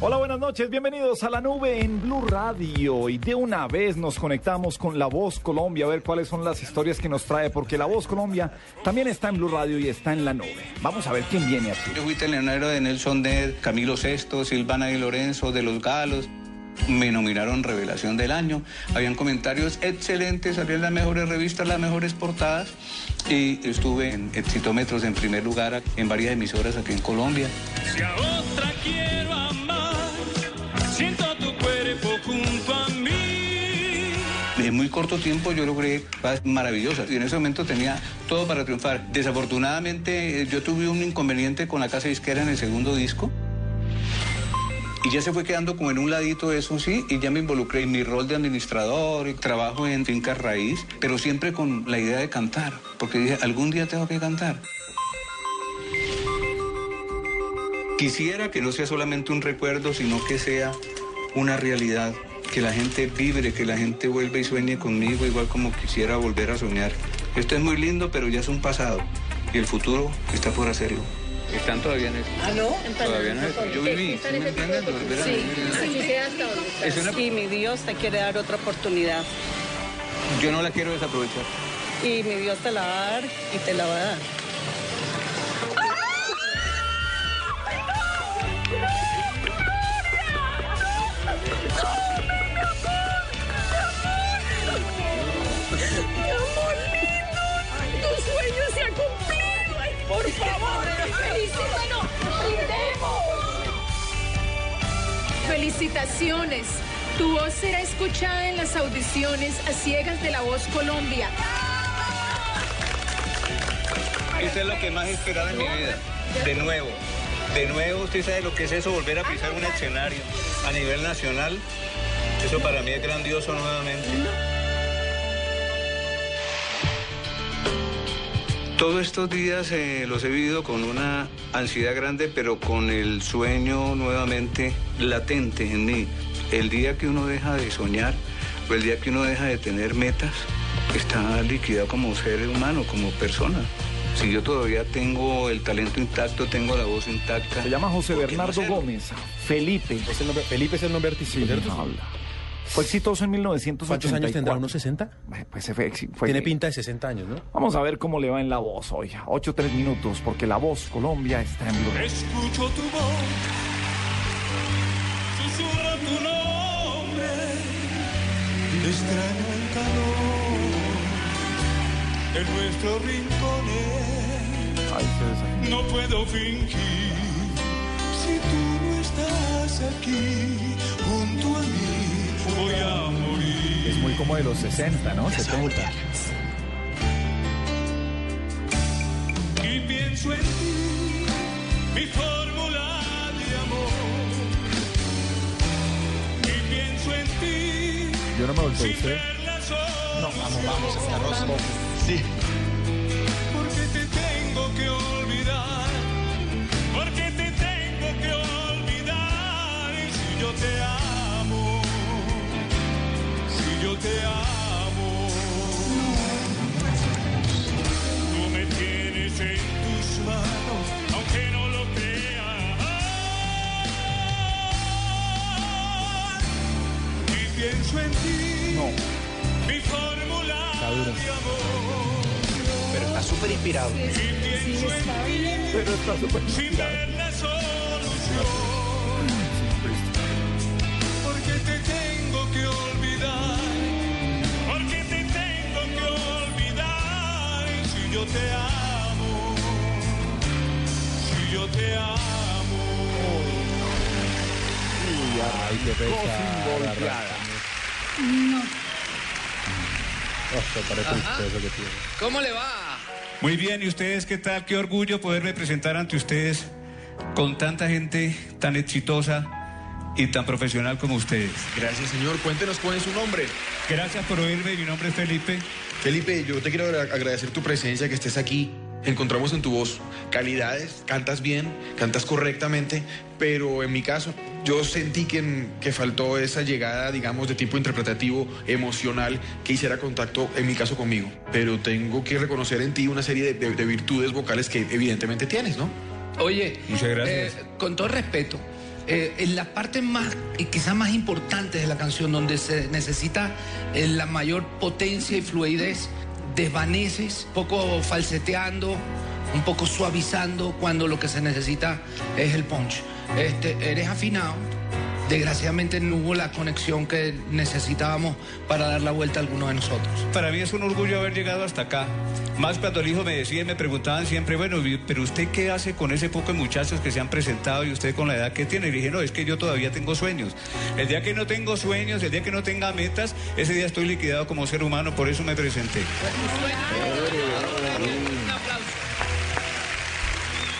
Hola, buenas noches, bienvenidos a la nube en Blue Radio y de una vez nos conectamos con La Voz Colombia a ver cuáles son las historias que nos trae porque La Voz Colombia también está en Blue Radio y está en la nube. Vamos a ver quién viene aquí. Yo fui telenero de Nelson Ned, Camilo Sesto, Silvana y Lorenzo, de Los Galos. Me nominaron Revelación del Año. Habían comentarios excelentes, salían las mejores revistas, las mejores portadas. Y estuve en Exitómetros en primer lugar en varias emisoras aquí en Colombia. Si a otra quiero amar, junto. En muy corto tiempo yo logré cosas maravillosas y en ese momento tenía todo para triunfar. Desafortunadamente eh, yo tuve un inconveniente con la casa disquera en el segundo disco. Y ya se fue quedando como en un ladito eso sí, y ya me involucré en mi rol de administrador y trabajo en fincas raíz, pero siempre con la idea de cantar, porque dije, algún día tengo que cantar. Quisiera que no sea solamente un recuerdo, sino que sea una realidad, que la gente vibre, que la gente vuelva y sueñe conmigo, igual como quisiera volver a soñar. Esto es muy lindo, pero ya es un pasado, y el futuro está por hacerlo. Están todavía en eso. Ah, ¿no? Todavía no es. Yo viví, ¿sí me entiendes? Sí, sí, hasta donde está. Es una- Y mi Dios te quiere dar otra oportunidad. Yo no la quiero desaprovechar. Y mi Dios te la va a dar y te la va a dar. Por favor, felicítanos. Brindemos. Felicitaciones. Tu voz será escuchada en las audiciones a ciegas de La Voz Colombia. Eso es lo que más esperaba en mi vida. De nuevo. De nuevo, usted sabe lo que es eso, volver a pisar un escenario a nivel nacional. Eso para mí es grandioso nuevamente. Todos estos días eh, los he vivido con una ansiedad grande, pero con el sueño nuevamente latente en mí. El día que uno deja de soñar, o el día que uno deja de tener metas, está liquidado como ser humano, como persona. Si yo todavía tengo el talento intacto, tengo la voz intacta. Se llama José ¿por qué no Bernardo? Gómez, Felipe. Es el nombre- Felipe es el nombre artístico. Fue exitoso en 1984. ¿Cuántos años tendrá? ¿Unos 60? Pues se fue, fue- Tiene pinta de 60 años, ¿no? Vamos a ver cómo le va en la voz hoy. 8 3 minutos, porque la voz Colombia está en. Escucho tu voz, susurro tu nombre, extraño el calor en nuestros rincones. Ahí se. No puedo fingir si tú no estás aquí junto a mí. Voy a morir. Es muy como de los 60, ¿no? 70. y pienso en ti, mi fórmula de amor. Y pienso en ti, Yo no me volteé sin usted. No, vamos, vamos, esta rosa. Sí. Pienso en ti, mi fórmula de amor. Pero está súper inspirado. Y pienso en ti, Pero está súper sin inspirado. ver la solución. Porque te tengo que olvidar, porque te tengo que olvidar. Si yo te amo, si yo te amo. Ay, qué pesada. Oh, parece eso que tiene. ¿Cómo le va? Muy bien, ¿y ustedes qué tal? Qué orgullo poderme presentar ante ustedes con tanta gente tan exitosa y tan profesional como ustedes. Gracias, señor. Cuéntenos cuál es su nombre. Gracias por oírme, mi nombre es Felipe. Felipe, yo te quiero agra- agradecer tu presencia, que estés aquí. Encontramos en tu voz calidades, cantas bien, cantas correctamente, pero en mi caso yo sentí que, que faltó esa llegada, digamos, de tipo interpretativo, emocional, que hiciera contacto, en mi caso, conmigo. Pero tengo que reconocer en ti una serie de, de- de virtudes vocales que evidentemente tienes, ¿no? Oye, Muchas gracias. eh, con todo respeto, eh, en la parte más y quizás más importante de la canción, donde se necesita eh, la mayor potencia y fluidez, desvaneces, un poco falseteando, un poco suavizando, cuando lo que se necesita es el punch. Este, eres afinado. Desgraciadamente no hubo la conexión que necesitábamos para dar la vuelta a alguno de nosotros. Para mí es un orgullo haber llegado hasta acá. Más cuando el hijo me decía y me preguntaban siempre, bueno, pero usted qué hace con ese poco de muchachos que se han presentado y usted con la edad que tiene. Y dije, no, es que yo todavía tengo sueños. El día que no tengo sueños, el día que no tenga metas, ese día estoy liquidado como ser humano, por eso me presenté.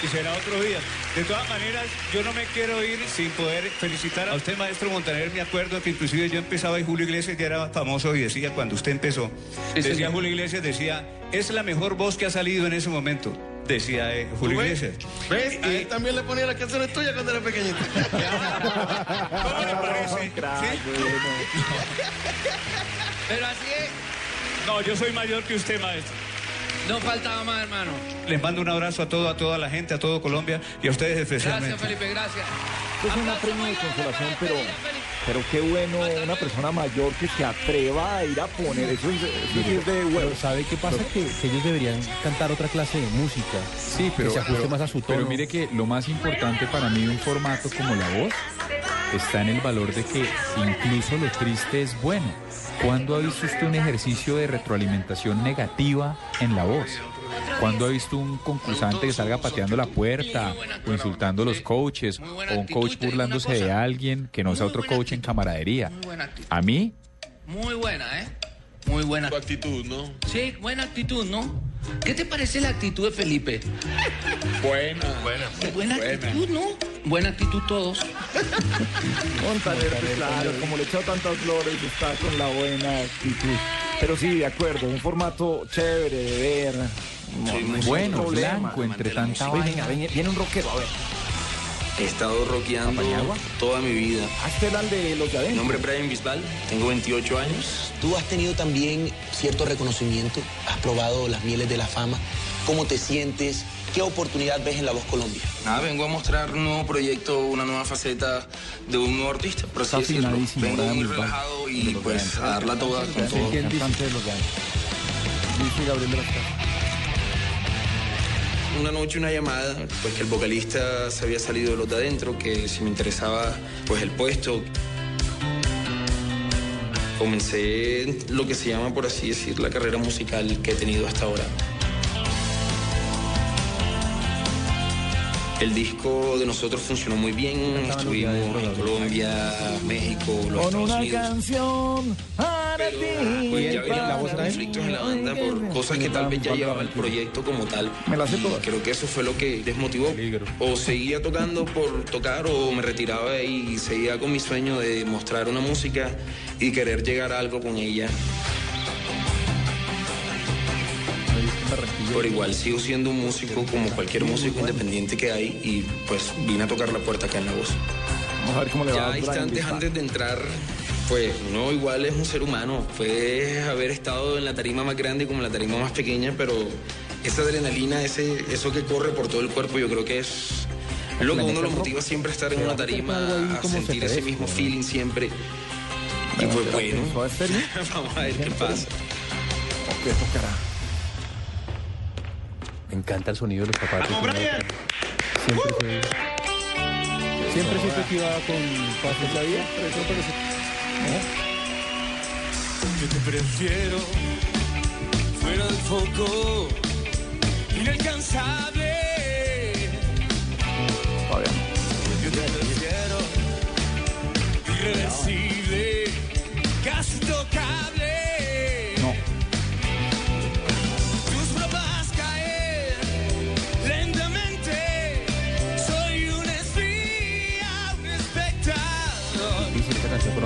Y será otro día. De todas maneras, yo no me quiero ir sin poder felicitar a usted, maestro Montaner. Me acuerdo que inclusive yo empezaba y Julio Iglesias ya era famoso y decía, cuando usted empezó, decía señor. Julio Iglesias, decía, es la mejor voz que ha salido en ese momento. Decía eh, Julio ves? Iglesias. ¿Ves? A él también le ponía las canciones tuyas cuando era pequeñito. ¿Cómo le parece? Pero así es. No, yo soy mayor que usted, maestro. No faltaba más, hermano. Les mando un abrazo a todo, a toda la gente, a todo Colombia y a ustedes especialmente. Gracias, Felipe, gracias. Es una premio de consolación, pero, pero qué bueno una persona mayor que se atreva a ir a poner eso, es- eso sí es de huevo. ¿Sabe qué pasa? Que, que ellos deberían cantar otra clase de música. Sí, pero, que se ajuste pero- más a su tono. pero mire que lo más importante para mí de un formato como La Voz está en el valor de que incluso lo triste es bueno. ¿Cuándo ha visto usted un ejercicio de retroalimentación negativa en La Voz? ¿Cuándo ha visto un concursante que salga pateando la puerta o insultando a los coaches o un coach burlándose de alguien que no sea otro coach en camaradería? buena actitud. A mí Muy buena, ¿eh? Muy buena. Tu actitud, ¿no? Sí, buena actitud, ¿no? ¿Qué te parece la actitud de Felipe? Buena. Buena. Buena actitud, ¿no? Buena actitud todos. Montaner, pues, claro, como le echó tantas flores, está con la buena actitud. Pero sí, de acuerdo, un formato chévere de ver. No, bueno, blanco, entre tanta vaina. venga, viene, un rockero, a ver. He estado rockeando toda mi vida. Ah, este el de los de Mi adentro. nombre es Brian Bisbal, tengo 28 años. Tú has tenido también cierto reconocimiento, has probado las mieles de la fama. ¿Cómo te sientes? ¿Qué oportunidad ves en La Voz Colombia? Nada, vengo a mostrar un nuevo proyecto, una nueva faceta de un nuevo artista, así Está decirlo. afinadísimo, Vengo Brian muy Bisbal. relajado y pues a darla toda con todo. Gabriel de. Una noche una llamada, pues que el vocalista se había salido de los de adentro, que si me interesaba pues el puesto. Comencé lo que se llama, por así decir, la carrera musical que he tenido hasta ahora. El disco de nosotros funcionó muy bien, estuvimos en Colombia, México, los Con Estados una Unidos. canción para ti. Pues ya para había conflictos en la banda por cosas que tal vez ya llevaba el proyecto como tal. Me la sé Y todas. Creo que eso fue lo que desmotivó. O seguía tocando por tocar o me retiraba y seguía con mi sueño de mostrar una música y querer llegar a algo con ella. Por igual sigo siendo un músico como cualquier músico independiente que hay y pues vine a tocar la puerta acá en la voz. Vamos a ver cómo le va Ya a instantes antes de entrar, pues uno igual es un ser humano. Puedes haber estado en la tarima más grande como en la tarima más pequeña, pero esa adrenalina, ese, eso que corre por todo el cuerpo, yo creo que es lo que uno lo motiva siempre a estar en una tarima, a sentir ese mismo feeling siempre. Y pues bueno, vamos a ver qué pasa. Me encanta el sonido de los zapatos. Siempre fue... Siempre supe que iba con pasos la vida, pero eso parece... Yo te prefiero fuera del foco, inalcanzable. Yo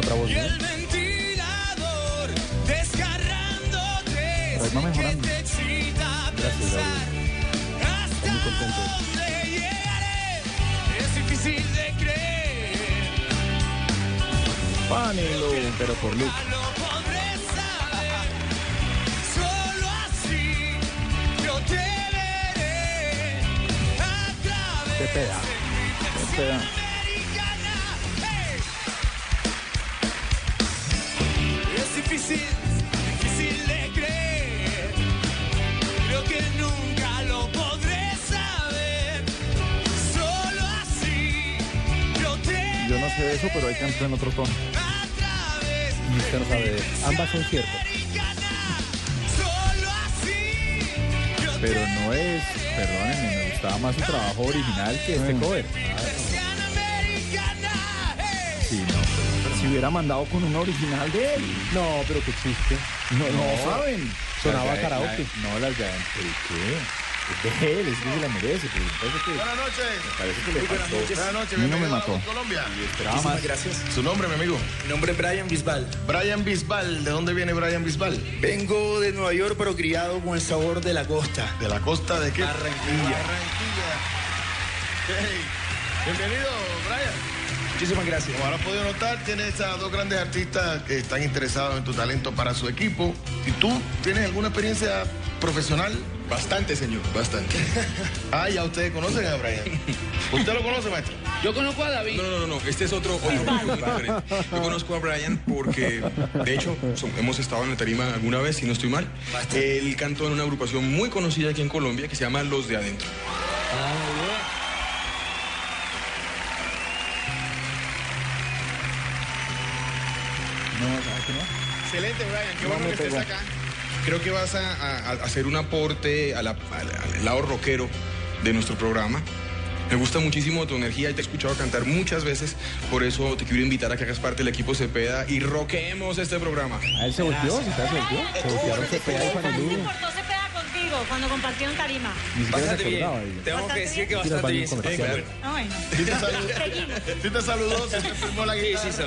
otra voz. Y ¿no? el ventilador Va mejorando. Gracias, Gabriel. Estoy muy contento. Es difícil de creer. Panelo. Pero por Luke. Lo podré saber. Solo así yo te veré a través Cepeda. Espera. Es difícil, difícil de creer. Creo que nunca lo podré saber. Solo así yo te Yo no sé de eso, pero hay canto en otro tono. Ni usted no sabe de eso. Ambas son ciertas. Solo así yo Pero no es, perdónenme, me gustaba más su trabajo original que este cover. Si hubiera mandado con un original de él. No, pero qué chiste. No, no, saben. Sonaba karaoke. la- No, las de ¿Pero qué? Es de él, es que se la merece. Pero parece que, Buenas noches. me parece que le Muy buenas faltó. noches. Buenas noches. A mí no me mató. Colombia. Esperaba más. gracias. Su nombre, mi amigo. Mi nombre es Brian Bisbal. Brian Bisbal. ¿De dónde viene Brian Bisbal? Vengo de Nueva York, pero criado con el sabor de la costa. ¿De la costa de qué? Barranquilla. Barranquilla. Hey, Bienvenido, Brian. Muchísimas gracias. Como habrás podido notar, tienes a dos grandes artistas que están interesados en tu talento para su equipo. ¿Y tú tienes alguna experiencia profesional? Bastante, señor, bastante. Ah, ya ustedes conocen a Brian. ¿Usted lo conoce, maestro? Yo conozco a David. No, no, no, no, este es otro, otro diferente. Yo conozco a Brian porque, de hecho, hemos estado en la tarima alguna vez, si no estoy mal. Él cantó en una agrupación muy conocida aquí en Colombia que se llama Los de Adentro. No, Excelente, Brian, qué No bueno que estés acá. Creo que vas a, a- a hacer un aporte a la- al, al lado rockero de nuestro programa. Me gusta muchísimo tu energía y te he escuchado cantar muchas veces, por eso te quiero invitar a que hagas parte del equipo Cepeda y roquemos este programa. A él se volteó, ¿sí se volteó? Se voltearon Cepeda y. cuando compartieron tarima. Ni Bastante bien. Tengo que decir que bastante bien. Ah, bueno. ¿Sí te saludó? ¿Sí te saludó? ¿Sí te firmó la guitarra? sí.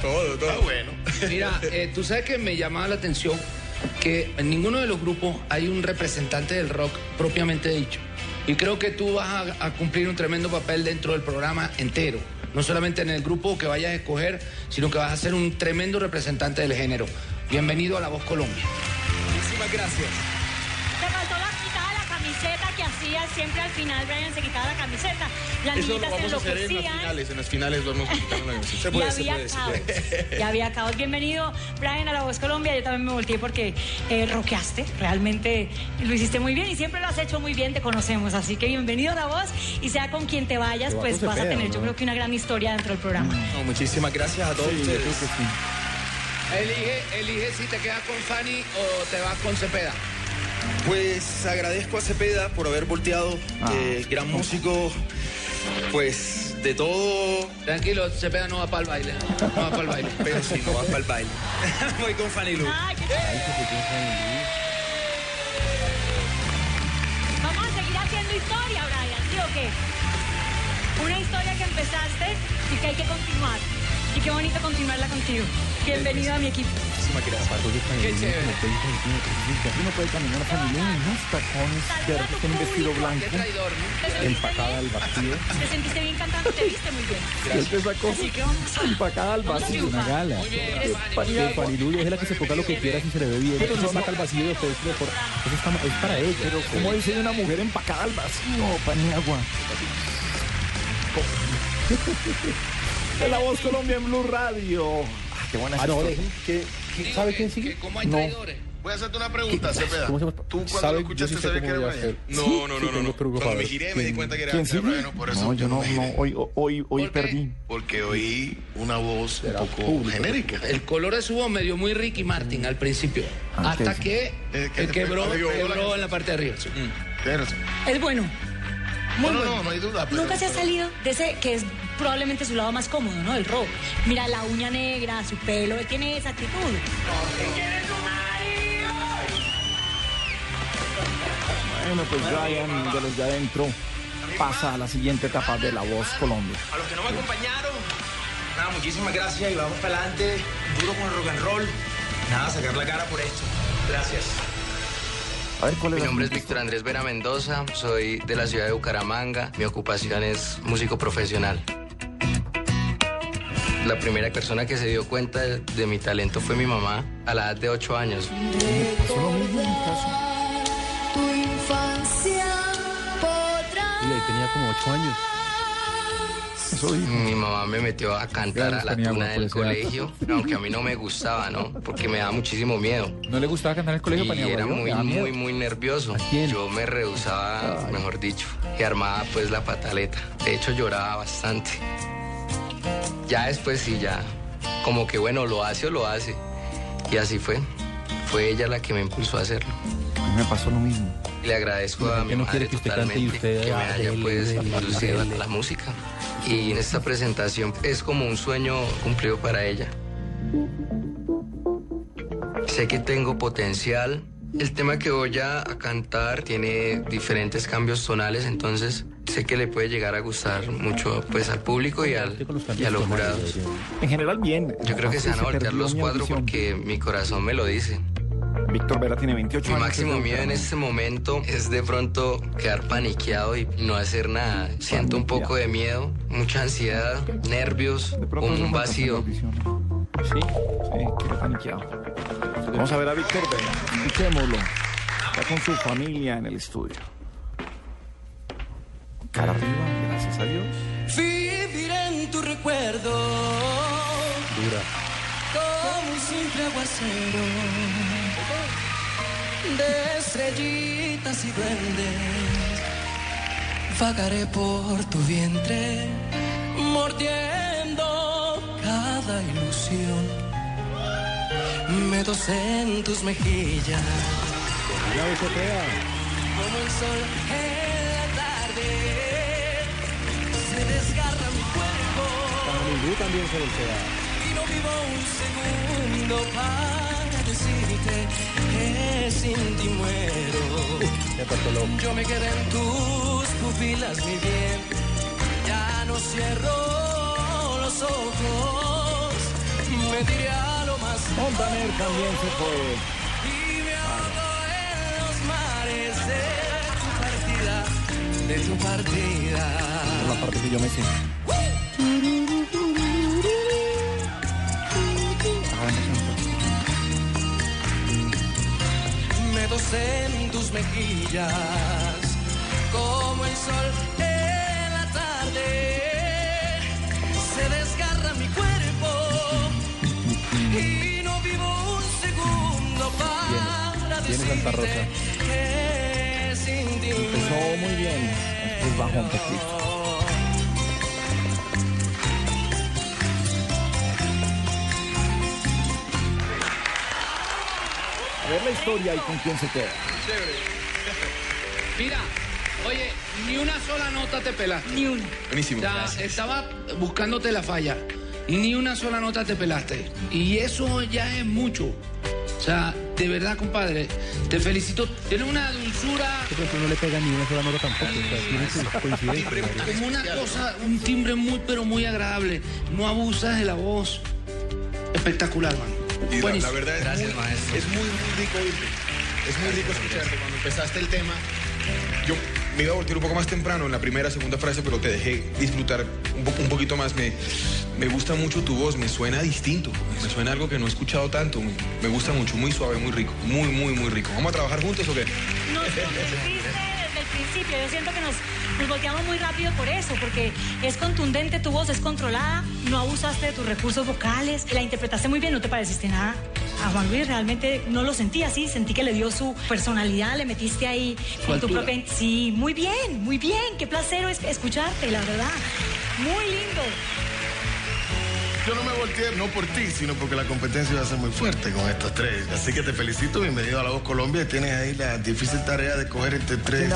Todo, todo. Ah, bueno. Mira, eh, tú sabes que me llamaba la atención que en ninguno de los grupos hay un representante del rock propiamente dicho. Y creo que tú vas a, a cumplir un tremendo papel dentro del programa entero. No solamente en el grupo que vayas a escoger, sino que vas a ser un tremendo representante del género. Bienvenido a La Voz Colombia. Muchísimas gracias. Camiseta que hacía siempre al final. Brian se quitaba la camiseta. Las Eso lo niñitas se vamos a hacer en las enloquecían. finales. En las finales vamos a quitar la camiseta. Se Y se había puede, se caos. puede. Y había caos. Bienvenido, Brian, a La Voz Colombia. Yo también me volteé porque eh, rockeaste. Realmente lo hiciste muy bien y siempre lo has hecho muy bien. Te conocemos. Así que bienvenido a La Voz. Y sea con quien te vayas, Te pues vas a tener, yo creo que una gran historia dentro del programa. No, muchísimas gracias a todos Sí, yo creo ustedes. que sí. Elige, elige si te quedas con Fanny o te vas con Cepeda. Pues agradezco a Cepeda por haber volteado, Ah. eh, gran músico, pues de todo, Tranquilo, Cepeda no va para el baile. No va para el baile. pero si no vas para el baile. Voy con Fanny Lu. Ay, qué Vamos a seguir haciendo historia, Brian, ¿sí o qué? Una historia que empezaste y que hay que continuar. Y qué bonito continuarla contigo. Bienvenido a mi equipo. Muchísimas gracias. Qué chévere. Uno puede caminar familia en unos tacones que tienen vestido blanco, empacada al vacío. Te sentiste bien cantando, te viste muy bien. Te sacó empacada al vacío. Una gala. Muy bien, es la que se ponga lo que quiera si se le ve bien. Pero no saca el vacío de ustedes. pero por- Eso está, es para ella. Pero ¿cómo dice una mujer empacada al vacío, Paniagua? De la voz Colombia en Blue Radio. Ah, qué buena Ah, no, que, que- ¿Sabe quién sigue? Que ¿Cómo hay No. traidores? Voy a hacerte una pregunta, Cepeda. ¿Cómo se llama? ¿Tú cuando ¿Sabe? lo sí escuchaste sé sabes que cómo era Brian? hacer. No, Sí, no, no, no, no. Cuando me giré me di cuenta que era. Brian, por eso No, yo no, no, hoy, hoy, hoy perdí. Porque oí una voz un Era poco público. genérica. El color de su voz me dio muy Ricky Martin al principio. Ah, hasta ¿qué que Eh, ¿qué eh, te quebró, quebró en la parte de arriba. Tienes- Es bueno. Muy No, no, bueno. no, no hay duda. pero- Nunca se ha salido de ese que es probablemente su lado más cómodo, ¿no? El rock. Mira la uña negra, su pelo, él tiene esa actitud. Bueno, pues Brian de los de adentro pasa a la siguiente etapa de La Voz Colombia. A los que no me acompañaron, nada, muchísimas gracias y vamos para adelante, duro con el rock and roll. Nada, sacar la cara por esto. Gracias. A ver, ¿cuál Mi nombre es Víctor Andrés Vera Mendoza, soy de la ciudad de Bucaramanga. Mi ocupación es músico profesional. La primera persona que se dio cuenta de, de mi talento fue mi mamá a la edad de 8 años. Tu infancia podrá. Y ahí tenía como ocho años. Mi mamá me metió a cantar a la tuna del colegio, aunque a mí no me gustaba, ¿no? Porque me daba muchísimo miedo. ¿No le gustaba cantar en el colegio Y era muy, muy, muy nervioso. Yo me rehusaba, mejor dicho, y armaba pues la pataleta. De hecho, lloraba bastante. Ya después sí, ya, como que bueno, lo hace o lo hace. Y así fue. Fue ella la que me impulsó a hacerlo. A mí me pasó lo mismo. Le agradezco a mi no madre quiere que usted cante y totalmente usted, que me haya pues a dele. la música. Y en esta presentación es como un sueño cumplido para ella. Sé que tengo potencial. El tema que voy a, a cantar tiene diferentes cambios tonales, entonces sé que le puede llegar a gustar mucho pues al público y, al, y a los jurados. En general, bien. Yo creo que se van a voltear los cuatro porque mi corazón me lo dice. Víctor Vera tiene 28 Mi años. máximo es de miedo en este momento es de pronto quedar paniqueado y no hacer nada. Siento un poco de miedo, mucha ansiedad, nervios, un vacío. Sí, sí, quedé paniqueado. Vamos a ver a Víctor Vera. Escuchémoslo. Está con su familia en el estudio. Cara arriba, gracias a Dios. Viviré en tu recuerdo Dura. como un simple aguacero de estrellitas y duendes. Vagaré por tu vientre, mordiendo cada ilusión. Me tosé en tus mejillas. Como el sol la tarde se desgarra mi cuerpo. también se voltea. Y no vivo un segundo para decirte que sin ti muero. Yo me quedé en tus pupilas, mi bien. Ya no cierro los ojos. Me tiré a lo más Montaner también se fue. y me ahogo en los mares de de tu partida. Es la parte que yo me sé. Me tosé en tus mejillas, como el sol en la tarde. Se desgarra mi cuerpo y no vivo un segundo para Tiene Santa Rosa. Empezó muy bien. Después bajó un poquito. A ver la historia y con quién se queda. Mira, oye, ni una sola nota te pelaste. Ni una. Buenísimo. estaba buscándote la falla ni una sola nota te pelaste. Y eso ya es mucho. O sea, de verdad, compadre, te felicito. Tienes una dulzura. Ejemplo, no le pega ni una sola nota tampoco. Tiene. Como una cosa, un timbre muy, pero muy agradable. No abusas de la voz. Espectacular, man. Y la, la verdad es, Gracias, muy, maestro. es muy, muy rico oírte. Es muy rico escucharte. Cuando empezaste el tema, yo me iba a voltear un poco más temprano en la primera, segunda frase, pero te dejé disfrutar un, po- un poquito más. Me, me gusta mucho tu voz, me suena distinto. Me suena algo que no he escuchado tanto. Me, gusta mucho, muy suave, muy rico. Muy, muy, muy rico. ¿Vamos a trabajar juntos o qué? Nos desde el principio. Yo siento que nos, nos volteamos muy rápido por eso, porque es contundente, tu voz es controlada, no abusaste de tus recursos vocales, la interpretaste muy bien, no te pareciste nada. A Juan Luis realmente no lo sentí así, sentí que le dio su personalidad, le metiste ahí con tu propia... Sí, muy bien, muy bien, qué placer es escucharte, la verdad. Muy lindo. Yo no me volteé, no por ti, sino porque la competencia iba a ser muy fuerte con estos tres. Así que te felicito, bienvenido a La Voz Colombia. Tienes ahí la difícil tarea de coger entre tres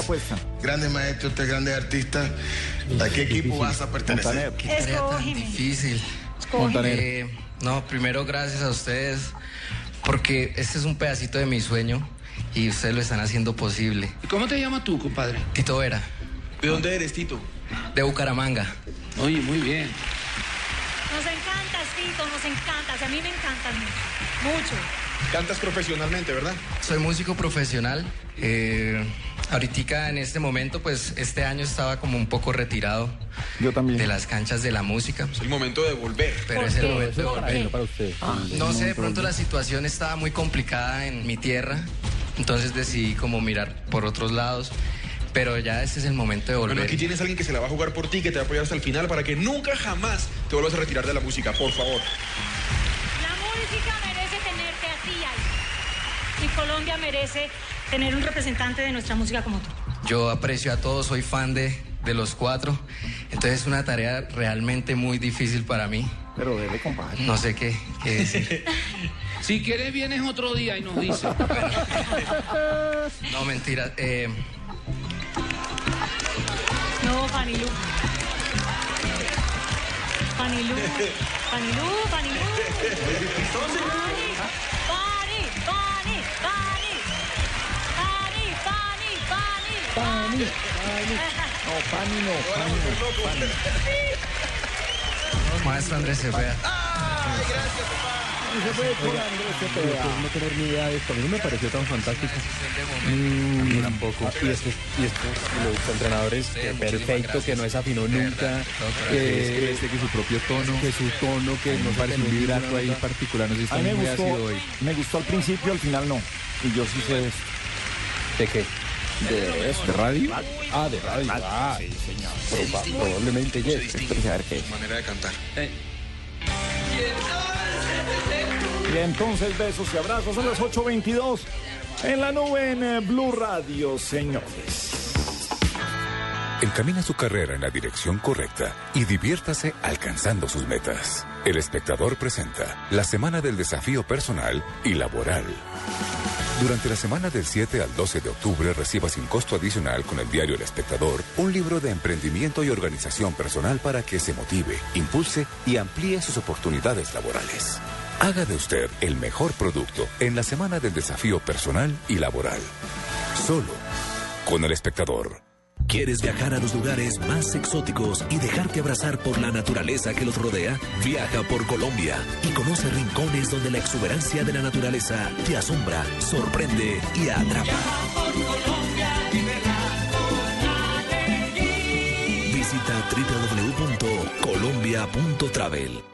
grandes maestros, tres grandes artistas. ¿A qué equipo vas a pertenecer? Qué tarea tan difícil. Montaner. Eh, no, primero gracias a ustedes porque este es un pedacito de mi sueño y ustedes lo están haciendo posible. ¿Y cómo te llamas tú, compadre? Tito Vera. ¿De dónde eres, Tito? De Bucaramanga. Oye, muy bien. Nos encantas, Tito, nos encantas. A mí me encantas mucho. Mucho. Cantas profesionalmente, ¿verdad? Soy músico profesional. Eh, ahorita en este momento, pues este año estaba como un poco retirado. Yo también. De las canchas de la música. Es el momento de volver. Pero es el momento de volver. para usted. Ah, no sé, de pronto de- la situación estaba muy complicada en mi tierra, entonces decidí como mirar por otros lados, pero ya este es el momento de volver. Bueno, aquí tienes a alguien que se la va a jugar por ti, que te va a apoyar hasta el final para que nunca jamás te vuelvas a retirar de la música, por favor. La música merece tenerte a ti ahí. Y Colombia merece tener un representante de nuestra música como tú. Yo aprecio a todos, soy fan de, de los cuatro, entonces es una tarea realmente muy difícil para mí. Pero debe, compadre. No sé qué, qué decir. Si quieres, vienes otro día y nos dices. No, mentira. eh, No, Fanilú. Fanilú. Fanilú, Fanilú. Fanny, Fanny. No, Fanny no, Fanny no. Fanny. maestro Andrés Cepeda. Y se fue con Andrés Cepeda. Pues no tener ni idea de esto. A mí no me pareció tan fantástico. Mm, tampoco. Y estos, y estos los entrenadores, que perfecto, que no desafinó nunca. Que este que su propio tono. Que su tono, que no parece un vibrato ahí particular. No sé si A está mí me muy gustó, ácido hoy. me gustó al principio, al final no. Y yo sí sé esto. ¿De qué? De eso. ¿De radio? Ah, de radio. Ah, sí, señor. Proba- Probablemente yes. Manera de cantar. Y entonces besos y abrazos. Son las 8.22 en la nube en eh, Blue Radio, señores. Encamina su carrera en la dirección correcta y diviértase alcanzando sus metas. El espectador presenta la semana del desafío personal y laboral. Durante la semana del 7 al 12 de octubre reciba sin costo adicional con el diario El Espectador un libro de emprendimiento y organización personal para que se motive, impulse y amplíe sus oportunidades laborales. Haga de usted el mejor producto en la semana del desafío personal y laboral. Solo con El Espectador. ¿Quieres viajar a los lugares más exóticos y dejarte abrazar por la naturaleza que los rodea? Viaja por Colombia y conoce rincones donde la exuberancia de la naturaleza te asombra, sorprende y atrapa. Visita www.colombia.travel.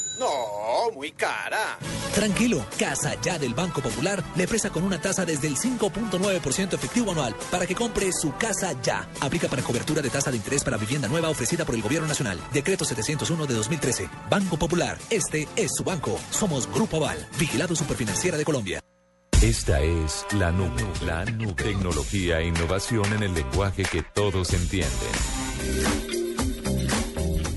No, muy cara. Tranquilo, Casa Ya del Banco Popular le presta con una tasa desde el 5.9% efectivo anual para que compre su casa ya. Aplica para cobertura de tasa de interés para vivienda nueva ofrecida por el Gobierno Nacional. Decreto 701 de 2013. Banco Popular, este es su banco. Somos Grupo Aval, vigilado superfinanciera de Colombia. Esta es la nube, la nube. Tecnología e innovación en el lenguaje que todos entienden.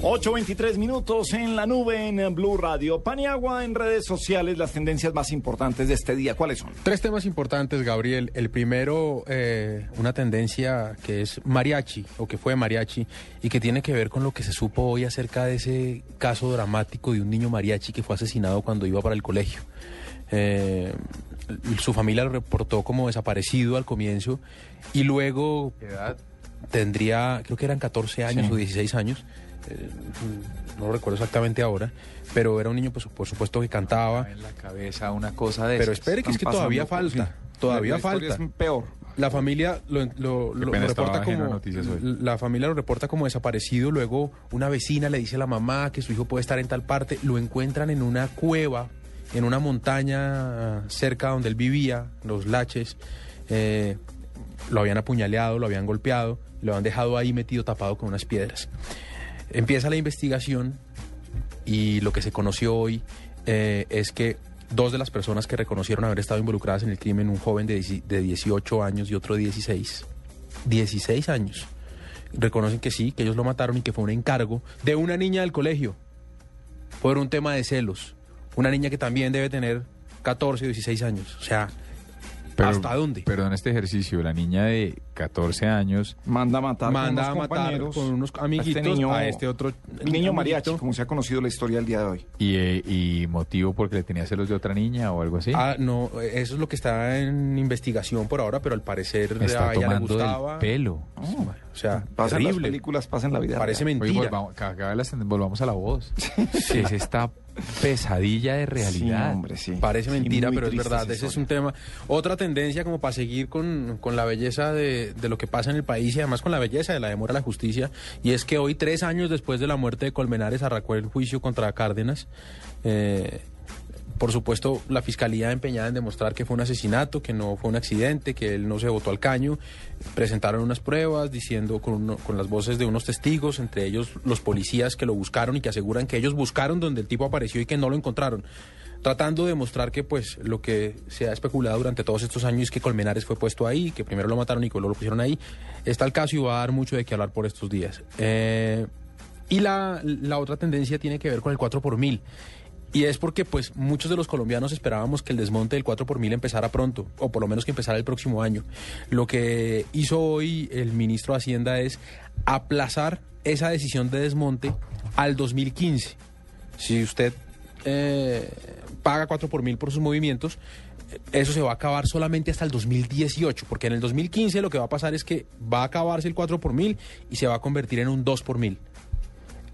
8.23 minutos en la nube en Blue Radio. Paniagua en redes sociales, las tendencias más importantes de este día. ¿Cuáles son? Tres temas importantes, Gabriel. El primero, eh, una tendencia que es mariachi, o que fue mariachi, y que tiene que ver con lo que se supo hoy acerca de ese caso dramático de un niño mariachi que fue asesinado cuando iba para el colegio. Eh, su familia lo reportó como desaparecido al comienzo y luego tendría, creo que eran 14 años Sí. o 16 años, eh, no lo recuerdo exactamente ahora, pero era un niño, pues, por supuesto, que cantaba. En la cabeza una cosa de Pero esas. espere que es que todavía falta, sí. todavía La falta. es peor. La familia lo, reporta como la familia lo reporta como desaparecido. Luego una vecina le dice a la mamá que su hijo puede estar en tal parte. Lo encuentran en una cueva, en una montaña cerca donde él vivía, los laches. Eh, lo habían apuñaleado, lo habían golpeado, lo habían dejado ahí metido tapado con unas piedras. Empieza la investigación y lo que se conoció hoy eh, es que dos de las personas que reconocieron haber estado involucradas en el crimen, un joven de, de 18 años y otro de 16, 16 años, reconocen que sí, que ellos lo mataron y que fue un encargo de una niña del colegio por un tema de celos. Una niña que también debe tener 14 o 16 años. O sea, ¿Hasta dónde? Perdón, este ejercicio, la niña de 14 años manda a matar Manda con a unos matar compañeros con unos a amiguitos este niño, a este otro el niño amiguito. mariachi, como se ha conocido la historia el día de hoy. y, eh, y motivo porque le tenía celos de otra niña o algo así. Ah, no, eso es lo que está en investigación por ahora, pero al parecer Está a ella le tomando del gustaba. pelo. O sea, Pasan las terrible. películas, pasan la vida. Parece real. Oye, mentira. volvamos, ca- cada vez las- volvamos a la voz. es esta pesadilla de realidad. Sí, hombre, sí. Parece mentira, pero es verdad. Ese es un tema. Otra tendencia como para seguir con, con la belleza de, de lo que pasa en el país y además con la belleza de la demora a la justicia. Y es que hoy, tres años después de la muerte de Colmenares, arrancó el juicio contra Cárdenas. Eh, por supuesto, la fiscalía empeñada en demostrar que fue un asesinato, que no fue un accidente, que él no se botó al caño. Presentaron unas pruebas diciendo con, uno- con las voces de unos testigos, entre ellos los policías que lo buscaron y que aseguran que ellos buscaron donde el tipo apareció y que no lo encontraron. Tratando de demostrar que pues lo que se ha especulado durante todos estos años es que Colmenares fue puesto ahí, que primero lo mataron y luego lo pusieron ahí. Está el caso y va a dar mucho de qué hablar por estos días. Eh, y la, la otra tendencia tiene que ver con el 4 por mil. Y es porque pues muchos de los colombianos esperábamos que el desmonte del 4 por mil empezara pronto, o por lo menos que empezara el próximo año. Lo que hizo hoy el ministro de Hacienda es aplazar esa decisión de desmonte al 2015. Si usted eh, paga 4 por mil por sus movimientos, eso se va a acabar solamente hasta el 2018, porque en el 2015 lo que va a pasar es que va a acabarse el 4 por mil y se va a convertir en un 2 por mil.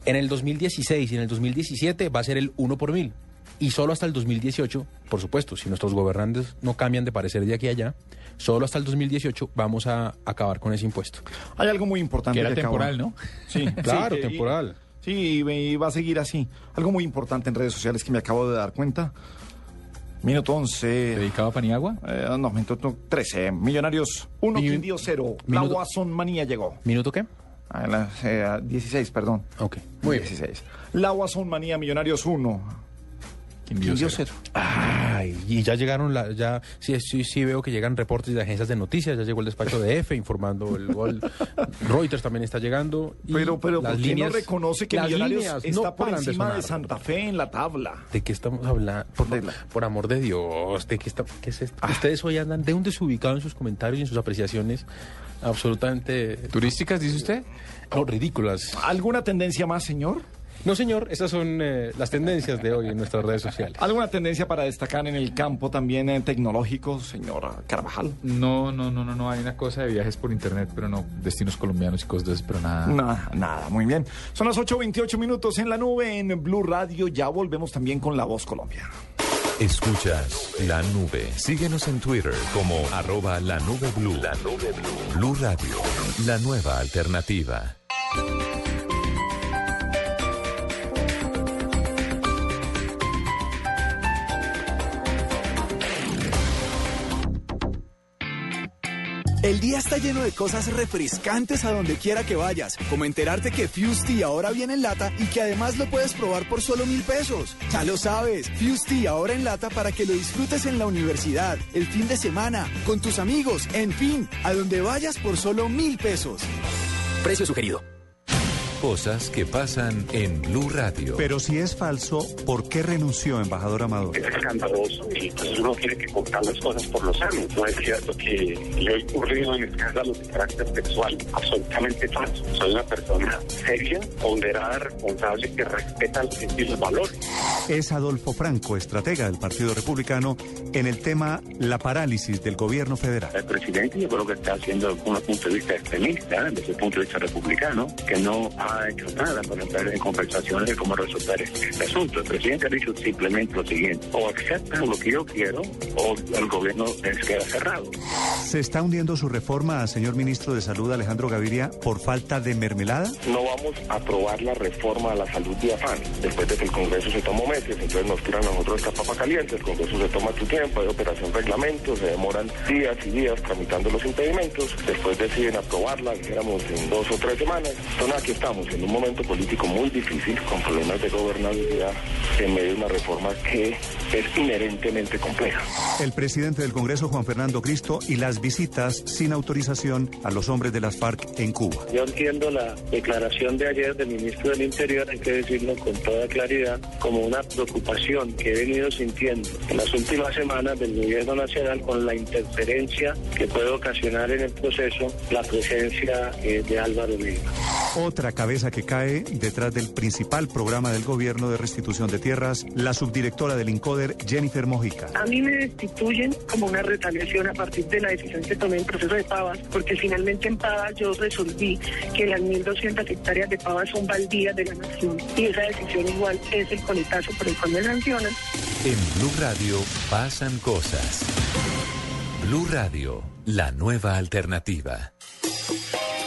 En el 2016 y en el 2017 va a ser el 1 por mil. Y solo hasta el 2018, por supuesto, si nuestros gobernantes no cambian de parecer de aquí a allá, solo hasta el 2018 vamos a acabar con ese impuesto. Hay algo muy importante Que era temporal, ¿no? Sí, Claro, sí, temporal. Sí, y, va a seguir así. Algo muy importante en redes sociales que me acabo de dar cuenta. Minuto 11. ¿Dedicado a Paniagua? Eh, no, minuto 13. Millonarios 1, Mi- Quindío 0. La Guasón Manía llegó. ¿Minuto qué? A la- eh, a 16, perdón. Ok, muy bien. 16. La Guasón Manía Millonarios 1. Quindío Quindío cero. 0. Ay, y ya llegaron, la, ya sí, sí, sí veo que llegan reportes de agencias de noticias, ya llegó el despacho de F informando el gol. Reuters también está llegando. y Pero, pero, las ¿por qué líneas- no reconoce que las Millonarios líneas está no por encima de, sonar. Santa Fe en la tabla? ¿De qué estamos hablando? Por, por amor de Dios, ¿de qué, está, qué es esto? Ah. Ustedes hoy andan de un desubicado en sus comentarios y en sus apreciaciones absolutamente... ¿Turísticas, dice usted? No, ridículas. ¿Alguna tendencia más, señor? No, señor, esas son eh, las tendencias de hoy en nuestras redes sociales. ¿Alguna tendencia para destacar en el campo también eh, tecnológico, señor Carvajal? No, no, no, no, no. Hay una cosa de viajes por internet, pero no. Destinos colombianos y cosas de esas, pero nada. Nada, nada, muy bien. Son las 8.28 minutos en la nube en Blue Radio. Ya volvemos también con La Voz Colombia. Escuchas la nube. Síguenos en Twitter como arroba la nube blue. La nube blue. Radio, la nueva alternativa. El día está lleno de cosas refrescantes a donde quiera que vayas, como enterarte que Fusti ahora viene en lata y que además lo puedes probar por solo mil pesos. Ya lo sabes, Fusti ahora en lata para que lo disfrutes en la universidad, el fin de semana, con tus amigos, en fin, a donde vayas por solo mil pesos. Precio sugerido. Cosas que pasan en Blue Radio. Pero si es falso, ¿por qué renunció, embajador Amador? Es escandaloso y pues uno tiene que contar las cosas por los años. No es cierto que le he ocurrido en escándalos de carácter sexual. Absolutamente falso. Soy una persona seria, ponderada, responsable, que respeta los y los valores. Es Adolfo Franco, estratega del Partido Republicano, en el tema la parálisis del gobierno federal. El presidente yo creo que está haciendo desde un punto de vista extremista, desde el punto de vista republicano, que no ha hecho nada para entrar en conversaciones de cómo resolver este asunto. El presidente ha dicho simplemente lo siguiente, o aceptan lo que yo quiero o el gobierno se queda cerrado. ¿Se está hundiendo su reforma, señor ministro de Salud Alejandro Gaviria, por falta de mermelada? No vamos a aprobar la reforma a la salud de afán. Después de que el Congreso se tomó meses, entonces nos tiran a nosotros esta papa caliente, el Congreso se toma su tiempo, hay operación reglamento, se demoran días y días tramitando los impedimentos, después deciden aprobarla, dijéramos en dos o tres semanas. Entonces aquí estamos, en un momento político muy difícil, con problemas de gobernabilidad, en medio de una reforma que es inherentemente compleja. El presidente del Congreso, Juan Fernando Cristo, y las visitas sin autorización a los hombres de las FARC en Cuba. Yo entiendo la declaración de ayer del ministro del Interior, hay que decirlo con toda claridad, como una preocupación que he venido sintiendo en las últimas semanas del gobierno nacional con la interferencia que puede ocasionar en el proceso la presencia eh, de Álvaro Leiva. Otra cabeza que cae detrás del principal programa del gobierno de restitución de tierras, la subdirectora del INCODER, Jennifer Mojica. A mí me destituyen como una retaliación a partir de la decisión que tomé en proceso de Pavas, porque finalmente en Pavas yo resolví que las 1.200 hectáreas de Pavas son baldías de la nación y esa decisión igual es el coletazo por el cual me sancionan. En Blue Radio pasan cosas. Blue Radio, la nueva alternativa.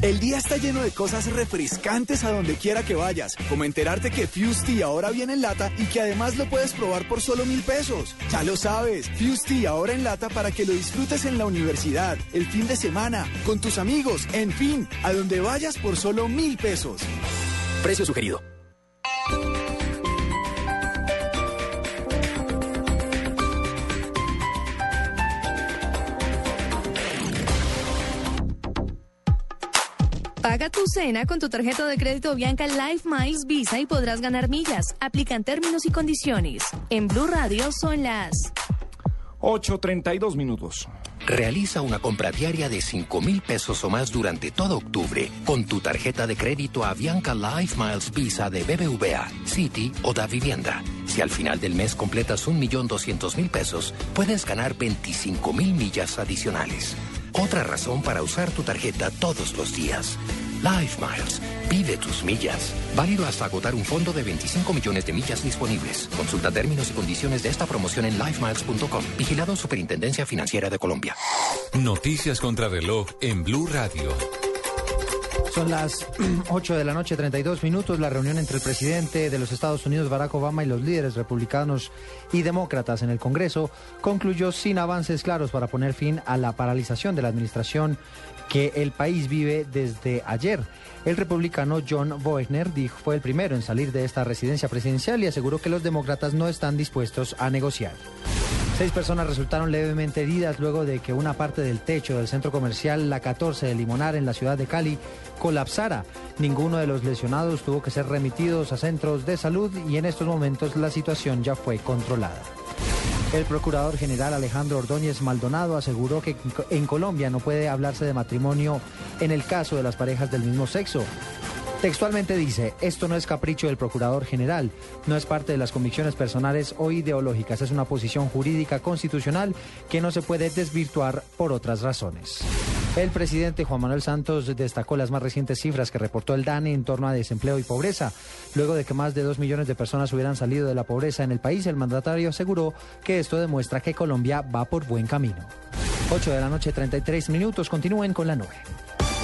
El día está lleno de cosas refrescantes a donde quiera que vayas, como enterarte que Fusti ahora viene en lata y que además lo puedes probar por solo mil pesos. Ya lo sabes, Fusti ahora en lata para que lo disfrutes en la universidad, el fin de semana, con tus amigos, en fin, a donde vayas por solo mil pesos. Precio sugerido. Paga tu cena con tu tarjeta de crédito Bianca Life Miles Visa y podrás ganar millas. Aplican términos y condiciones. En Blue Radio son las 8.32 minutos. Realiza una compra diaria de 5 mil pesos o más durante todo octubre con tu tarjeta de crédito Avianca Life Miles Visa de BBVA, City o Da Vivienda. Si al final del mes completas 1.200.000 pesos, puedes ganar 25 mil millas adicionales. Otra razón para usar tu tarjeta todos los días. Life Miles. Vive tus millas. Válido hasta agotar un fondo de 25 millones de millas disponibles. Consulta términos y condiciones de esta promoción en lifemiles.com. Vigilado Superintendencia Financiera de Colombia. Noticias contra reloj en Blue Radio. Son las 8 de la noche, 32 minutos. La reunión entre el presidente de los Estados Unidos, Barack Obama, y los líderes republicanos y demócratas en el Congreso concluyó sin avances claros para poner fin a la paralización de la administración que el país vive desde ayer. El republicano John Boehner dijo, fue el primero en salir de esta residencia presidencial y aseguró que los demócratas no están dispuestos a negociar. Seis personas resultaron levemente heridas luego de que una parte del techo del centro comercial La 14 de Limonar en la ciudad de Cali colapsara. Ninguno de los lesionados tuvo que ser remitidos a centros de salud y en estos momentos la situación ya fue controlada. El procurador general Alejandro Ordóñez Maldonado aseguró que en Colombia no puede hablarse de matrimonio en el caso de las parejas del mismo sexo. Textualmente dice, esto no es capricho del Procurador General, no es parte de las convicciones personales o ideológicas, es una posición jurídica constitucional que no se puede desvirtuar por otras razones. El presidente Juan Manuel Santos destacó las más recientes cifras que reportó el DANE en torno a desempleo y pobreza. Luego de que más de dos millones de personas hubieran salido de la pobreza en el país, el mandatario aseguró que esto demuestra que Colombia va por buen camino. 8 de la noche, 33 minutos. Continúen con la nube.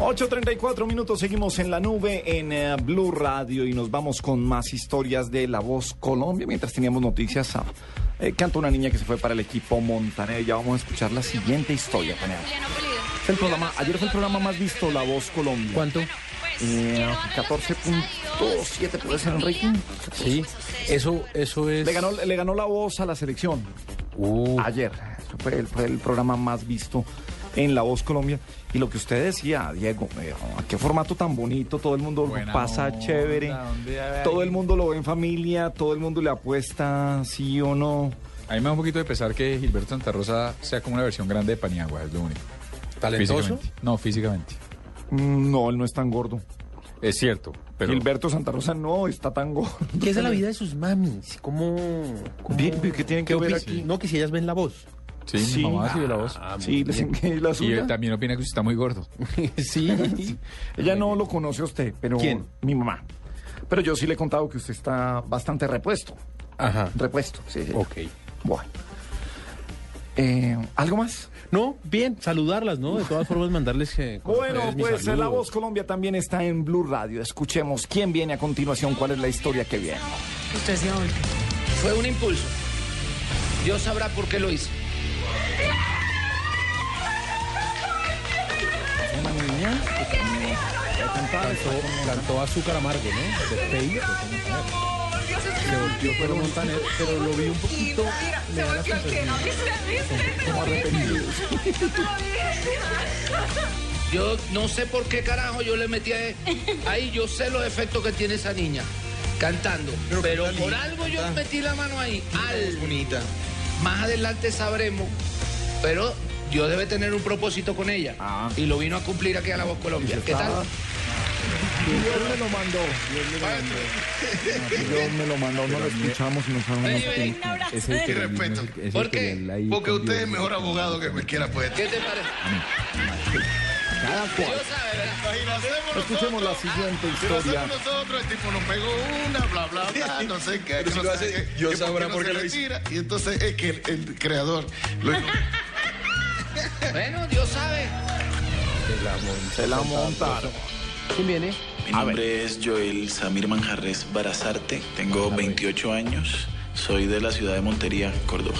...8.34 minutos, seguimos en la nube en eh, Blue Radio y nos vamos con más historias de La Voz Colombia. Mientras teníamos noticias, ah, eh, canta una niña que se fue para el equipo Montaner. Ya vamos a escuchar la siguiente historia. Es el programa, ayer fue el programa más visto, La Voz Colombia. ¿Cuánto? Eh, 14.7 puede ser en rating. Sí, eso, eso es... Le ganó, le ganó la voz a la selección. Ayer. Eso fue el, fue el programa más visto en La Voz Colombia. Y lo que usted decía, Diego, eh, oh, qué formato tan bonito, todo el mundo Buena pasa onda, chévere, todo el mundo lo ve en familia, todo el mundo le apuesta, sí o no. A mí me da un poquito de pesar que Gilberto Santa Rosa sea como una versión grande de Paniagua, es lo único. ¿Talentoso? Físicamente. No, físicamente. Mm, No, él no es tan gordo. Es cierto, pero... Gilberto Santa Rosa no está tan gordo. ¿Qué es la vida de sus mamis? ¿Cómo...? cómo- ¿qué tienen que ver aquí? No, que si ellas ven la voz. Sí, Sí. mi mamá sí ve la voz. Ah, Sí, les la y suya. él también opina que usted está muy gordo. sí. Ella no lo conoce a usted, pero ¿Quién? mi mamá. Pero yo sí le he contado que usted está bastante repuesto. Ajá. Repuesto, sí, sí. Ok. Bueno. Eh, ¿Algo más? No, bien, saludarlas, ¿no? De todas formas, mandarles que. Bueno, pues La Voz Colombia también está en Blue Radio. Escuchemos quién viene a continuación, cuál es la historia que viene. Usted se Fue un impulso. Dios sabrá por qué lo hizo. Una niña que también va a cantar, Cantó, cantó Azúcar Amargo, ¿no? De Faye. Se volvió Pedro Montaner, pero lo vi un poquito. Me da la sensación como arrepentido. Yo no sé por qué carajo yo le metí a- ahí. Yo sé los efectos que tiene esa niña cantando. Pero, por algo yo metí la mano ahí. Al bonita. Más adelante sabremos. Pero Dios debe tener un propósito con ella. Y lo vino a cumplir aquí a La Voz Colombia. ¿Qué tal? Dios me lo mandó. Dios me lo mandó. Dios me lo mandó. No lo escuchamos y no sabemos quién. Es el que respeto. ¿Por qué? Porque usted es el- mejor abogado que cualquiera puede. ¿Qué te parece? Cada cual. Escuchemos la siguiente Si lo historia. nosotros, el tipo nos pegó una, bla, bla, bla, no sé qué. Que sabrá por qué lo le hizo. tira, Y entonces es que el, el creador lo Bueno, Dios sabe. Se la montaron. ¿Quién viene? Mi nombre es Joel Samir Manjarres Barazarte, tengo 28 años, soy de la ciudad de Montería, Córdoba.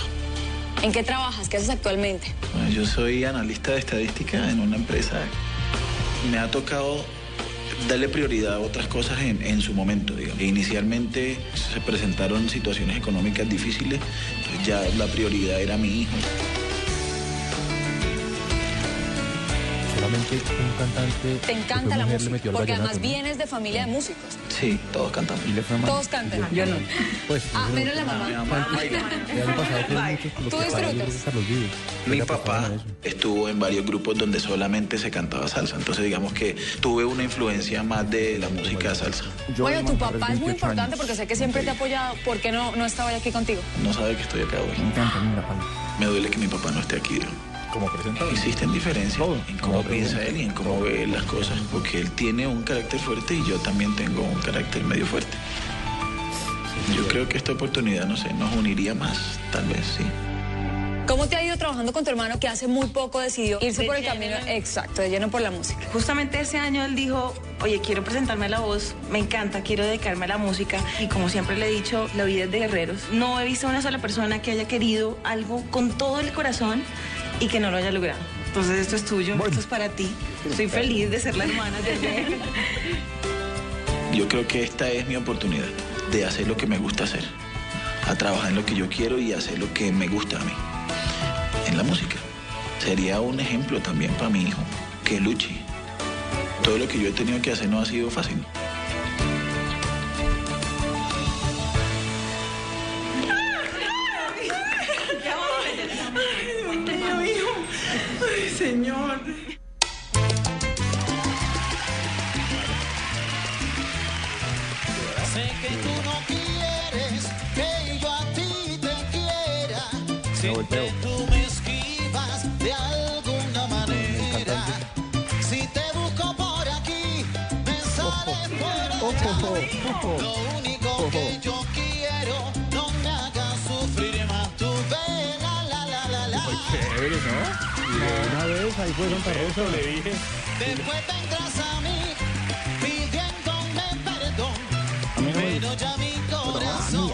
¿En qué trabajas? ¿Qué haces actualmente? Bueno, yo soy analista de estadística en una empresa. Me ha tocado darle prioridad a otras cosas en, en su momento, digamos. Inicialmente se presentaron situaciones económicas difíciles, entonces ya la prioridad era mi hijo. Solamente un cantante. Te encanta la música, porque vallenato, además ¿no? vienes de familia de músicos. Sí, todos cantamos. Y le fue Todos cantan. Yo no. Pues, Ah, menos la mamá. Mi mamá ¿Tú disfrutas? Mi papá estuvo en varios grupos donde solamente se cantaba salsa, entonces digamos que tuve una influencia más de la música salsa. Bueno, tu papá es muy importante porque sé que siempre te ha apoyado. ¿Por qué no, no estaba aquí contigo? No sabe que estoy acá hoy. Me duele que mi papá no esté aquí. digamos. Como presentador. Existen diferencias en cómo piensa él y en cómo ve las cosas, porque él tiene un carácter fuerte y yo también tengo un carácter medio fuerte. Yo creo que esta oportunidad, no sé, nos uniría más, tal vez, sí. ¿Cómo te ha ido trabajando con tu hermano que hace muy poco decidió irse De por el lleno. camino exacto, de lleno por la música? Justamente ese año él dijo, oye, quiero presentarme a la voz, me encanta, quiero dedicarme a la música. Y como siempre le he dicho, la vida es de guerreros. No he visto una sola persona que haya querido algo con todo el corazón y que no lo haya logrado. Entonces esto es tuyo, esto es para ti. Estoy feliz de ser la hermana de él. Yo creo que esta es mi oportunidad de hacer lo que me gusta hacer, a trabajar en lo que yo quiero y hacer lo que me gusta a mí, en la música. Sería un ejemplo también para mi hijo, que luche. Todo lo que yo he tenido que hacer no ha sido fácil. Señor. Sé que tú no quieres que yo a ti te quiera. Que tú me esquivas de alguna manera. Si te busco por aquí, me sales por allá. Lo único que yo quiero, no me hagas sufrir más. Tu vela, la, la, la, la. Chévere, ¿no? Una vez ahí fue Santa Rosa. Le dije. Después vendrás a mí pidiéndome perdón. A mí no me Pero ya mi corazón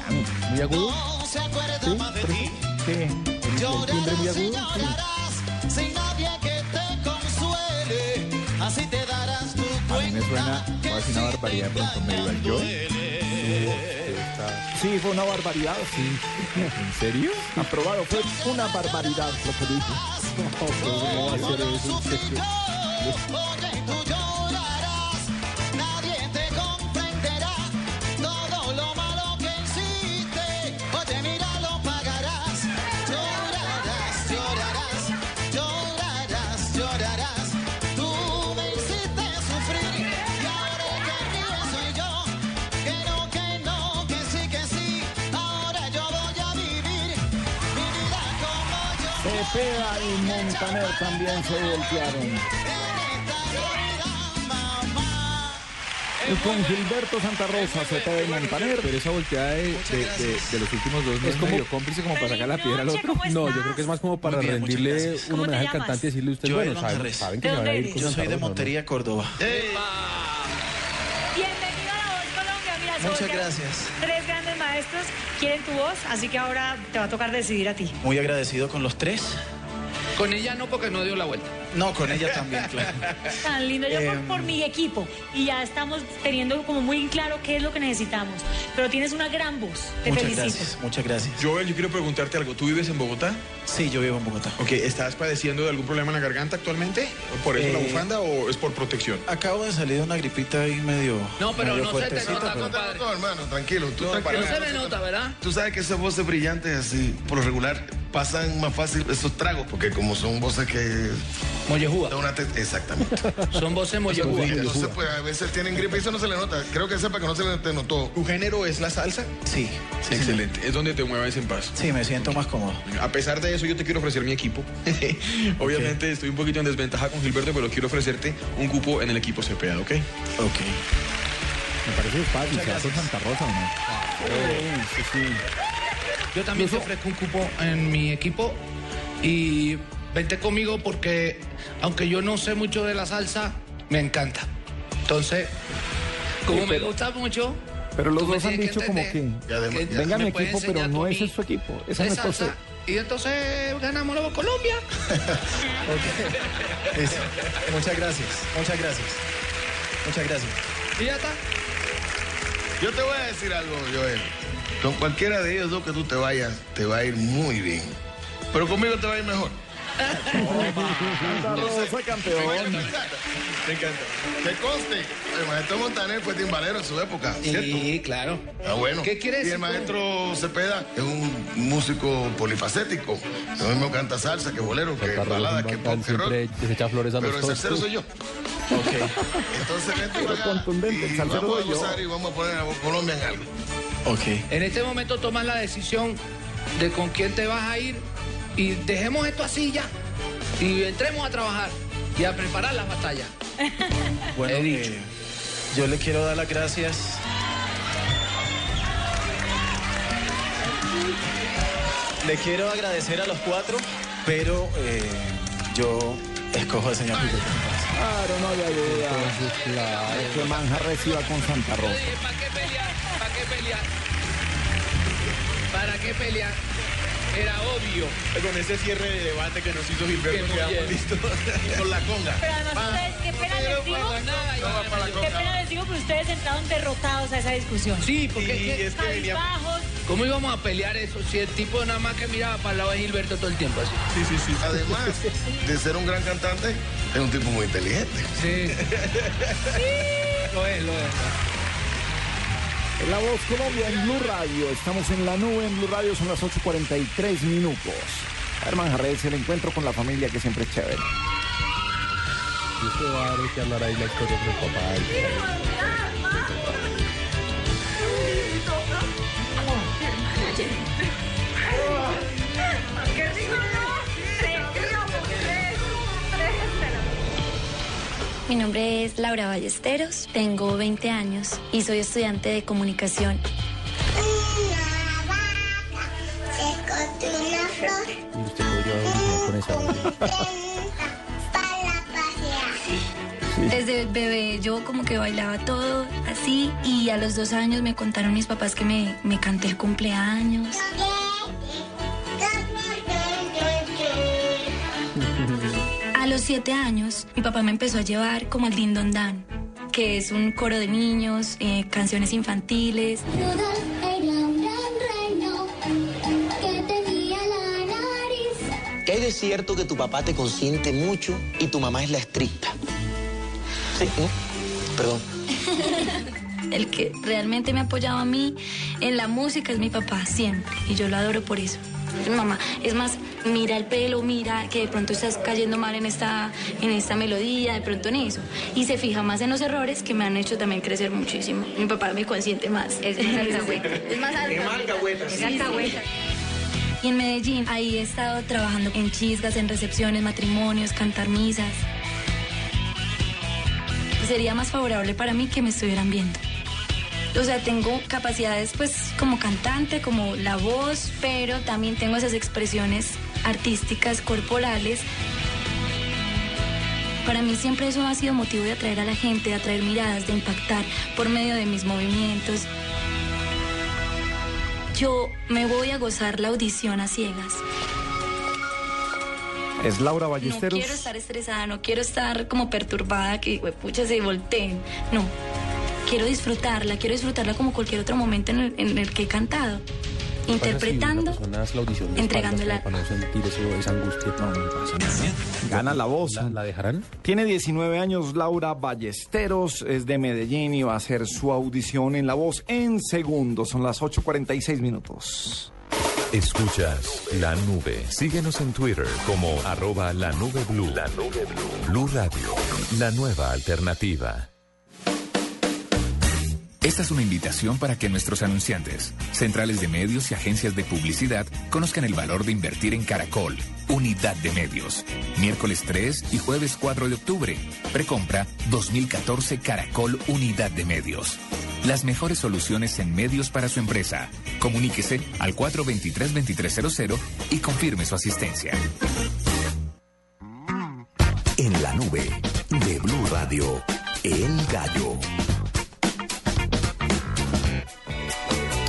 Muy agudo. no se acuerda más de ti. Sí. El, muy Llorarás y agudo. sí. llorarás sin nadie que te consuele. Así te darás tu A mí me cuenta. suena casi una barbaridad de pronto medio al yo. Sí, fue una barbaridad. Sí. ¿En serio? Aprobado, fue una barbaridad lo que dije. No, pero ¿cómo va a Cepeda y Montaner también se voltearon. Y con Gilberto Santa Rosa, Cepeda y Montaner. Pero esa volteada de, de- de- de los últimos dos no Es como- medio cómplice como para sacar la piedra al otro. No, yo creo que es más como para bien, rendirle un ¿Cómo te homenaje al cantante y decirle usted, Joel bueno, saben, saben que se va a ir con Yo soy Santa de Rosa, ¿no? Montería, Córdoba. Bienvenido gracias. Tres grandes maestros quieren tu voz, así que ahora te va a tocar decidir a ti. Muy agradecido con los tres. Con ella no, porque no dio la vuelta. No, con ella también, claro. Tan lindo, yo por, Em. por mi equipo. Y ya estamos teniendo como muy claro qué es lo que necesitamos. Pero tienes una gran voz. Te muchas felicito. gracias, muchas gracias. Joel, yo quiero preguntarte algo. ¿Tú vives en Bogotá? Sí, yo vivo en Bogotá. Ok, ¿estás padeciendo de algún problema en la garganta actualmente? ¿Por eso la Eh, bufanda o es por protección? Acabo de salir de una gripita ahí medio. No, pero medio no se te nota, pero- compadre. No, hermano, tranquilo. Tú No, tranquilo. no se me nota, ¿verdad? Tú sabes que esas voces brillantes así, por lo regular, pasan más fácil esos tragos, porque como son voces que... Mollejúa. una Exactamente. Son voces mollejúa. Entonces, pues a veces tienen gripe y eso no se le nota. Creo que sepa que no se le notó. ¿Tu género es la salsa? Sí, sí, Excelente. Es donde te mueves en paz. Sí, me siento más cómodo. A pesar de eso, yo te quiero ofrecer mi equipo. Obviamente estoy un poquito en desventaja con Gilberto, pero quiero ofrecerte un cupo en el equipo Cepeda, ¿ok? Ok. Me parece fácil, ¿se con Santa Rosa o no? Sí, sí. Yo también te ofrezco un cupo en mi equipo y vente conmigo porque aunque yo no sé mucho de la salsa, me encanta. Entonces, como Sí, me gusta mucho, Pero los dos han dicho como que, entender que venga mi equipo, pero no ese es su equipo. Esa no es salsa, cosa. Y entonces ganamos los Colombia. Eso. Muchas gracias, muchas gracias. Muchas gracias. Y ya está. Yo te voy a decir algo, Joel. Con cualquiera de ellos dos que tú te vayas, te va a ir muy bien. Pero conmigo te va a ir mejor. Santa Rosa, campeón. Me encanta. Que conste, el maestro Montaner fue timbalero en su época, ¿cierto? Sí, claro. Ah, bueno. ¿Qué quiere Y el maestro Cepeda es un músico polifacético. Lo mismo canta salsa, que bolero, que balada, que pop, que rock. Siempre se echa flores a Pero los el tostos. soy yo. Ok. Entonces acá contundente, el vamos a soy yo. gozar y vamos a poner a Colombia en algo. Ok. En este momento tomas la decisión de con quién te vas a ir y dejemos esto así ya y entremos a trabajar y a preparar las batallas. Bueno, He dicho. eh, yo le quiero dar las gracias. Le quiero agradecer a los cuatro, pero eh, yo escojo al señor Rosa. Claro, no había duda. claro. Que Manjarres iba con Santa Rosa. ¿Para qué pelear? ¿Para qué pelear? ¿Para qué pelear? Era obvio. Con ese cierre de debate que nos hizo Que Gilberto, quedamos listos. Con la conga. Pero además ustedes, qué pena les digo, qué pena les digo, pero ustedes entraron derrotados a esa discusión. Sí, porque Y es que- es que venía... Cabizbajos, ¿Cómo íbamos a pelear eso si el tipo nada más que miraba para el lado de Gilberto todo el tiempo así? Sí, sí, sí. Además de ser un gran cantante, es un tipo muy inteligente. Sí. Lo es, lo es. La Voz Colombia en Blue Radio. Estamos en la nube en Blue Radio, son las 8.43 minutos. Herman Jarres, el encuentro con la familia que siempre es chévere. Mi nombre es Laura Ballesteros, tengo 20 años y soy estudiante de comunicación. Y usted podría con esa. Desde bebé yo como que bailaba todo así y a los dos años me contaron mis papás que me, me canté el cumpleaños. Los siete años mi papá me empezó a llevar como al Din Don Dan, que es un coro de niños, eh, canciones infantiles. ¿Qué hay de cierto que tu papá te consiente mucho y tu mamá es la estricta? Sí, ¿no? Perdón. El que realmente me ha apoyado a mí en la música es mi papá, siempre. Y yo lo adoro por eso. Mamá, es más, mira el pelo, mira que de pronto estás cayendo mal en esta, en esta melodía, de pronto en eso. Y se fija más en los errores que me han hecho también crecer muchísimo. Mi papá me consiente más. Es más alcahueta. Es más alcahueta. Es alcahueta. Y en Medellín, ahí he estado trabajando en chisgas, en recepciones, matrimonios, cantar misas. sería más favorable para mí que me estuvieran viendo. O sea, tengo capacidades pues como cantante, como la voz, pero también tengo esas expresiones artísticas, corporales. Para mí siempre eso ha sido motivo de atraer a la gente, de atraer miradas, de impactar por medio de mis movimientos. Yo me voy a gozar la audición a ciegas. Es Laura No Ballesteros. quiero estar estresada, no quiero estar como perturbada, que pucha se volteen. No. Quiero disfrutarla, quiero disfrutarla como cualquier otro momento en el, en el que he cantado. Interpretando, entregándola. Para no sentir eso, esa angustia. No, no pasa. Gana la voz. ¿La, la dejarán? Tiene 19 años Laura Ballesteros, es de Medellín y va a hacer su audición en La Voz en segundos. Son las 8.46 minutos. Escuchas la nube. Síguenos en Twitter como arroba la nube blue. La nube blue. Blue Radio, la nueva alternativa. Esta es una invitación para que nuestros anunciantes, centrales de medios y agencias de publicidad conozcan el valor de invertir en Caracol, unidad de medios. Miércoles 3 y jueves 4 de octubre. Precompra 2014 Caracol Unidad de Medios. Las mejores soluciones en medios para su empresa. Comuníquese al 423-2300 y confirme su asistencia. En la nube de Blue Radio, El Gallo.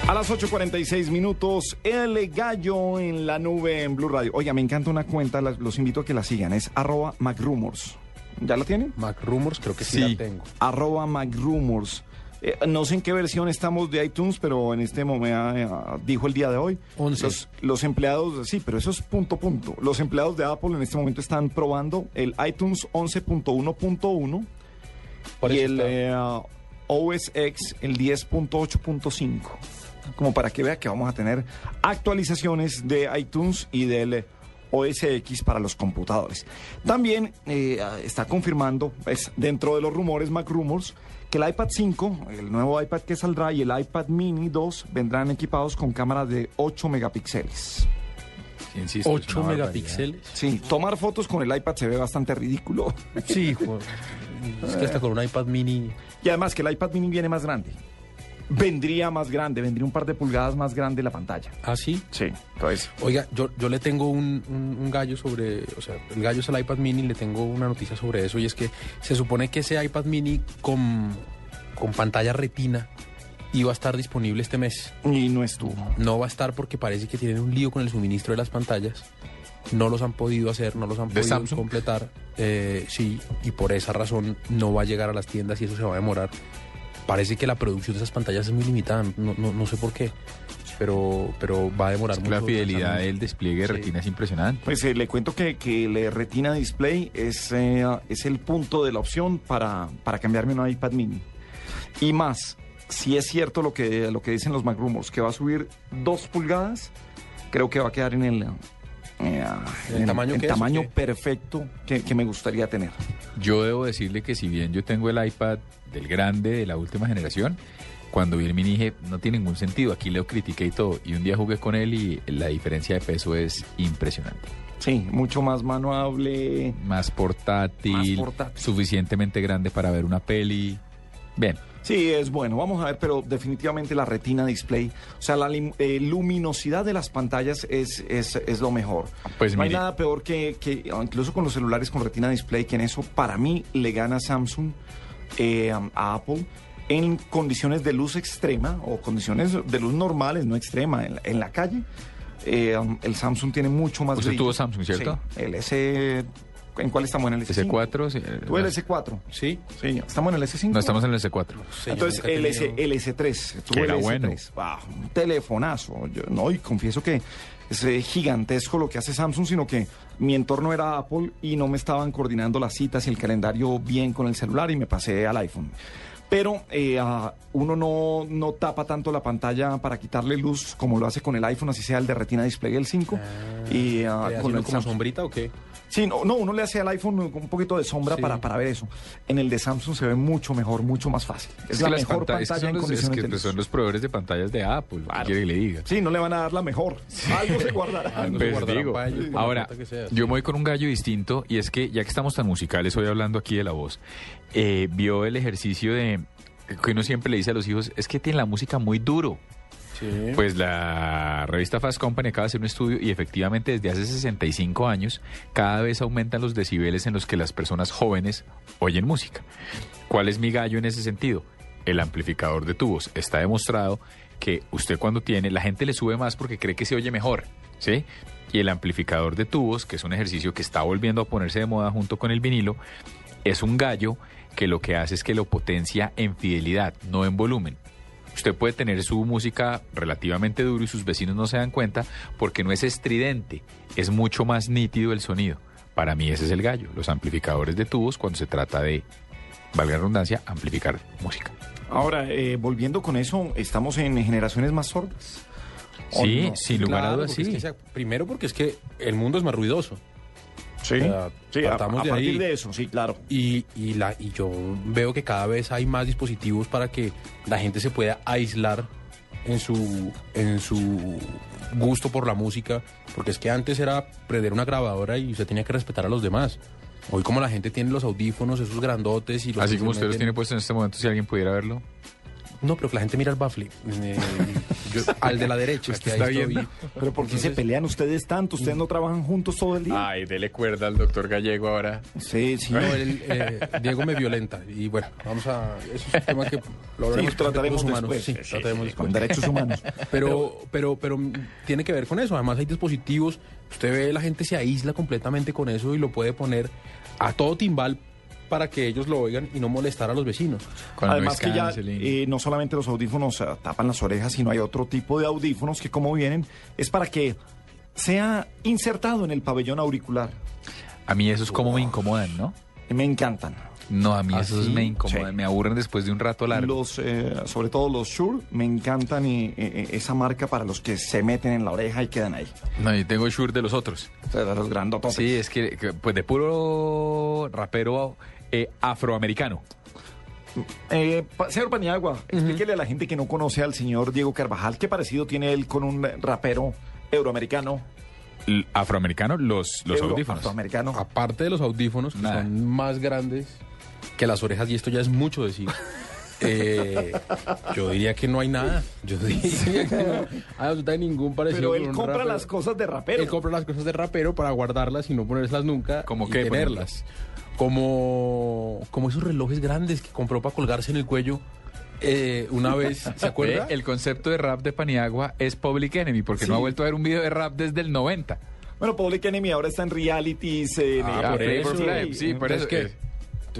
A las 8.46 minutos, El Gallo en la nube en Blue Radio. Oiga, me encanta una cuenta, la- los invito a que la sigan, es arroba MacRumors. ¿Ya la tienen? MacRumors, creo que sí, la tengo. Arroba MacRumors. Eh, no sé en qué versión estamos de iTunes, pero en este momento eh, dijo el día de hoy. Los, los empleados, sí, pero eso es punto punto. Los empleados de Apple en este momento están probando el iTunes 11.1.1 Por y eso el está. eh, OS X el 10.8.5. Como para que vea que vamos a tener actualizaciones de iTunes y del OS X para los computadores. También eh, está confirmando, pues, dentro de los rumores, Mac Rumors, que el iPad 5, el nuevo iPad que saldrá, y el iPad Mini 2 vendrán equipados con cámaras de 8 megapíxeles. Insisto, es 8 una megapíxeles. Sí, tomar fotos con el iPad se ve bastante ridículo. Sí, jo- es que hasta con un iPad mini. Y además que el iPad mini viene más grande. Vendría más grande, vendría un par de pulgadas más grande la pantalla. ¿Ah, sí? Sí, entonces. Oiga, yo, yo le tengo un, un- un gallo sobre, o sea, el gallo es el iPad mini, le tengo una noticia sobre eso y es que se supone que ese iPad mini con, con pantalla retina iba a estar disponible este mes. Y no estuvo. No va a estar porque parece que tienen un lío con el suministro de las pantallas. No los han podido hacer, no los han ¿De podido Samsung? completar. Eh, sí, y por esa razón no va a llegar a las tiendas y eso se va a demorar. Parece que la producción de esas pantallas es muy limitada, no, no, no sé por qué, pero, pero va a demorar Es que mucho. la fidelidad del despliegue de Sí. retina es impresionante. Pues eh, le cuento que, que el Retina Display es, eh, es el punto de la opción para, para cambiarme un iPad mini. Y más, si es cierto lo que, lo que dicen los Mac Rumors, que va a subir dos pulgadas, creo que va a quedar en el, eh, ¿El tamaño que perfecto que, que me gustaría tener. Yo debo decirle que si bien yo tengo el iPad del grande de la última generación, cuando vi el mini dije, no tiene ningún sentido, aquí lo critiqué y todo, y un día jugué con él y la diferencia de peso es impresionante. Sí, mucho más manuable. Más portátil, Más portátil. suficientemente grande para ver una peli. Bien. Sí, es bueno. Vamos a ver, pero definitivamente la retina display, o sea, la eh, luminosidad de las pantallas es, es, es lo mejor. Pues no hay nada peor que, que, incluso con los celulares con retina display, que en eso para mí le gana Samsung eh, a Apple en condiciones de luz extrema o condiciones de luz normales, no extrema, en la, en la calle. eh, el Samsung tiene mucho más Usted brillo. tuvo Samsung, ¿cierto? Sí, el S... ¿En cuál estamos? ¿En el S5? S4, sí, ¿Tú el no. S4? Sí. Sí, estamos en el S5. No estamos en el S4. Entonces, el, S, el S3. tuvo Que era el S3. bueno. Wow, un telefonazo. Yo, no, y confieso que es eh, gigantesco lo que hace Samsung, sino que mi entorno era Apple y no me estaban coordinando las citas y el calendario bien con el celular y me pasé al iPhone. Pero eh, ah, uno no, no tapa tanto la pantalla para quitarle luz como lo hace con el iPhone, así sea el de Retina Display el 5. y ah, ¿Le hace con el como Samsung. sombrita o qué? Sí, no, no, uno le hace al iPhone un poquito de sombra Sí. para, para ver eso. En el de Samsung se ve mucho mejor, mucho más fácil. Es, que la las mejor panta- es que pantalla son en los, es que de luz. son los proveedores de pantallas de Apple. ¿Qué quiere que le diga? Sí, no le van a dar la mejor. Algo se guardará. Algo se Pues guardarán digo, ellos, ahora, plata que sea, yo me voy con un gallo distinto y es que ya que estamos tan musicales hoy hablando aquí de la voz, eh, vio el ejercicio de que uno siempre le dice a los hijos, es que tiene la música muy duro. Pues la revista Fast Company acaba de hacer un estudio y efectivamente desde hace 65 años cada vez aumentan los decibeles en los que las personas jóvenes oyen música. ¿Cuál es mi gallo en ese sentido? El amplificador de tubos. Está demostrado que usted cuando tiene, la gente le sube más porque cree que se oye mejor, ¿sí? Y el amplificador de tubos, que es un ejercicio que está volviendo a ponerse de moda junto con el vinilo, es un gallo que lo que hace es que lo potencia en fidelidad, no en volumen. Usted puede tener su música relativamente duro y sus vecinos no se dan cuenta porque no es estridente, es mucho más nítido el sonido. Para mí ese es el gallo, los amplificadores de tubos cuando se trata de, valga la redundancia, amplificar música. Ahora, eh, volviendo con eso, ¿estamos en generaciones más sordas? ¿O Sí, no? sin lugar a dudas, es sí. que sea- primero porque es que el mundo es más ruidoso. Sí, O sea, sí, a, partamos a de partir ahí. de eso, sí, claro. Y, y, la, y yo veo que cada vez hay más dispositivos para que la gente se pueda aislar en su, en su gusto por la música, porque es que antes era prender una grabadora y usted tenía que respetar a los demás. Hoy como la gente tiene los audífonos, esos grandotes y los Así como se usted los meten- tiene puestos en este momento, si alguien pudiera verlo. No, pero que la gente mira el baffle. Eh, yo- al de la derecha. Usted que ahí está estoy. Pero ¿por qué se pelean ustedes tanto? ¿Ustedes no trabajan juntos todo el día? Ay, dele cuerda al doctor Gallego ahora. Sí, sí. No, él, eh, Diego me violenta. Y bueno, vamos a. Eso es un tema que lo hablaremos Sí, con trataremos recursos humanos. después. Sí, Sí, sí, trataremos sí, después. con derechos humanos. Pero, pero, pero mm, tiene que ver con eso. Además, hay dispositivos. Usted ve, la gente se aísla completamente con eso y lo puede poner a todo timbal para que ellos lo oigan y no molestar a los vecinos. Además que ya eh, no solamente los audífonos eh, tapan las orejas, sino hay otro tipo de audífonos que como vienen es para que sea insertado en el pabellón auricular. A mí esos como me incomodan, ¿no? Me encantan. No, a mí ¿Ah, esos me incomodan, Sí. me aburren después de un rato largo. Los, eh, sobre todo los Shure, me encantan y, eh, esa marca para los que se meten en la oreja y quedan ahí. No, yo tengo Shure de los otros. de los grandototes. Sí, es que, pues de puro rapero eh, afroamericano. Eh, señor Paniagua, explíquele a la gente que no conoce al señor Diego Carvajal qué parecido tiene él con un rapero euroamericano. L- afroamericano, los, los Euro- audífonos. afroamericano. Aparte de los audífonos, que Nada. son más grandes que las orejas, y esto ya es mucho decir. eh, yo diría que no hay nada. Yo diría que no hay absolutamente ningún parecido. Pero él compra rapero. las cosas de rapero. Él compra las cosas de rapero para guardarlas y no ponérselas nunca. ¿Cómo y qué, por tenerlas. Como, como esos relojes grandes que compró para colgarse en el cuello eh, una vez. ¿Se acuerda? El concepto de rap de Paniagua es Public Enemy, porque Sí. no ha vuelto a ver un video de rap desde el 90. Bueno, Public Enemy ahora está en realities. en- Ah, en- por eso, sí, sí, por eso. Entonces, ¿qué?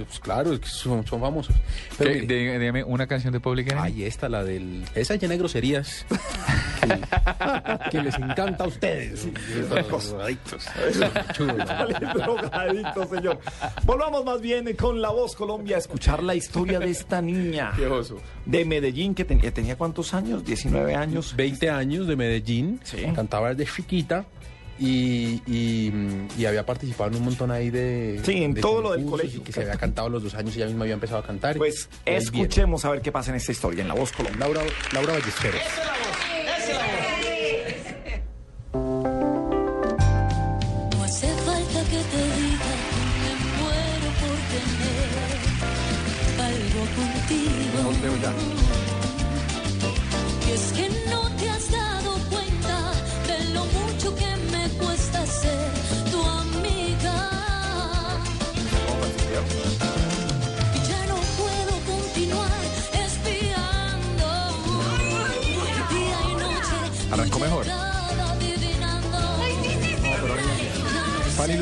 Pues claro, es que son, son famosos. Pero ¿Qué? mire, Dí- Dígame una canción de Public Enemy. Ahí está la del. Esa llena de groserías que, que les encanta a ustedes. Drogadictos. Drogadictos, señor. Volvamos más bien con La Voz Colombia a escuchar la historia de esta niña Qué oso. de Medellín que tenía, tenía cuántos años, 19 años. 20 años de Medellín, Sí. cantaba desde chiquita y, y, y había participado en un montón ahí de. Sí, en de todo lo del colegio. y Que se había cantado los dos años y ella misma había empezado a cantar. Pues escuchemos a ver qué pasa en esta historia en La Voz Colombia. Laura, Laura Ballesteros. No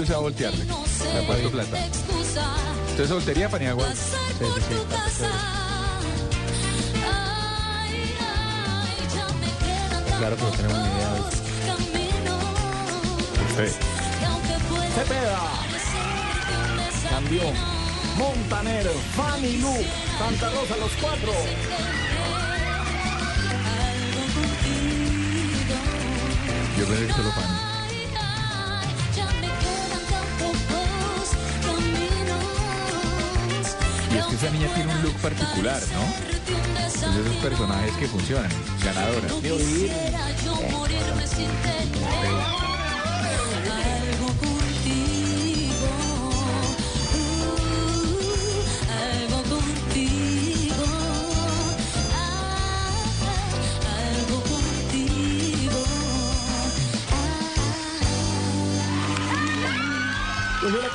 se va a voltear. Le ha puesto plata. ¿Usted es soltería, Paniagua? Ya me quedan Claro que no tenemos ni idea. Sí. Cepeda. Cambió. Montaner, Fanny Lu, Santa Rosa, los cuatro. Yo pensé que solo Fanny. Que esa niña tiene un look particular, ¿no? Es de esos personajes que funcionan. Ganadora.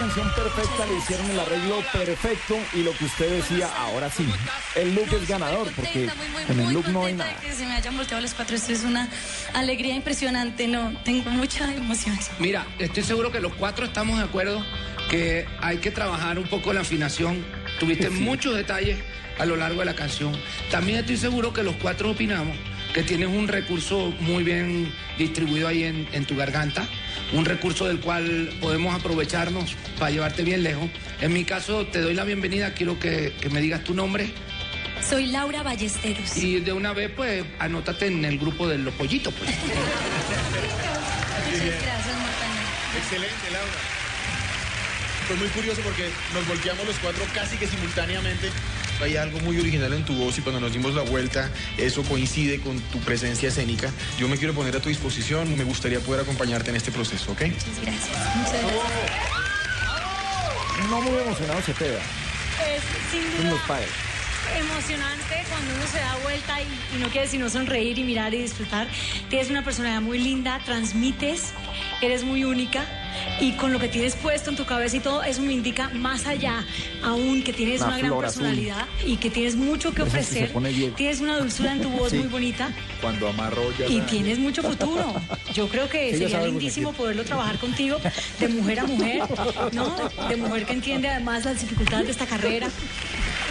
Combinación perfecta, le hicieron el arreglo perfecto y lo que usted decía, ahora sí, el look es ganador, porque en el look no hay nada. Que se me hayan volteado los cuatro, esto es una alegría impresionante, no, tengo mucha emoción. Mira, estoy seguro que los cuatro estamos de acuerdo que hay que trabajar un poco la afinación. Tuviste muchos detalles a lo largo de la canción. También estoy seguro que los cuatro opinamos que tienes un recurso muy bien distribuido ahí en, en tu garganta, un recurso del cual podemos aprovecharnos para llevarte bien lejos. En mi caso, te doy la bienvenida, quiero que, que me digas tu nombre. Soy Laura Ballesteros. Y de una vez, pues, anótate en el grupo de los pollitos, pues. Muchas gracias, Montaña. Excelente, Laura. Fue muy curioso porque nos volteamos los cuatro casi que simultáneamente. Hay algo muy original en tu voz y cuando nos dimos la vuelta, eso coincide con tu presencia escénica. Yo me quiero poner a tu disposición, me gustaría poder acompañarte en este proceso, ¿ok? Muchas gracias. Muchas gracias. No muy emocionado se pega. Es sin los duda padres. Emocionante cuando uno se da vuelta y, y no quiere sino sonreír y mirar y disfrutar. Tienes una personalidad muy linda, transmites, eres muy única y con lo que tienes puesto en tu cabeza y todo, eso me indica más allá aún que tienes Una una, gran flor azul. personalidad y que tienes mucho que ofrecer. Tienes una dulzura en tu voz Sí. muy bonita. Cuando amarro ya... Y la- tienes mucho futuro. Yo creo que sería lindísimo poderlo trabajar contigo de mujer a mujer, ¿no? De mujer que entiende además las dificultades de esta carrera.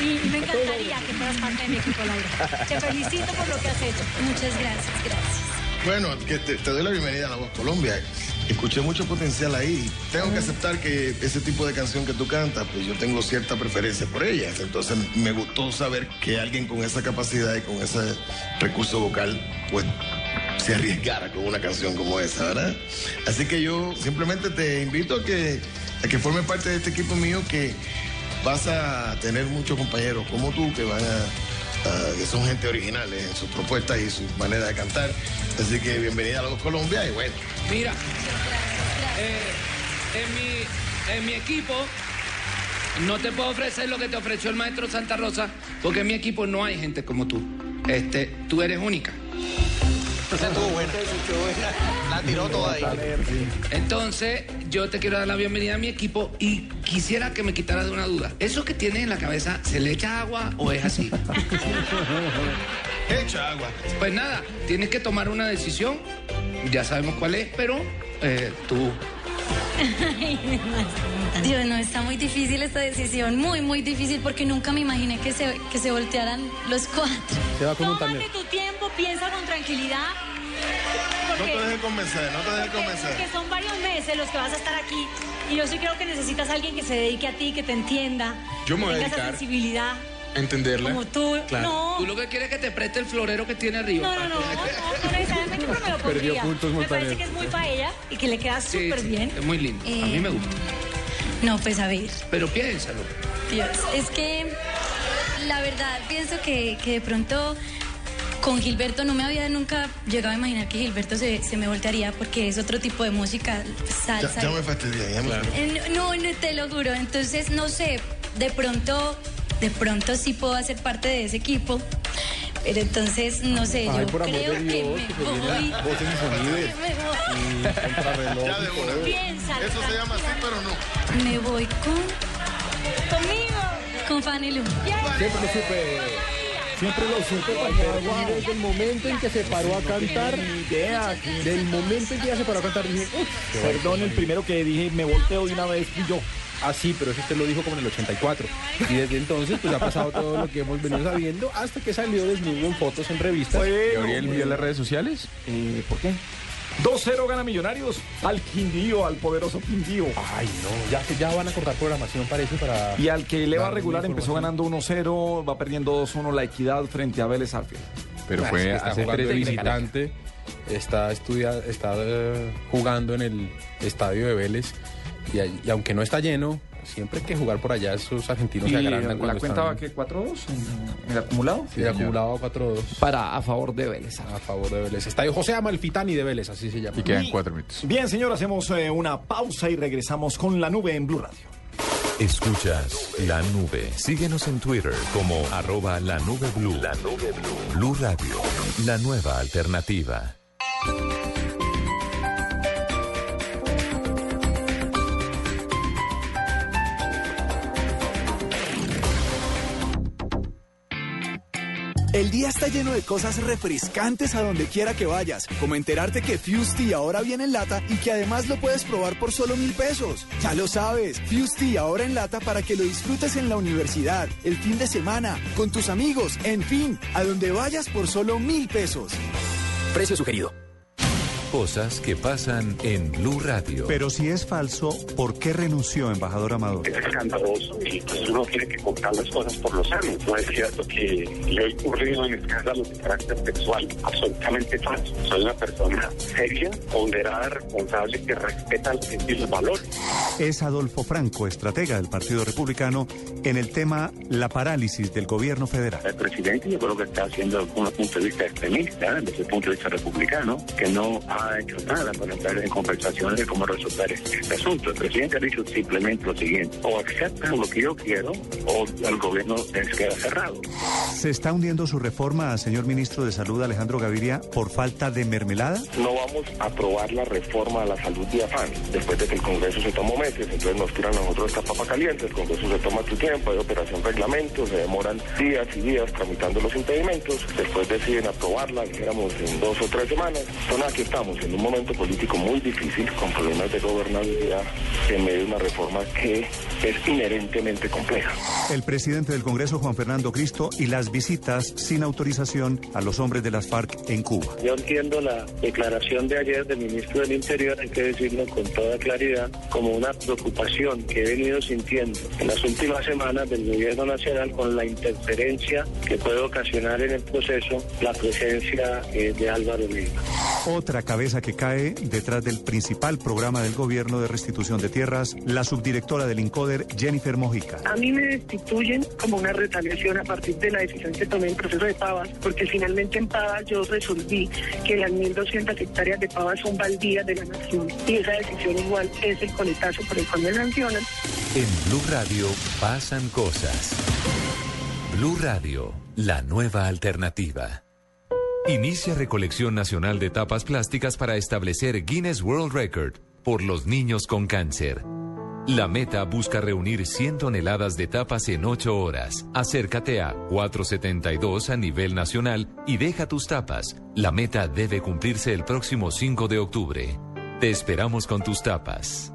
Y, me encantaría que fueras parte de mi equipo, Laura. Te felicito por lo que has hecho. Muchas gracias, gracias. Bueno, que te, te doy la bienvenida a La Voz Colombia. Escuché mucho potencial ahí. Tengo que aceptar que ese tipo de canción que tú cantas, pues yo tengo cierta preferencia por ellas. Entonces me gustó saber que alguien con esa capacidad y con ese recurso vocal, pues se arriesgara con una canción como esa, ¿verdad? Así que yo simplemente te invito a que, a que formes parte de este equipo mío que vas a tener muchos compañeros como tú que van a, que son gente originales en sus propuestas y su manera de cantar. Así que bienvenida a Voz Colombia y bueno. Mira, eh, en, mi, en mi equipo no te puedo ofrecer lo que te ofreció el maestro Santa Rosa, porque en mi equipo no hay gente como tú. Este, tú eres única. Estuvo buena. La tiró toda ahí. Entonces, yo te quiero dar la bienvenida a mi equipo y quisiera que me quitaras de una duda. ¿Eso que tienes en la cabeza, se le echa agua o es así? Echa agua. Pues nada, tienes que tomar una decisión. Ya sabemos cuál es, pero eh, tú. Dios, no, está muy difícil esta decisión, muy, muy difícil porque nunca me imaginé que se, que se voltearan los cuatro. Se va con un Tómate tu tiempo, piensa con tranquilidad. No Porque, te dejes convencer, no te dejes convencer. porque son varios meses los que vas a estar aquí. Y yo sí creo que necesitas a alguien que se dedique a ti, que te entienda. Yo me que voy a tenga esa dedicar. sensibilidad. Entenderla. Como tú. No. Tú lo que quieres es que te preste el florero que tiene arriba. No, no, no, no, no necesariamente, pero me lo Perdió pondría. puntos Me parece que es muy para ella y que le queda súper sí, bien. Es muy lindo. A mí me gusta. No, pues a ver, Pero piénsalo. Dios, es que la verdad pienso que, que de pronto con Gilberto no me había nunca llegado a imaginar que Gilberto se, se me voltearía porque es otro tipo de música, salsa. ya me fastidié, ya me Eh, No, no, te lo juro. Entonces, no sé, de pronto, de pronto sí puedo hacer parte de ese equipo. Pero entonces, no sé, Ay, yo por amor creo de que Dios, me voy. voces insonibles. Me voy. Y contrarreloj Ya de y una. todo. Piénsalo, Eso se llama así, pero no. Me voy con. Conmigo. Con Fanny Lu. Siempre lo supe. Siempre lo supe. Y desde el momento en que se paró a cantar, del momento en que ya se paró a cantar, dije, "Uf, Perdón, el primero que dije, me volteo de una vez fui yo. Ah, sí, pero eso usted lo dijo como en el 84. Y desde entonces, pues ha pasado todo lo que hemos venido sabiendo hasta que salió desnudo en fotos en revistas. Bueno, ¿Gabriel vio las redes sociales? Eh, ¿Por qué? 2-0 gana Millonarios al Quindío, al poderoso Quindío. Ay, no, ya, ya van a cortar programación, parece, para. Y al que le va Dar regular empezó ganando información. 1-0, va perdiendo 2-1 la equidad frente a Vélez Arfield. Pero fue hace tres de visitante, está, estudia, está eh, jugando en el estadio de Vélez y aunque no está lleno, siempre hay que jugar por allá, esos argentinos Y se agrandan la cuenta va que 4-2 en el acumulado. Sí, acumulado 4-2 Para a favor de Vélez. a favor de Vélez. Estadio José Amalfitani de Vélez, así se llama. Y quedan cuatro minutos. Bien, señor, hacemos eh, una pausa y regresamos con la nube en Blue Radio. Escuchas la nube. Síguenos en Twitter como arroba la nube blue. La nube blue. Blue Radio. La nueva alternativa. El día está lleno de cosas refrescantes a donde quiera que vayas, como enterarte que Fusti ahora viene en lata y que además lo puedes probar por solo mil pesos. Ya lo sabes, Fusti ahora en lata para que lo disfrutes en la universidad, el fin de semana, con tus amigos, en fin, a donde vayas por solo mil pesos. Precio sugerido. Cosas que pasan en Blue Radio. Pero si es falso, ¿por qué renunció, embajador Amador? Es escandaloso y pues uno tiene que contar las cosas por los años. No es cierto que yo he incurrido en escándalos de carácter sexual. Absolutamente falso. Soy una persona seria, ponderada, responsable, que respeta y los valores. Es Adolfo Franco, estratega del Partido Republicano, en el tema la parálisis del gobierno federal. El presidente yo creo que está haciendo un punto de vista extremista, desde el punto de vista republicano, que no ha hecho nada para entrar en conversaciones de cómo resolver este asunto. El presidente ha dicho simplemente lo siguiente, o aceptan lo que yo quiero o el gobierno se queda cerrado. ¿Se está hundiendo su reforma, señor ministro de Salud Alejandro Gaviria, por falta de mermelada? No vamos a aprobar la reforma a la salud de afán, después de que el Congreso se tomó meses, entonces nos tiran a nosotros esta papa caliente, el Congreso se toma su tiempo, hay operación reglamento, se demoran días y días tramitando los impedimentos, después deciden aprobarla, dijéramos en dos o tres semanas. Entonces aquí estamos, en un momento político muy difícil, con problemas de gobernabilidad, en medio de una reforma que es inherentemente compleja. El presidente del Congreso, Juan Fernando Cristo, y las visitas sin autorización a los hombres de las FARC en Cuba. Yo entiendo la declaración de ayer del ministro del Interior, hay que decirlo con toda claridad, como una preocupación que he venido sintiendo en las últimas semanas del gobierno nacional con la interferencia que puede ocasionar en el proceso la presencia eh, de Álvaro Lima. Otra cabeza que cae detrás del principal programa del gobierno de restitución de tierras, la subdirectora del INCODER, Jennifer Mojica. A mí me destituyen como una retaliación a partir de la decisión que tomé en proceso de Pavas, porque finalmente en Pavas yo resolví que las 1.200 hectáreas de Pavas son baldías de la nación y esa decisión igual es el coletazo por el cual me sancionan. En Blue Radio pasan cosas. Blue Radio, la nueva alternativa. Inicia recolección nacional de tapas plásticas para establecer Guinness World Record por los niños con cáncer. La meta busca reunir 100 toneladas de tapas en 8 horas. Acércate a 472 a nivel nacional y deja tus tapas. La meta debe cumplirse el próximo 5 de octubre. Te esperamos con tus tapas.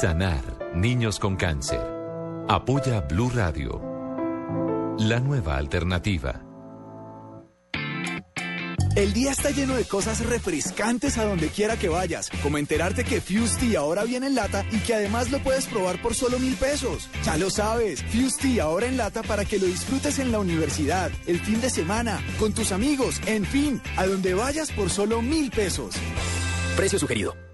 Sanar, niños con cáncer. Apoya Blue Radio. La nueva alternativa. El día está lleno de cosas refrescantes a donde quiera que vayas, como enterarte que Fusti ahora viene en lata y que además lo puedes probar por solo mil pesos. Ya lo sabes, Fusti ahora en lata para que lo disfrutes en la universidad, el fin de semana, con tus amigos, en fin, a donde vayas por solo mil pesos. Precio sugerido.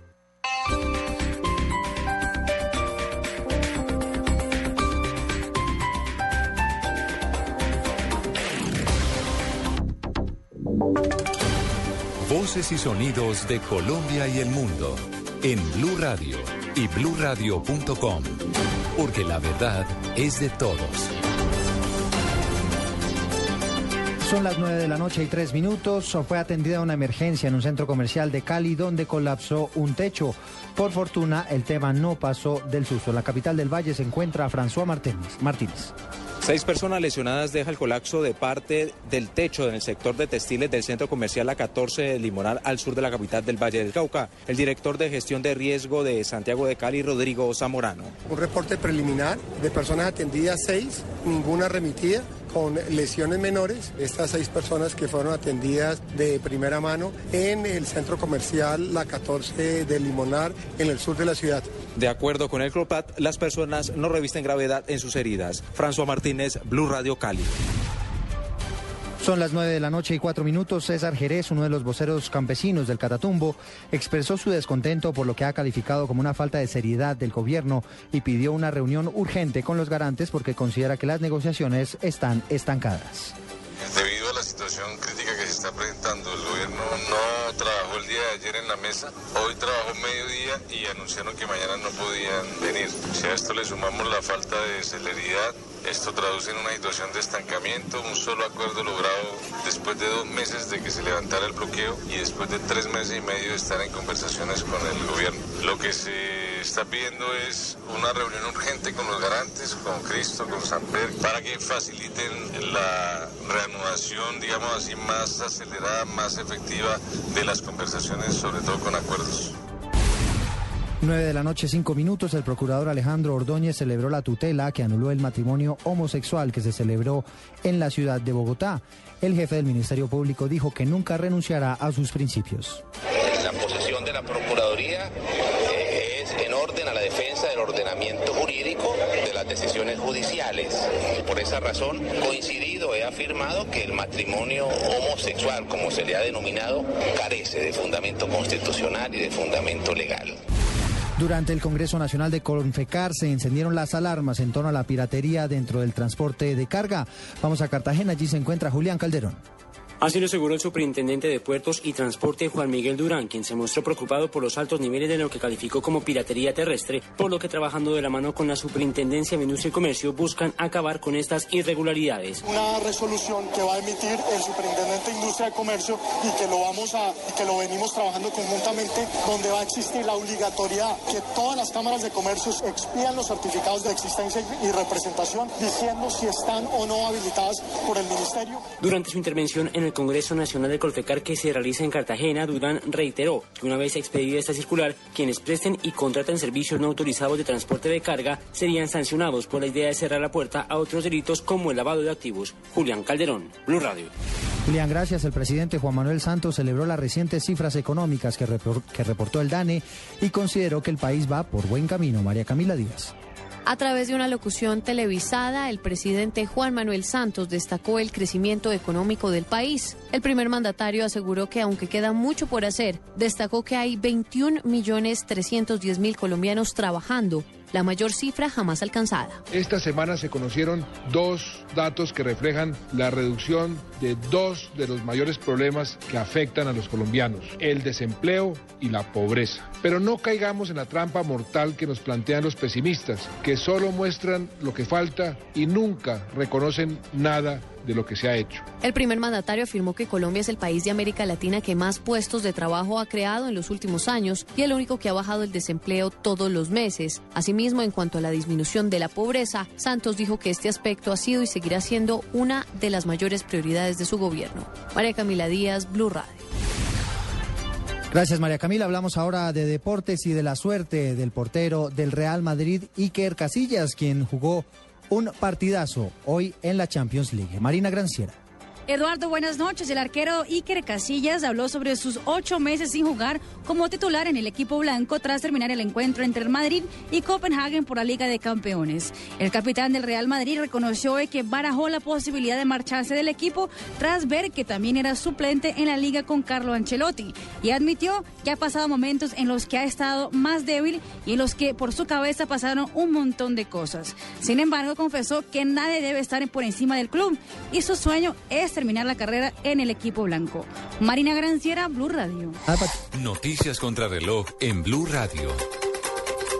Voces y sonidos de Colombia y el mundo en Blue Radio y bluradio.com, porque la verdad es de todos. Son las 9 de la noche y tres minutos. Fue atendida una emergencia en un centro comercial de Cali donde colapsó un techo. Por fortuna, el tema no pasó del susto. En la capital del Valle se encuentra François Martínez. Martínez. Seis personas lesionadas deja el colapso de parte del techo en el sector de textiles del centro comercial A14 de Limonar al sur de la capital del Valle del Cauca. El director de gestión de riesgo de Santiago de Cali, Rodrigo Zamorano. Un reporte preliminar de personas atendidas seis, ninguna remitida con lesiones menores. Estas seis personas que fueron atendidas de primera mano en el centro comercial La 14 de Limonar, en el sur de la ciudad. De acuerdo con el CROPAT, las personas no revisten gravedad en sus heridas. François Martínez, Blue Radio Cali. Son las 9 de la noche y cuatro minutos. César Jerez, uno de los voceros campesinos del Catatumbo, expresó su descontento por lo que ha calificado como una falta de seriedad del gobierno y pidió una reunión urgente con los garantes porque considera que las negociaciones están estancadas. Debido a ayer en la mesa, hoy trabajó mediodía y anunciaron que mañana no podían venir. Si a esto le sumamos la falta de celeridad, esto traduce en una situación de estancamiento, un solo acuerdo logrado después de dos meses de que se levantara el bloqueo y después de tres meses y medio de estar en conversaciones con el gobierno. Lo que se está pidiendo es una reunión urgente con los garantes, con Cristo, con Samper, para que faciliten la reanudación, digamos así, más acelerada, más efectiva de las conversaciones, sobre todo con acuerdos. 9 de la noche, 5 minutos, el procurador Alejandro Ordóñez celebró la tutela que anuló el matrimonio homosexual que se celebró en la ciudad de Bogotá. El jefe del Ministerio Público dijo que nunca renunciará a sus principios. La posición de la Procuraduría eh, es en orden a la defensa del ordenamiento jurídico de las decisiones judiciales. Por esa razón, coincidido, he afirmado que el matrimonio homosexual, como se le ha denominado, carece de fundamento constitucional y de fundamento legal. Durante el Congreso Nacional de Confecar se encendieron las alarmas en torno a la piratería dentro del transporte de carga. Vamos a Cartagena, allí se encuentra Julián Calderón. Así lo aseguró el superintendente de Puertos y Transporte Juan Miguel Durán, quien se mostró preocupado por los altos niveles de lo que calificó como piratería terrestre, por lo que trabajando de la mano con la Superintendencia de Industria y Comercio buscan acabar con estas irregularidades. Una resolución que va a emitir el superintendente de Industria y Comercio y que lo vamos a que lo venimos trabajando conjuntamente, donde va a existir la obligatoriedad que todas las cámaras de comercio expidan los certificados de existencia y representación diciendo si están o no habilitadas por el ministerio. Durante su intervención en el Congreso Nacional de Colfecar que se realiza en Cartagena, Durán reiteró que una vez expedida esta circular, quienes presten y contraten servicios no autorizados de transporte de carga serían sancionados por la idea de cerrar la puerta a otros delitos como el lavado de activos. Julián Calderón, Blue Radio. Julián, gracias. El presidente Juan Manuel Santos celebró las recientes cifras económicas que, que reportó el DANE y consideró que el país va por buen camino. María Camila Díaz. A través de una locución televisada, el presidente Juan Manuel Santos destacó el crecimiento económico del país. El primer mandatario aseguró que aunque queda mucho por hacer, destacó que hay 21 millones 310 mil colombianos trabajando la mayor cifra jamás alcanzada. Esta semana se conocieron dos datos que reflejan la reducción de dos de los mayores problemas que afectan a los colombianos, el desempleo y la pobreza. Pero no caigamos en la trampa mortal que nos plantean los pesimistas, que solo muestran lo que falta y nunca reconocen nada de lo que se ha hecho. El primer mandatario afirmó que Colombia es el país de América Latina que más puestos de trabajo ha creado en los últimos años y el único que ha bajado el desempleo todos los meses. Asimismo, en cuanto a la disminución de la pobreza, Santos dijo que este aspecto ha sido y seguirá siendo una de las mayores prioridades de su gobierno. María Camila Díaz, Blue Radio. Gracias María Camila. Hablamos ahora de deportes y de la suerte del portero del Real Madrid, Iker Casillas, quien jugó un partidazo hoy en la Champions League. Marina Granciera. Eduardo, buenas noches. El arquero Iker Casillas habló sobre sus ocho meses sin jugar como titular en el equipo blanco tras terminar el encuentro entre el Madrid y Copenhagen por la Liga de Campeones. El capitán del Real Madrid reconoció que barajó la posibilidad de marcharse del equipo tras ver que también era suplente en la liga con Carlo Ancelotti y admitió que ha pasado momentos en los que ha estado más débil y en los que por su cabeza pasaron un montón de cosas. Sin embargo, confesó que nadie debe estar por encima del club y su sueño es terminar la carrera en el equipo blanco. Marina Granciera, Blue Radio. Noticias contra reloj en Blue Radio.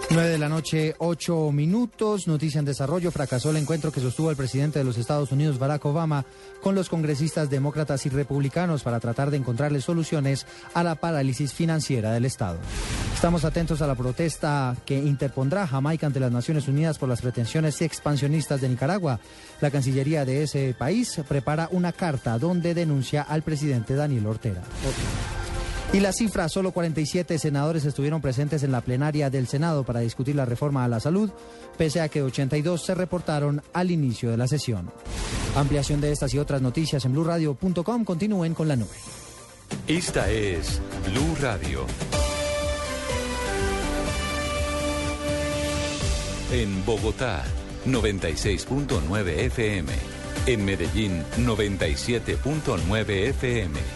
9 de la noche, 8 minutos. Noticia en desarrollo. Fracasó el encuentro que sostuvo el presidente de los Estados Unidos, Barack Obama, con los congresistas demócratas y republicanos para tratar de encontrarle soluciones a la parálisis financiera del Estado. Estamos atentos a la protesta que interpondrá Jamaica ante las Naciones Unidas por las pretensiones expansionistas de Nicaragua. La Cancillería de ese país prepara una carta donde denuncia al presidente Daniel Ortega. Y la cifra, solo 47 senadores estuvieron presentes en la plenaria del Senado para discutir la reforma a la salud, pese a que 82 se reportaron al inicio de la sesión. Ampliación de estas y otras noticias en blurradio.com. Continúen con la nube. Esta es Blue Radio. En Bogotá, 96.9 FM. En Medellín, 97.9 FM.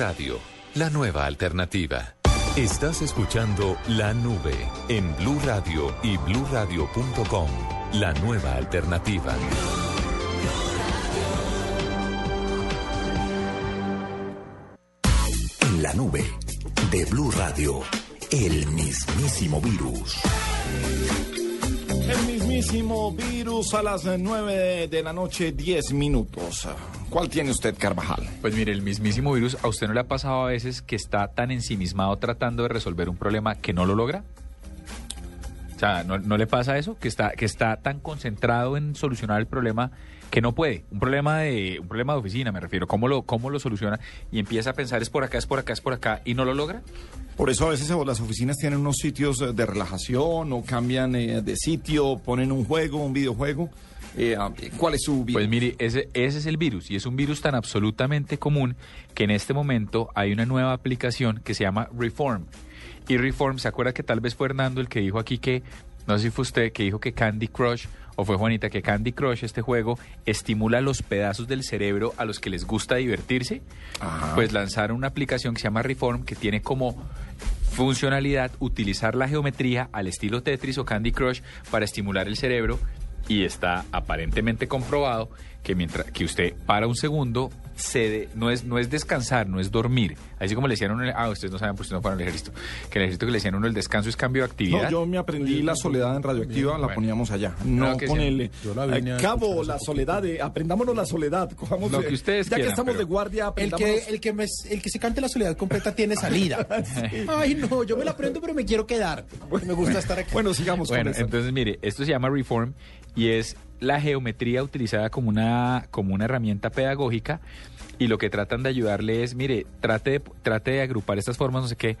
Radio, la nueva alternativa. Estás escuchando La Nube en Blue Radio y bluradio.com, la nueva alternativa. En la nube de Blue Radio, el mismísimo virus. El mismísimo virus a las 9 de la noche, 10 minutos. ¿Cuál tiene usted, Carvajal? Pues mire, el mismísimo virus, ¿a usted no le ha pasado a veces que está tan ensimismado tratando de resolver un problema que no lo logra? O sea, ¿no, no le pasa eso? Que está, que está tan concentrado en solucionar el problema que no puede. Un problema de, un problema de oficina, me refiero. ¿Cómo lo, cómo lo soluciona? Y empieza a pensar es por acá, es por acá, es por acá, y no lo logra. Por eso a veces las oficinas tienen unos sitios eh, de relajación o cambian eh, de sitio, ponen un juego, un videojuego. Eh, ah, ¿Cuál es su virus? Pues mire, ese, ese es el virus y es un virus tan absolutamente común que en este momento hay una nueva aplicación que se llama Reform. Y Reform, ¿se acuerda que tal vez fue Hernando el que dijo aquí que, no sé si fue usted, que dijo que Candy Crush o fue Juanita, que Candy Crush, este juego, estimula los pedazos del cerebro a los que les gusta divertirse? Pues lanzaron una aplicación que se llama Reform que tiene como funcionalidad utilizar la geometría al estilo Tetris o Candy Crush para estimular el cerebro y está aparentemente comprobado que mientras que usted para un segundo se de- no es no es descansar, no es dormir. Así como le decían a uno, ah, ustedes no saben, pues no fueron al ejército, que el ejército que le decían a uno el descanso es cambio de actividad. No, yo me aprendí la soledad en radioactiva, la Bueno. poníamos allá. No, No, que con el Yo la vine eh, a cabo, la soledad, de, aprendámonos la soledad. cojamos, Lo eh, que ustedes Ya que estamos pero- de guardia, El que, el, que me- el que se cante la soledad completa tiene salida. Ay, no, yo me la aprendo, pero me quiero quedar. Me gusta estar aquí. Bueno, sigamos Bueno, entonces mire, esto se llama Reform y es la geometría utilizada como una, como una herramienta pedagógica y lo que tratan de ayudarle es, mire, trate de, trate de agrupar estas formas, no sé qué.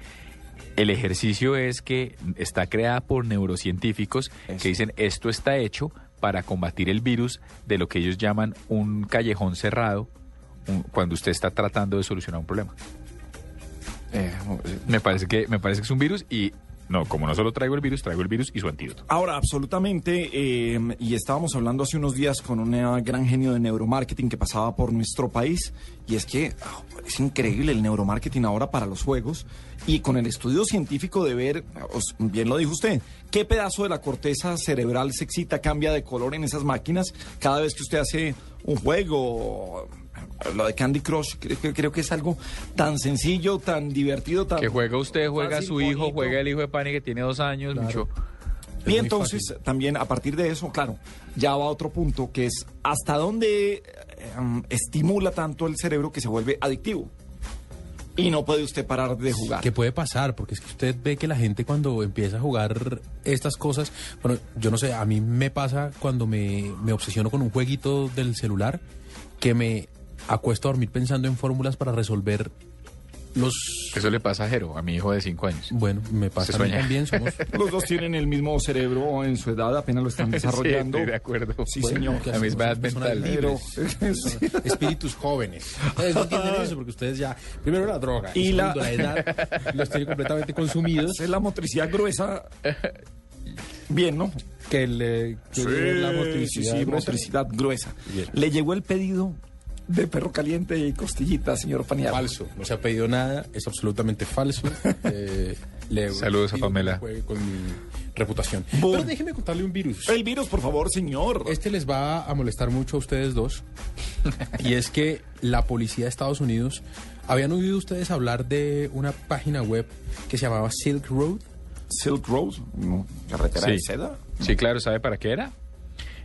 El ejercicio es que está creada por neurocientíficos que dicen esto está hecho para combatir el virus de lo que ellos llaman un callejón cerrado un- cuando usted está tratando de solucionar un problema. me parece que me parece que es un virus y no, como no solo traigo el virus, traigo el virus y su antídoto. Ahora, absolutamente, eh, y estábamos hablando hace unos días con un eh, gran genio de neuromarketing que pasaba por nuestro país, y es que ah, es increíble el neuromarketing ahora para los juegos, y con el estudio científico de ver, bien lo dijo usted, qué pedazo de la corteza cerebral se excita, cambia de color en esas máquinas cada vez que usted hace un juego. Lo de Candy Crush, creo, que- creo que es algo tan sencillo, tan divertido, tan... Que juega usted, juega fácil, su hijo, bonito. juega el hijo de Pani que tiene dos años, mucho. Y entonces también a partir de eso, claro, ya va a otro punto que es hasta dónde eh, em, estimula tanto el cerebro que se vuelve adictivo. Y no puede usted parar de jugar. ¿Qué puede pasar? Porque es que usted ve que la gente cuando empieza a jugar estas cosas, bueno, yo no sé, a mí me pasa cuando me, me obsesiono con un jueguito del celular que me acuesto a dormir pensando en fórmulas para resolver los... Eso le pasa a Jero, a mi hijo de cinco años. Bueno, me pasa a mí sueña. también, somos... Los dos tienen el mismo cerebro en su edad, apenas lo están desarrollando. Sí, estoy de acuerdo. Sí, Bueno, señor. La misma edad mental. libres. Espíritus jóvenes. Ustedes no entienden eso porque ustedes ya, primero la droga y, Y la- segundo la edad, los tienen completamente consumidos. Es la motricidad gruesa. Bien, ¿no? Que, le, que Sí, la sí, motricidad sí, gruesa. motricidad gruesa. Bien. Le llegó el pedido de perro caliente y costillita, señor Paniagua. Falso, no se ha pedido nada, es absolutamente falso. Eh, le Saludos a Pamela. con mi reputación. Boom. Pero déjeme contarle un virus. El virus, por favor, señor. Este les va a molestar mucho a ustedes dos. y es que la policía de Estados Unidos, ¿habían oído ustedes hablar de una página web que se llamaba Silk Road? Silk Road, no, carretera de seda. Sí, claro, ¿sabe para qué era?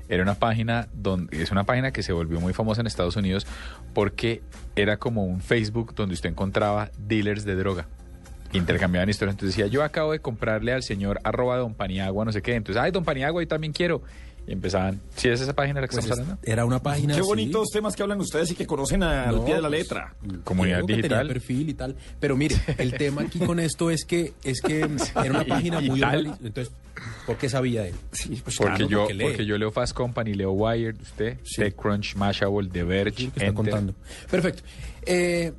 Era una página donde es una página que se volvió muy famosa en Estados Unidos porque era como un Facebook donde usted encontraba dealers de droga. Intercambiaban historias. Entonces decía, yo acabo de comprarle al señor arroba don Paniagua, no sé qué. Entonces, ay, don Paniagua, yo también quiero. Y empezaban, ¿sí es esa página la que Pues estamos hablando? era una página Qué bonitos temas que hablan ustedes y que conocen al No, pie de la pues, letra. Comunidad Diego que tenía digital. perfil y tal. Pero mire, el tema aquí con esto es que es que era una página muy tal. Entonces, ¿por qué sabía de él? Sí, pues Porque, claro, yo, porque lee. porque yo leo Fast Company, leo Wired, usted, TechCrunch, Mashable, The Verge, que está contando. Perfecto. Eh,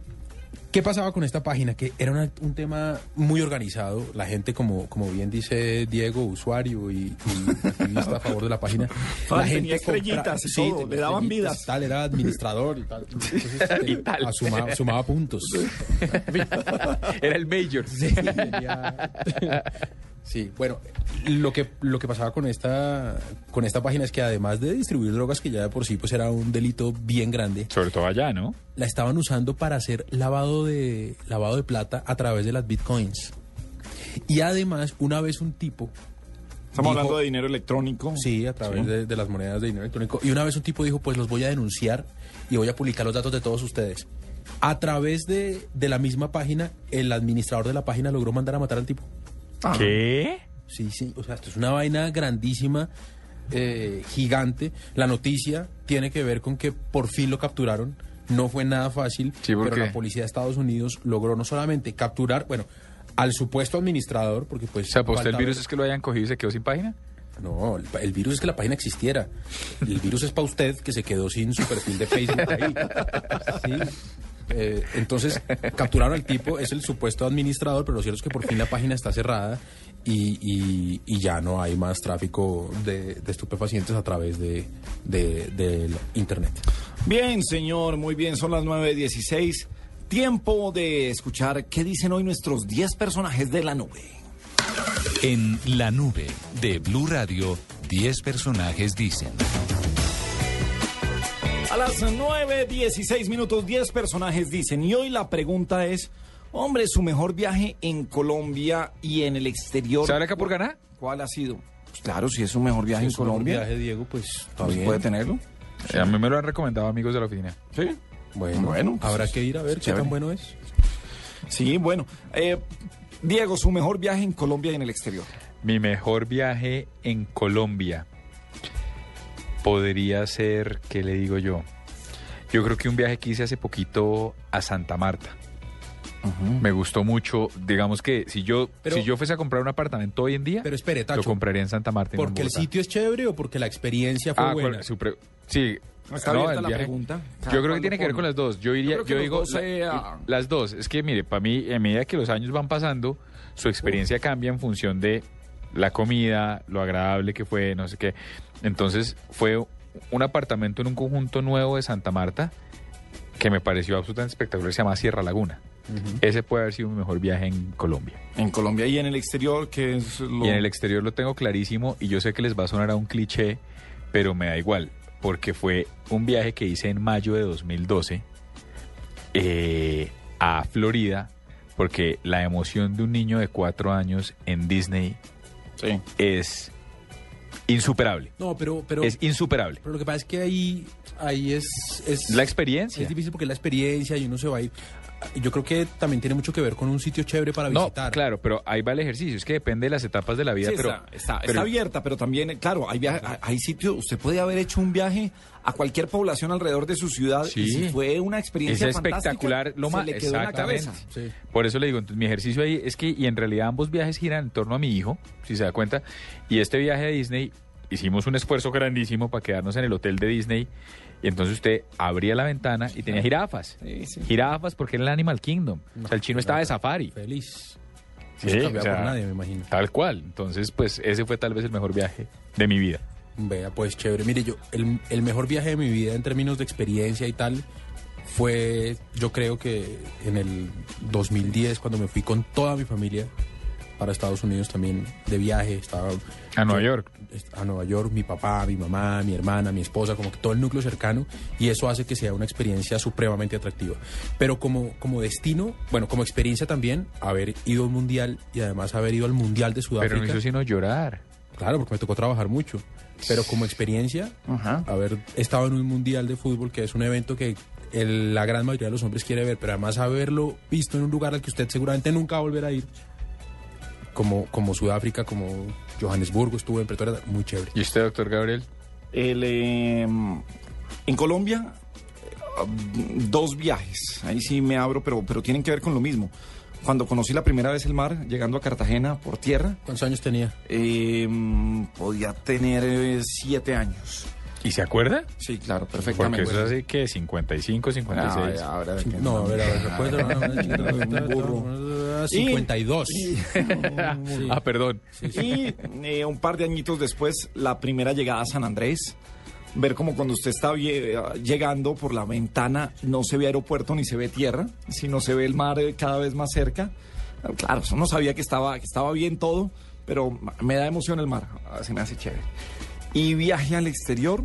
¿Qué pasaba con esta página? Que era una- un tema muy organizado. La gente, como, como bien dice Diego, usuario y, y activista a favor de la página, la tenía gente estrellitas y todo, tenía le daban estrellitas, vidas. Tal, era administrador y tal. Entonces, eh, ah, sumaba, sumaba puntos. Era el mayor. Sí, tenía- Sí, bueno, lo que, lo que pasaba con esta, con esta página es que además de distribuir drogas, que ya de por sí pues era un delito bien grande, Sobre todo allá, ¿no? la estaban usando para hacer lavado de, lavado de plata a través de las bitcoins. Y además, una vez un tipo... Estamos dijo- hablando de dinero electrónico. Sí, a través Sí. De, de las monedas de dinero electrónico. Y una vez un tipo dijo, pues los voy a denunciar y voy a publicar los datos de todos ustedes. A través de, de la misma página, el administrador de la página logró mandar a matar al tipo. ¿Qué? Sí, sí, o sea, esto es una vaina grandísima, eh, gigante. La noticia tiene que ver con que por fin lo capturaron. No fue nada fácil, ¿por pero la policía de Estados Unidos logró no solamente capturar, bueno, al supuesto administrador, porque pues... ¿para usted el virus es que lo hayan cogido y se quedó sin página? No, el, el virus es que la página existiera. El virus es para usted que se quedó sin su perfil de Facebook ahí. Sí. Eh, entonces, capturaron al tipo, es el supuesto administrador, pero lo cierto es que por fin la página está cerrada y, y- y ya no hay más tráfico de, de estupefacientes a través de, de- del Internet. Bien, señor, muy bien, son las 9.16. Tiempo de escuchar qué dicen hoy nuestros 10 personajes de la nube. En la nube de Blue Radio, 10 personajes dicen. A las 9.16 minutos, 10 personajes dicen. Y hoy la pregunta es, hombre, su mejor viaje en Colombia y en el exterior. ¿Sabe acá por ganar? ¿Cuál ha sido? Pues claro, si es su mejor viaje Si en su mejor Colombia, viaje, Diego, pues pues puede tenerlo. Eh, A mí me lo han recomendado amigos de la oficina. Sí. Bueno, Bueno, pues habrá que ir a ver qué tan bueno es. Sí, bueno. Eh, Diego, su mejor viaje en Colombia y en el exterior. Mi mejor viaje en Colombia podría ser, ¿qué le digo yo? Yo creo que un viaje que hice hace poquito a Santa Marta. Me gustó mucho. Digamos que si yo Pero- si yo fuese a comprar un apartamento hoy en día, Pero espere, lo Tacho, compraría en Santa Marta. ¿porque el sitio es chévere o porque la experiencia fue Ah, buena? cuál- su pre- sí. Está No, abierta la viaje- pregunta. Yo creo que ¿Cuál tiene lo que ver con las dos. Yo diría, Yo digo dos sea- las dos. Es que mire, para mí, a medida que los años van pasando, su experiencia cambia en función de la comida, lo agradable que fue, no sé qué. Entonces fue un apartamento en un conjunto nuevo de Santa Marta que me pareció absolutamente espectacular. Se llama Sierra Laguna. Ese puede haber sido mi mejor viaje en Colombia. En Colombia y en el exterior, que es lo... Y en el exterior lo tengo clarísimo y yo sé que les va a sonar a un cliché, pero me da igual, porque fue un viaje que hice en mayo de 2012 eh, a Florida, porque la emoción de un niño de cuatro años en Disney Sí. es insuperable. No, pero, pero, es insuperable. pero lo que pasa es que ahí, ahí es, es... La experiencia. Es difícil porque es la experiencia y uno se va a ir. Yo creo que también tiene mucho que ver con un sitio chévere para No, visitar. claro, pero ahí va el ejercicio. Es que depende de las etapas de la vida, Sí, pero, está, está- pero- está abierta, pero también, claro, hay, viaje- hay- hay sitios, usted puede haber hecho un viaje a cualquier población alrededor de su ciudad y Sí. si fue una experiencia es espectacular lo más le quedó en la cabeza. Sí. Por eso le digo, entonces mi ejercicio ahí es que, y en realidad ambos viajes giran en torno a mi hijo, si se da cuenta, y este viaje a Disney, hicimos un esfuerzo grandísimo para quedarnos en el hotel de Disney, y entonces usted abría la ventana y tenía jirafas. Jirafas porque era el Animal Kingdom. O sea, el chino estaba de safari. Feliz. Sí, No se cambiaba o sea, por nadie, me imagino. Tal cual. Entonces, pues ese fue tal vez el mejor viaje de mi vida. Vea, pues chévere. Mire, yo, el, el mejor viaje de mi vida en términos de experiencia y tal fue, yo creo que en el 2010, cuando me fui con toda mi familia para Estados Unidos también de viaje. Estaba A Nueva yo- York. A Nueva York, mi papá, mi mamá, mi hermana, mi esposa, como que todo el núcleo cercano. Y eso hace que sea una experiencia supremamente atractiva. Pero como, como destino, bueno, como experiencia también, haber ido a un mundial y además haber ido al mundial de Sudáfrica. Pero no hizo sino llorar. Claro, porque me tocó trabajar mucho. Pero como experiencia, haber estado en un mundial de fútbol, que es un evento que el- la gran mayoría de los hombres quiere ver, pero además haberlo visto en un lugar al que usted seguramente nunca va a volver a ir, como, como Sudáfrica, como Johannesburgo, estuvo en Pretoria, muy chévere. ¿Y usted, doctor Gabriel? El, eh, en Colombia, eh, dos viajes. Ahí sí me abro, pero, pero tienen que ver con lo mismo. Cuando conocí la primera vez el mar, llegando a Cartagena por tierra. ¿Cuántos años tenía? podía tener eh, siete años. ¿Y se acuerda? Sí, claro, Porque perfectamente. eso hace que 55, 56. Ah, ahora que No, a ver, a ver, ¿se acuerda? Un burro. 52. Y- Ah, perdón. Y eh, un par de añitos después, la primera llegada a San Andrés. Ver como cuando usted está llegando por la ventana, no se ve aeropuerto ni se ve tierra, sino se ve el mar eh, cada vez más cerca. Claro, eso no sabía que estaba, que estaba bien todo, pero me da emoción el mar, ah, se me hace chévere. Y viaje al exterior,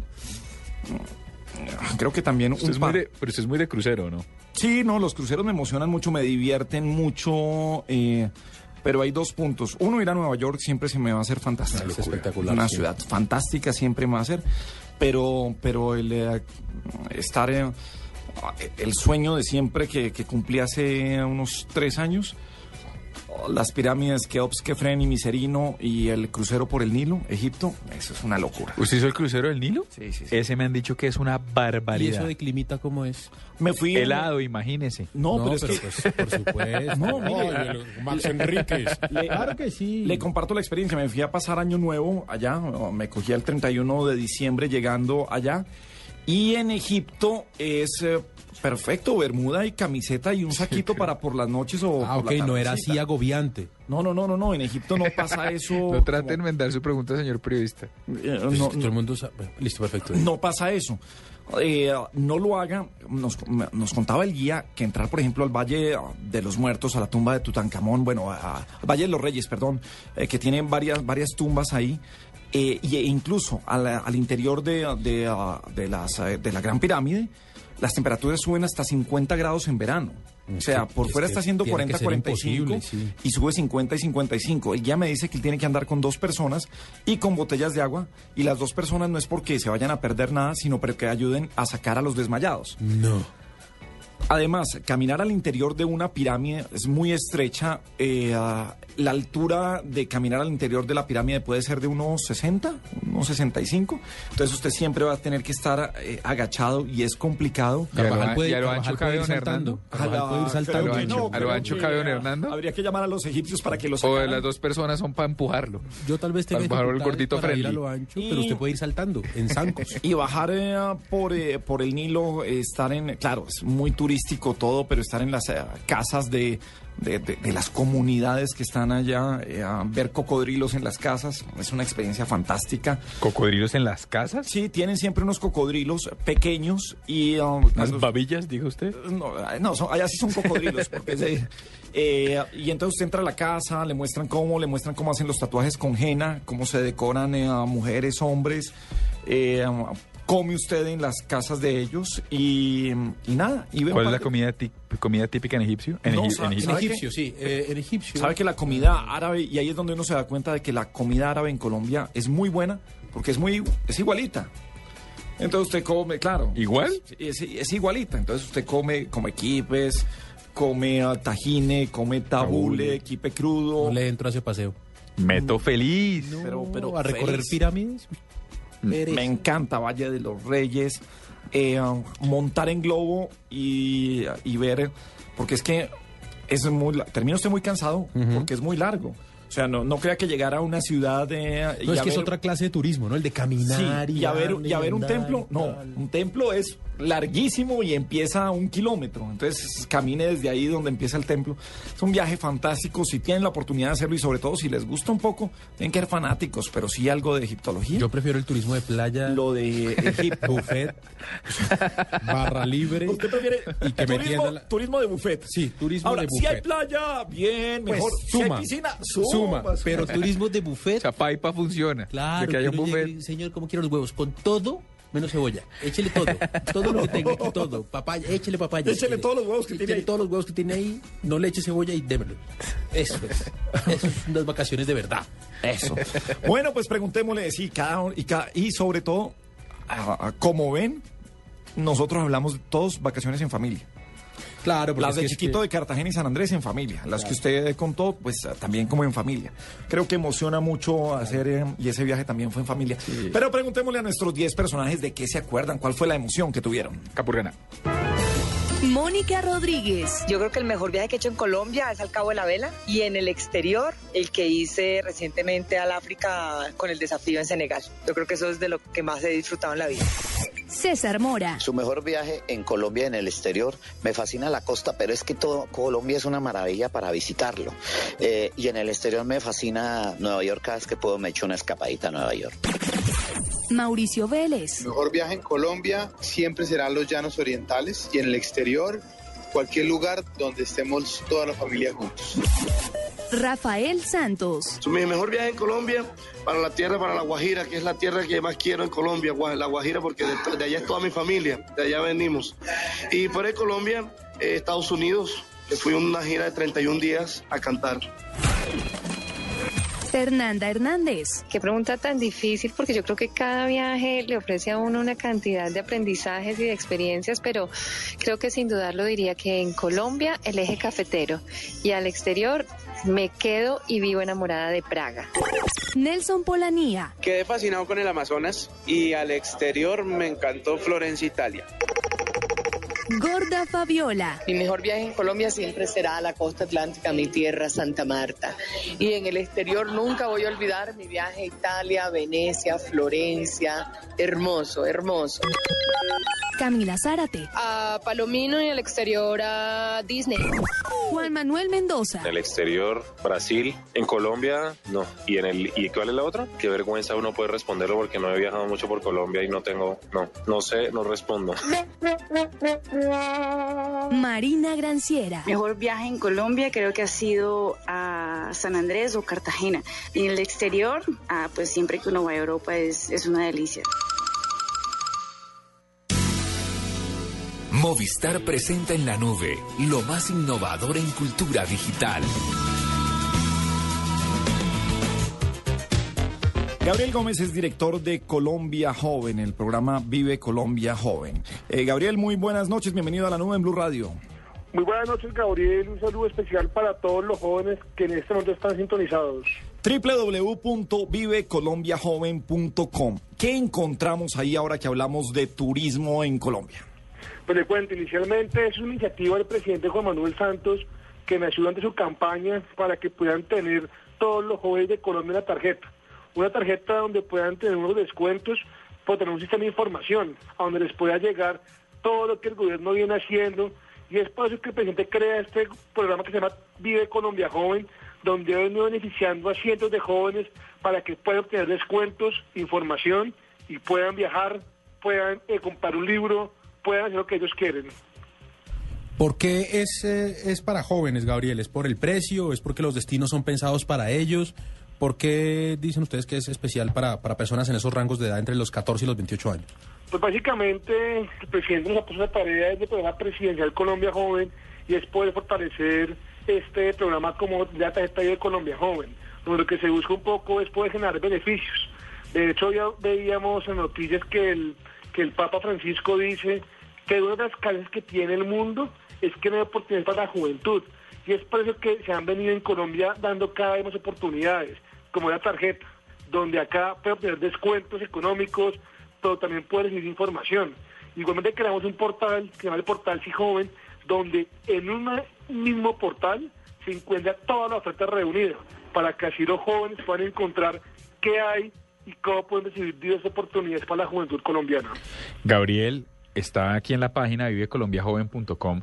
creo que también Usted un es muy par. de, pero usted es muy de crucero, ¿no? Sí, no, los cruceros me emocionan mucho, me divierten mucho, eh, pero hay dos puntos. Uno, ir a Nueva York siempre se me va a hacer fantástico. Es espectacular, Una sí. ciudad fantástica siempre me va a hacer, pero, pero el eh, estar, eh, el sueño de siempre que, que cumplí hace unos tres años, las pirámides Keops, Kefren y Miserino y el crucero por el Nilo, Egipto, eso es una locura. ¿Usted hizo el crucero del Nilo? Sí, sí, sí. Ese me han dicho que es una ¿Y barbaridad. eso de climita cómo es? Me fui... en- Helado, imagínese. No, pero es que... pues, por supuesto. No, mire, Max Enríquez. Le- Claro que sí. Le comparto la experiencia. Me fui a pasar año nuevo allá. Me cogí el 31 de diciembre llegando allá. Y en Egipto es eh, perfecto, bermuda y camiseta y un saquito para por las noches o Ah, por ok, la no era así agobiante. No, no, no, no, no. En Egipto no pasa eso. No trate de enmendar su pregunta, señor periodista. Eh, no, todo el mundo sabe. Listo, perfecto. no pasa eso. Eh, no lo haga. Nos, nos contaba el guía que entrar, por ejemplo, al Valle de los Muertos, a la tumba de Tutankamón, bueno, a- al Valle de los Reyes, perdón, eh, que tiene varias, varias tumbas ahí. eh, y- e incluso al, al interior de, de, ah, de las, de la Gran Pirámide, las temperaturas suben hasta 50 grados en verano. O sea, que- por fuera está haciendo tiene que 40, ser 45 imposible, sí. y sube 50 y 55. El guía me dice que él tiene que andar con dos personas y con botellas de agua. Y las dos personas no es porque se vayan a perder nada, sino para que ayuden a sacar a los desmayados. No. Además, caminar al interior de una pirámide es muy estrecha. eh, la altura de caminar al interior de la pirámide puede ser de unos 60, unos 65. Entonces usted siempre va a tener que estar eh, agachado y es complicado. Y a lo, Carvajal puede- lo Carvajal ancho puede cabe ir saltando. Hernando. Carvajal puede ir Ojalá, saltando. A lo ancho- a lo que, cabe don Hernando. Habría que llamar a los egipcios para que los O sacaran. las dos personas son para empujarlo. Yo tal vez tenga bajar el gordito para ir a friendly. lo ancho, Y- pero usted puede ir saltando en zancos. Y bajar eh, por, eh, por el Nilo, eh, estar en, claro, es muy turístico todo, pero estar en las eh, casas de, de, de- de las comunidades que están allá, eh, a ver cocodrilos en las casas, es una experiencia fantástica. ¿Cocodrilos en las casas? Sí, tienen siempre unos cocodrilos pequeños y... um, ¿Las cuando- babillas, dijo usted? no, no, son- allá sí son cocodrilos. porque eh, y entonces usted entra a la casa, le muestran cómo, le muestran cómo hacen los tatuajes con henna, cómo se decoran eh, a mujeres, hombres. Come usted en las casas de ellos y, y nada. Y ve ¿Cuál es la comida, tí- comida típica en egipcio? En, No, Egip- sa- en En Egipto. ¿Sabe egipcio, sí. eh, en egipcio. Sabe que la comida árabe, y ahí es donde uno se da cuenta de que la comida árabe en Colombia es muy buena, porque es muy, es igualita. Entonces usted come, claro. ¿Igual? Es, es igualita. Entonces usted come, come quipes, come tajine, come tabule, quipe crudo. No le entro a ese paseo. Meto feliz. pero, pero a recorrer feliz. pirámides. Me encanta Valle de los Reyes, eh, montar en globo y, y ver, porque es que es muy, termina usted muy cansado porque es muy largo. O sea, no, no crea que llegar a una ciudad de... No, es que es otra clase de turismo, ¿no? El de caminar Sí, y, y a ver, y a ver un templo, y no, un templo es larguísimo y empieza a un kilómetro, entonces camine desde ahí donde empieza el templo. Es un viaje fantástico, si tienen la oportunidad de hacerlo y sobre todo si les gusta un poco, tienen que ser fanáticos, pero sí algo de egiptología. Yo prefiero el turismo de playa, Lo de Egipto. buffet, barra libre. ¿Usted prefiere Y que me turismo, tienda la- turismo de buffet? Sí, turismo Ahora, de si hay buffet. playa, bien, Pues, mejor. Si suma. hay piscina, Suma, suma. pero turismo de buffet. Chapaipa funciona. Claro, De que haya un buffet. llegue, señor, ¿cómo quiero los huevos? Con todo menos cebolla. Échele todo. Todo lo que tenga aquí, todo. Papaya, échele papaya. Échele todos los huevos que tiene ahí. todos los huevos que tiene ahí. No le eche cebolla y démelo. Eso es. Eso es unas vacaciones de verdad. Eso. bueno, pues preguntémosle, sí, cada uno, y, cada, y sobre todo, como ven, nosotros hablamos de todos vacaciones en familia. Claro, Las de Chiquito que- de Cartagena y San Andrés en familia. Las que usted contó, pues también como en familia. Creo que emociona mucho hacer, eh, y ese viaje también fue en familia. Pero preguntémosle a nuestros 10 personajes de qué se acuerdan, cuál fue la emoción que tuvieron. Capurgana. Mónica Rodríguez. Yo creo que el mejor viaje que he hecho en Colombia es al Cabo de la Vela y en el exterior el que hice recientemente al África con el desafío en Senegal. Yo creo que eso es de lo que más he disfrutado en la vida. César Mora. Su mejor viaje en Colombia, en el exterior, me fascina la costa, pero es que todo Colombia es una maravilla para visitarlo. Eh, y en el exterior me fascina Nueva York, cada vez que puedo me echo una escapadita a Nueva York. Mauricio Vélez. El mejor viaje en Colombia siempre será los llanos orientales y en el exterior cualquier lugar donde estemos toda la familia juntos. Rafael Santos. Mi mejor viaje en Colombia para la tierra, para la Guajira, que es la tierra que más quiero en Colombia, la Guajira, porque de, de allá es toda mi familia, de allá venimos. Y fuera de Colombia, eh, Estados Unidos, que fui una gira de 31 días a cantar. Fernanda Hernández. Qué pregunta tan difícil porque yo creo que cada viaje le ofrece a uno una cantidad de aprendizajes y de experiencias, pero creo que sin dudarlo diría que en Colombia el eje cafetero y al exterior me quedo y vivo enamorada de Praga. Nelson Polanía. Quedé fascinado con el Amazonas y al exterior me encantó Florencia, Italia. Gorda Fabiola. Mi mejor viaje en Colombia siempre será a la costa atlántica, mi tierra, Santa Marta. Y en el exterior nunca voy a olvidar mi viaje a Italia, Venecia, Florencia. Hermoso, hermoso. Camila Zárate. A Palomino y en el exterior a Disney. Juan Manuel Mendoza. En el exterior, Brasil. En Colombia, no. ¿Y en el y cuál es la otra? Qué vergüenza uno puede responderlo porque no he viajado mucho por Colombia y no tengo, no, no sé, no respondo. Marina Granciera. Mejor viaje en Colombia creo que ha sido a San Andrés o Cartagena. Y en el exterior, ah, pues siempre que uno va a Europa es, es una delicia. Movistar presenta en la nube lo más innovador en cultura digital. Gabriel Gómez es director de Colombia Joven, el programa Vive Colombia Joven. Eh, Gabriel, muy buenas noches, bienvenido a la nube en Blue Radio. Muy buenas noches, Gabriel. Un saludo especial para todos los jóvenes que en este momento están sintonizados. www.vivecolombiajoven.com. ¿Qué encontramos ahí ahora que hablamos de turismo en Colombia? Pues le cuento, inicialmente es una iniciativa del presidente Juan Manuel Santos que me ayudó ante su campaña para que puedan tener todos los jóvenes de Colombia una tarjeta. Una tarjeta donde puedan tener unos descuentos por tener un sistema de información, a donde les pueda llegar todo lo que el gobierno viene haciendo. Y es por eso que el presidente crea este programa que se llama Vive Colombia Joven, donde ha venido beneficiando a cientos de jóvenes para que puedan obtener descuentos, información y puedan viajar, puedan eh, comprar un libro, puedan hacer lo que ellos quieren. ¿Por qué es, eh, es para jóvenes, Gabriel? ¿Es por el precio? ¿Es porque los destinos son pensados para ellos? ¿Por qué dicen ustedes que es especial para, para personas en esos rangos de edad entre los 14 y los 28 años? Pues básicamente el presidente nos ha puesto la tarea de programa presidencial Colombia Joven y es poder fortalecer este programa como la tarjeta de Colombia Joven, donde lo que se busca un poco es poder generar beneficios. De hecho, ya veíamos en noticias que el, que el Papa Francisco dice que una de las causas que tiene el mundo es que no hay oportunidades para la juventud. Y es por eso que se han venido en Colombia dando cada vez más oportunidades, como la tarjeta, donde acá puede obtener descuentos económicos, pero también puede recibir información. Igualmente creamos un portal que se llama el portal Si Joven, donde en un mismo portal se encuentra toda la oferta reunida, para que así los jóvenes puedan encontrar qué hay y cómo pueden recibir diversas oportunidades para la juventud colombiana. Gabriel está aquí en la página vivecolombiajoven.com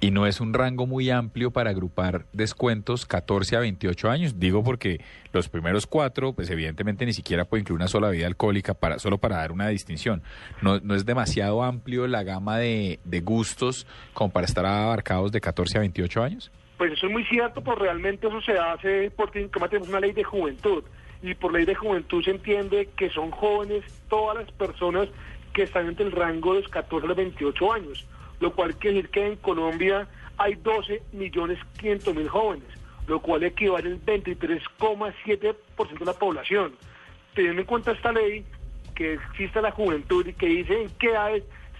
y no es un rango muy amplio para agrupar descuentos 14 a 28 años. Digo porque los primeros cuatro, pues evidentemente ni siquiera puede incluir una sola bebida alcohólica para, solo para dar una distinción. No, no es demasiado amplio la gama de, de gustos como para estar abarcados de 14 a 28 años. Pues eso es muy cierto, pues realmente eso se hace porque tenemos una ley de juventud y por ley de juventud se entiende que son jóvenes todas las personas que están entre el rango de los 14 a los 28 años, lo cual quiere decir que en Colombia hay 12 millones 500 mil jóvenes, lo cual equivale al 23,7% de la población. Teniendo en cuenta esta ley, que existe la juventud y que dice en qué edad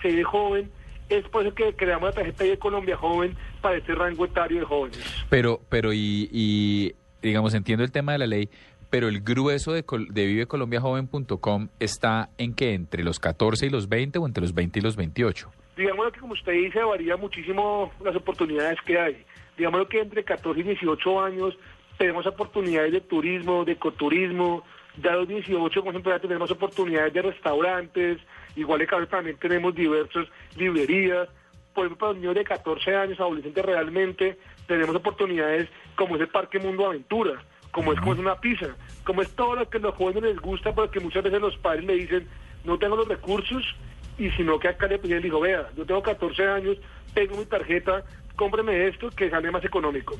se ve joven, es por eso que creamos la tarjeta de Colombia Joven para este rango etario de jóvenes. Pero, pero y, y digamos, entiendo el tema de la ley, pero el grueso de, de vivecolombiajoven.com está en que entre los 14 y los 20 o entre los 20 y los 28. Digamos que como usted dice, varía muchísimo las oportunidades que hay. Digamos que entre 14 y 18 años tenemos oportunidades de turismo, de ecoturismo, ya a los 18 como siempre tenemos oportunidades de restaurantes, igual de caso también tenemos diversas librerías, por ejemplo, para los niños de 14 años, adolescentes realmente, tenemos oportunidades como es el Parque Mundo Aventura, como es como es una pizza, como es todo lo que a los jóvenes les gusta, porque muchas veces los padres le dicen, no tengo los recursos, y sino que acá le piden, digo, vea, yo tengo 14 años, tengo mi tarjeta, cómpreme esto que sale más económico.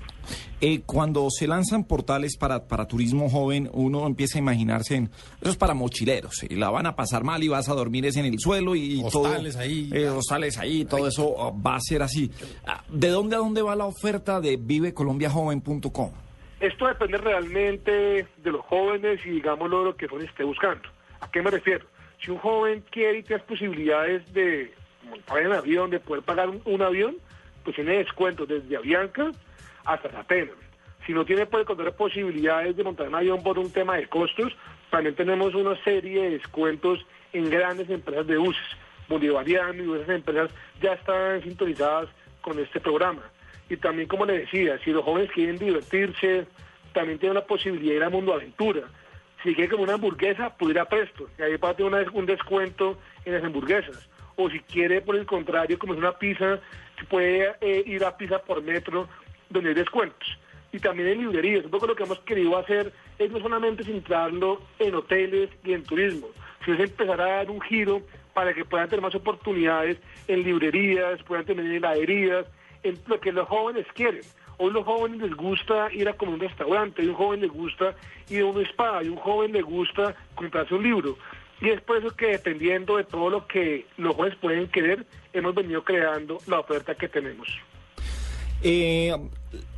Eh, cuando se lanzan portales para, para turismo joven, uno empieza a imaginarse en, eso es para mochileros, y la van a pasar mal y vas a dormir es en el suelo y Hostales todo, ahí. eh, hostales ahí, todo eso oh, va a ser así. Ah, ¿De dónde a dónde va la oferta de vivecolombiajoven.com? Esto depende realmente de los jóvenes y digámoslo lo que joven esté buscando. ¿A qué me refiero? Si un joven quiere y tiene posibilidades de montar en avión, de poder pagar un, avión, pues tiene descuentos desde Avianca hasta Satena. Si no tiene puede encontrar posibilidades de montar un avión por un tema de costos, también tenemos una serie de descuentos en grandes empresas de buses. Bolivariano y diversas empresas ya están sintonizadas con este programa. Y también, como le decía, si los jóvenes quieren divertirse, también tienen la posibilidad de ir a Mundo Aventura. Si quiere como una hamburguesa, puede ir a Presto. Y ahí va a tener un descuento en las hamburguesas. O si quiere, por el contrario, como es una pizza, puede eh, ir a Pizza por Metro, donde hay descuentos. Y también en librerías. Un poco lo que hemos querido hacer es no solamente centrarlo en hoteles y en turismo, sino es empezar a dar un giro para que puedan tener más oportunidades en librerías, puedan tener en heladerías, en lo que los jóvenes quieren. Hoy los jóvenes les gusta ir a comer un restaurante, hay un joven le gusta ir a un spa, hay un joven le gusta comprarse un libro. Y es por eso que dependiendo de todo lo que los jóvenes pueden querer, hemos venido creando la oferta que tenemos. Eh,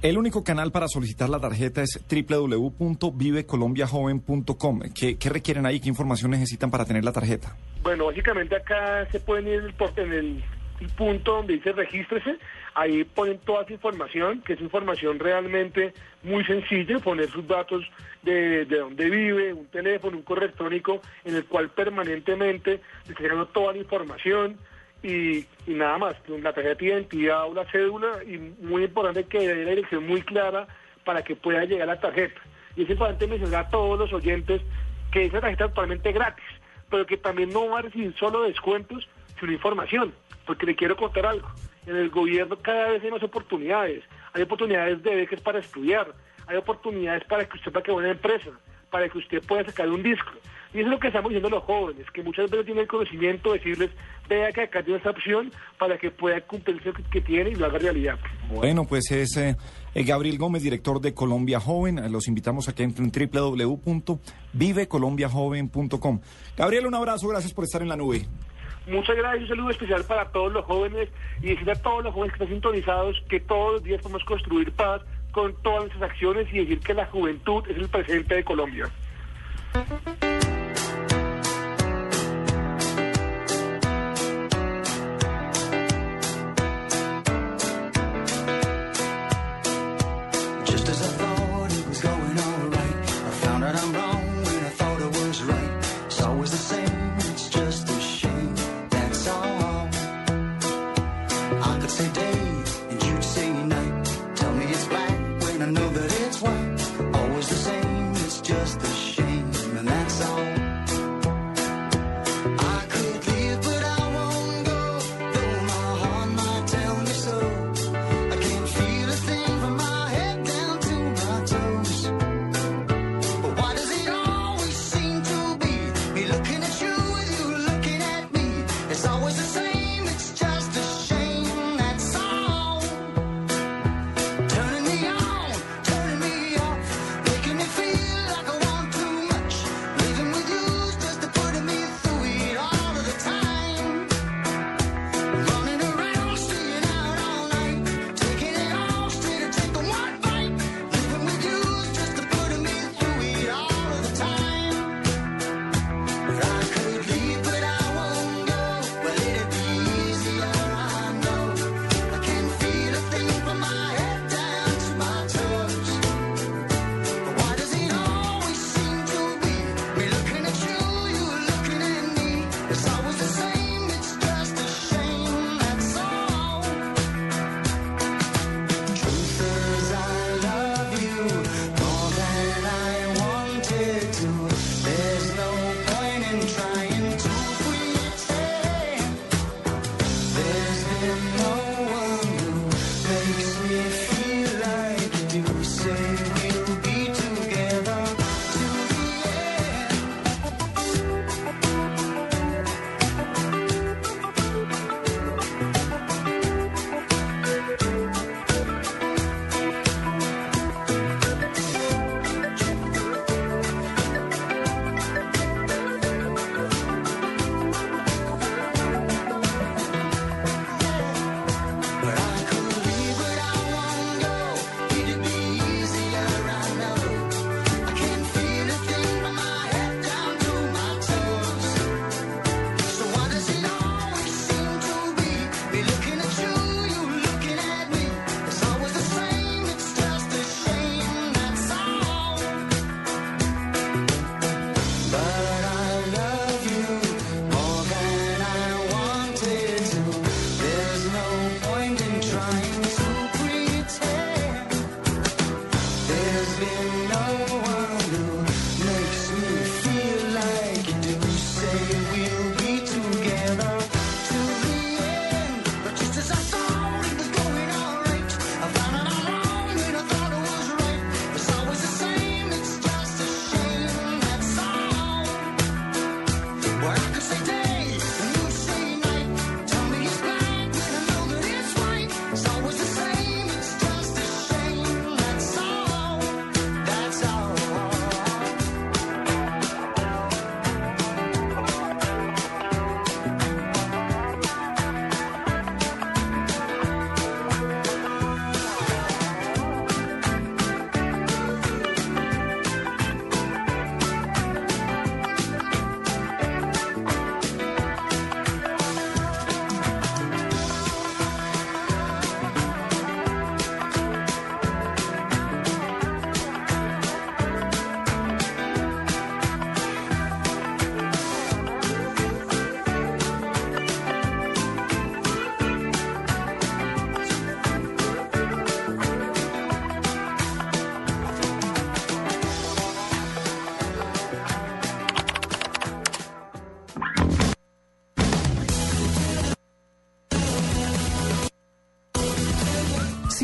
el único canal para solicitar la tarjeta es www.vivecolombiajoven.com. ¿Qué, ¿Qué requieren ahí? ¿Qué información necesitan para tener la tarjeta? Bueno, básicamente acá se pueden ir por- en el punto donde dice regístrese, ahí ponen toda esa información, que es información realmente muy sencilla, poner sus datos de, de dónde vive, un teléfono, un correo electrónico, en el cual permanentemente le llegando toda la información y, y nada más, la tarjeta de identidad o la cédula, y muy importante que dé la dirección muy clara para que pueda llegar la tarjeta. Y es importante mencionar a todos los oyentes que esa tarjeta es totalmente gratis, pero que también no va a recibir solo descuentos, sino información, porque le quiero contar algo. En el gobierno cada vez hay más oportunidades. Hay oportunidades de becas para estudiar, hay oportunidades para que usted para una empresa, para que usted pueda sacar un disco. Y eso es lo que estamos diciendo los jóvenes, que muchas veces tienen el conocimiento de decirles, vea que acá tiene esta opción para que pueda cumplir eso que, tiene y lo haga realidad. Bueno, pues es eh, eh, Gabriel Gómez, director de Colombia Joven. Los invitamos a que entren en www.vivecolombiajoven.com. Gabriel, un abrazo, gracias por estar en la nube. Muchas gracias, un saludo especial para todos los jóvenes y decirle a todos los jóvenes que están sintonizados que todos los días podemos construir paz con todas nuestras acciones y decir que la juventud es el presente de Colombia.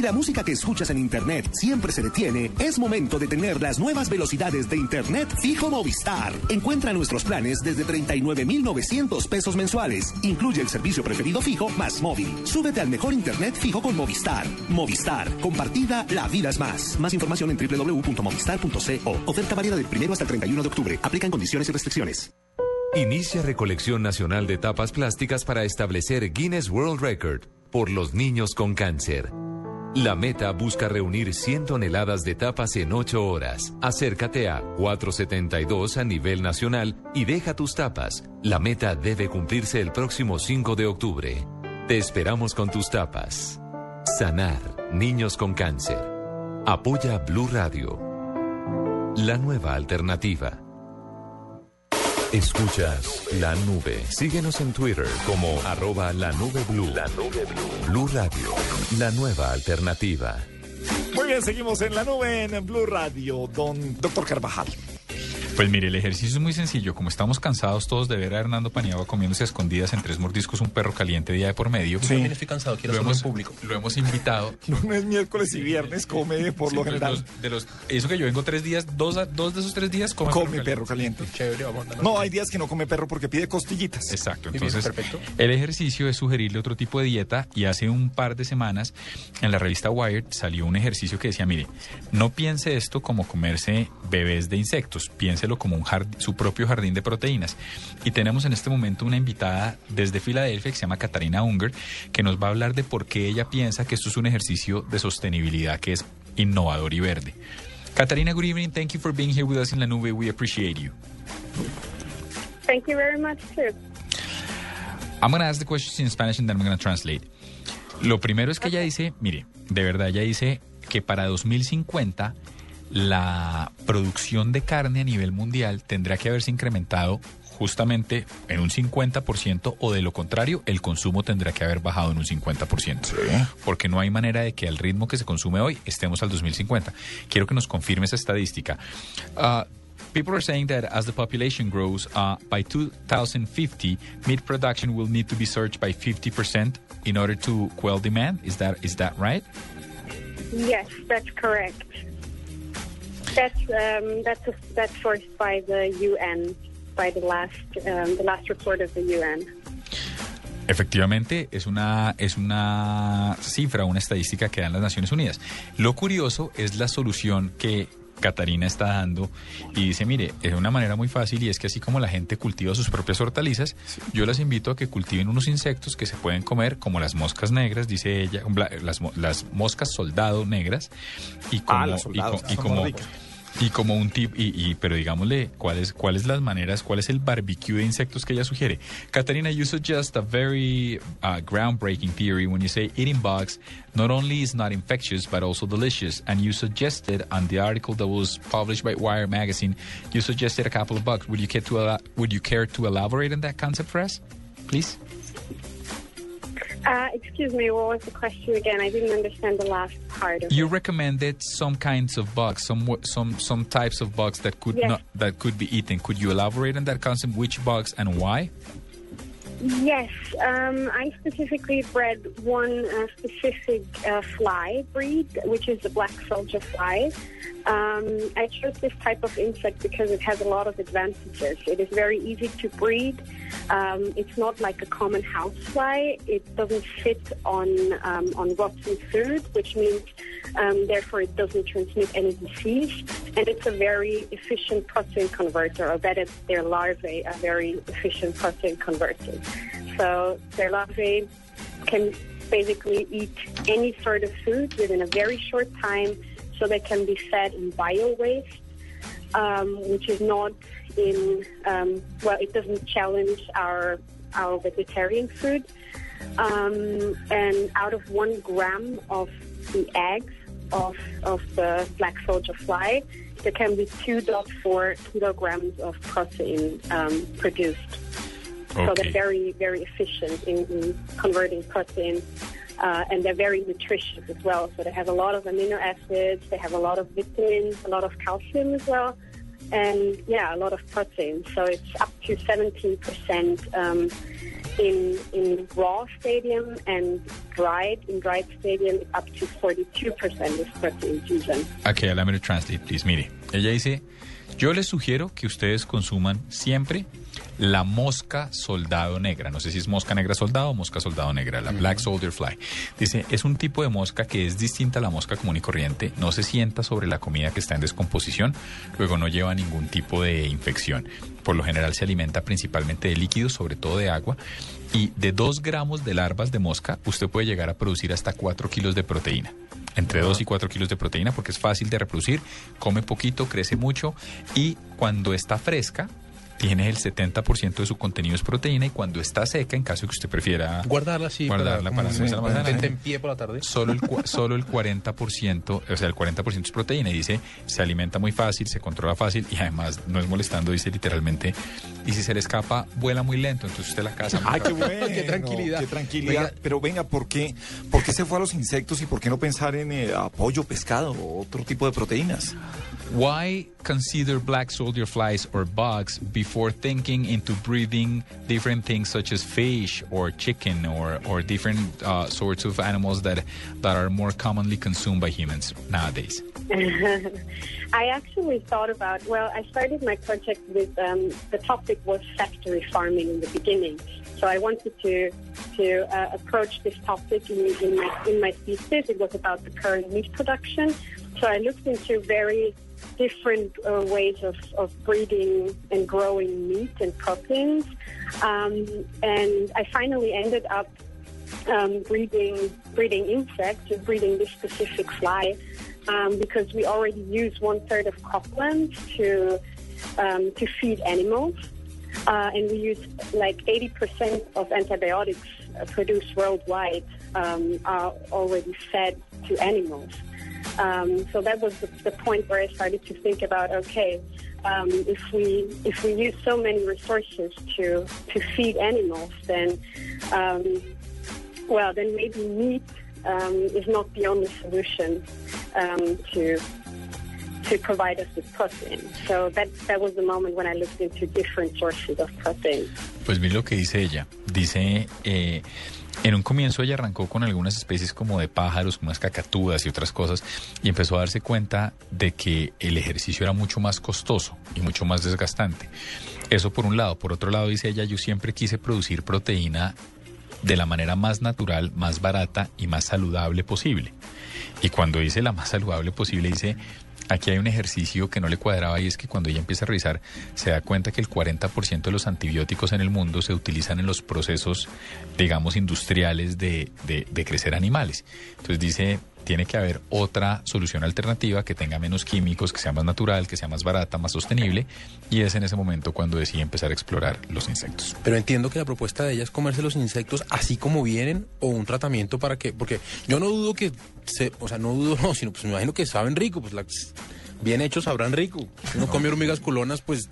La música que escuchas en Internet siempre se detiene, es momento de tener las nuevas velocidades de Internet fijo Movistar. Encuentra nuestros planes desde 39,900 pesos mensuales. Incluye el servicio preferido fijo más móvil. Súbete al mejor Internet fijo con Movistar. Movistar. Compartida, la vida es más. Más información en www.movistar.co. Oferta válida del primero hasta el 31 de octubre. Aplican condiciones y restricciones. Inicia recolección nacional de tapas plásticas para establecer Guinness World Record por los niños con cáncer. La meta busca reunir 100 toneladas de tapas en 8 horas. Acércate a 472 a nivel nacional y deja tus tapas. La meta debe cumplirse el próximo 5 de octubre. Te esperamos con tus tapas. Sanar niños con cáncer. Apoya Blue Radio. La nueva alternativa. Escuchas la nube. Síguenos en Twitter como arroba la nube blue. La nube blue. Blue Radio. La nueva alternativa. Muy bien, seguimos en la nube en Blue Radio. Don Doctor Carvajal. Pues mire, el ejercicio es muy sencillo. Como estamos cansados todos de ver a Hernando Paniagua comiéndose a escondidas en tres mordiscos un perro caliente día de por medio. Yo también estoy cansado, quiero lo hemos, en público. Lo hemos invitado. Lunes, miércoles y viernes come por Sí, lo general. los- de los, eso que yo vengo tres días, dos, a- dos de esos tres días come, Come perro caliente. Chévere, vamos a darle. No, hay días que no come perro porque pide costillitas. Exacto, entonces perfecto. el ejercicio es sugerirle otro tipo de dieta y hace un par de semanas en la revista Wired salió un ejercicio que decía, mire, no piense esto como comerse bebés de insectos, piénselo como un jard- su propio jardín de proteínas. Y tenemos en este momento una invitada desde Filadelfia que se llama Katarina Unger, que nos va a hablar de por qué ella piensa que esto es un ejercicio de sostenibilidad que es innovador y verde. Katarina, good evening. Thank you for being here with us in La Nube. We appreciate you. Thank you very much, too. I'm going to ask the questions in Spanish and then I'm going to translate. Lo primero es que ella dice, mire, de verdad ella dice que para 2050 la producción de carne a nivel mundial tendrá que haberse incrementado justamente en un 50% o de lo contrario el consumo tendrá que haber bajado en un 50%. Porque no hay manera de que al ritmo que se consume hoy estemos al 2050. Quiero que nos confirme esa estadística. Ah, People are saying that as the population grows, uh, by 2050, meat production will need to be surged by 50% in order to quell demand. Is that is that right? Yes, that's correct. That's um, that's that's sourced by the UN, by the last um, the last report of the UN. Efectivamente, es una, es una cifra, una estadística que dan las Naciones Unidas. Lo curioso es la solución que Catarina está dando y dice, mire, es una manera muy fácil y es que así como la gente cultiva sus propias hortalizas, yo las invito a que cultiven unos insectos que se pueden comer, como las moscas negras, dice ella, las, mo- las moscas soldado negras, y como, Ah, las y soldados, y son como. Y como un tip, y, y- pero digámosle, ¿cuáles cuáles las maneras, cuál es el barbecue de insectos que ella sugiere? Catarina, you suggest a very uh, groundbreaking theory when you say eating bugs not only is not infectious but also delicious. And you suggested on the article that was published by Wire magazine, you suggested a couple of bugs. Would you care to would you care to elaborate on that concept for us, please? Uh, excuse me, what was the question again? I didn't understand the last part of You it. recommended some kinds of bugs, some some some types of bugs that could Yes. not that could be eaten. Could you elaborate on that concept? Which bugs and why? Yes, um, I specifically bred one uh, specific uh, fly breed, which is the black soldier fly. Um, I chose this type of insect because it has a lot of advantages. It is very easy to breed. Um, it's not like a common housefly. It doesn't fit on um, on rotten food, which means um, therefore it doesn't transmit any disease. And it's a very efficient protein converter, or better, their larvae are very efficient protein converters. So their larvae can basically eat any sort of food within a very short time, so they can be fed in bio waste, um, which is not in um, well, it doesn't challenge our our vegetarian food. Um, and out of one gram of the eggs of of the black soldier fly, there can be 2.4 kilograms of protein um, produced. So they're very, very efficient in, in converting protein. Uh, and they're very nutritious as well. So they have a lot of amino acids, they have a lot of vitamins, a lot of calcium as well. And yeah, a lot of protein. So it's up to 17% um, in in raw stadium and dried in dried stadium up to 42% is protein fusion. Okay, allow me to translate, please. Mire, ella dice, yo les sugiero que ustedes consuman siempre la mosca soldado negra. No sé si es mosca negra soldado o mosca soldado negra, la Black Soldier Fly. Dice, es un tipo de mosca que es distinta a la mosca común y corriente, no se sienta sobre la comida que está en descomposición, luego no lleva ningún tipo de infección. Por lo general se alimenta principalmente de líquidos, sobre todo de agua, y de 2 gramos de larvas de mosca usted puede llegar a producir hasta 4 kilos de proteína. Entre 2 y 4 kilos de proteína porque es fácil de reproducir, come poquito, crece mucho y cuando está fresca tiene el 70% de su contenido es proteína y cuando está seca, en caso de que usted prefiera Guardarla así. guardarla para, para- en pie por la tarde. solo el, solo el 40%, o sea, el 40% es proteína y dice, se alimenta muy fácil, se controla fácil y además no es molestando, dice literalmente, y si se le escapa, vuela muy lento, entonces usted la casa. Ay, qué bueno. Qué tranquilidad. Qué tranquilidad. Pero venga, ¿por qué, ¿por qué se fue a los insectos y por qué no pensar en eh, pollo, pescado o otro tipo de proteínas? Why consider black soldier flies or bugs before thinking into breeding different things such as fish or chicken or, or different uh, sorts of animals that, that are more commonly consumed by humans nowadays? I actually thought about, well, I started my project with, um, the topic was factory farming in the beginning. So I wanted to to uh, approach this topic in, in, my, in my thesis. It was about the current meat production. So I looked into very different uh, ways of, of breeding and growing meat and proteins. Um, and I finally ended up um, breeding breeding insects or breeding this specific fly um, because we already use one third of cropland to um, to feed animals, uh, and we use like 80% of antibiotics uh, produced worldwide um, are already fed to animals. Um, so that was the, the point where I started to think about okay, um, if we if we use so many resources to to feed animals, then um, well, then maybe meat um, is not the only solution um, to to provide us with protein. So that that was the moment when I looked into different sources of protein. Pues mire lo que dice ella. Dice, eh, en un comienzo ella arrancó con algunas especies como de pájaros, unas cacatúas y otras cosas, y empezó a darse cuenta de que el ejercicio era mucho más costoso y mucho más desgastante. Eso por un lado. Por otro lado, dice ella, yo siempre quise producir proteína de la manera más natural, más barata y más saludable posible. Y cuando dice la más saludable posible, dice, aquí hay un ejercicio que no le cuadraba y es que cuando ella empieza a revisar, se da cuenta que el 40% de los antibióticos en el mundo se utilizan en los procesos, digamos, industriales de, de- de crecer animales. Entonces dice, tiene que haber otra solución alternativa que tenga menos químicos, que sea más natural, que sea más barata, más sostenible. Y es en ese momento cuando decide empezar a explorar los insectos. Pero entiendo que la propuesta de ella es comerse los insectos así como vienen o un tratamiento para que, porque yo no dudo que, se, o sea, no dudo, no, sino pues me imagino que saben rico, pues la- bien hechos sabrán rico. Si uno come hormigas culonas, pues,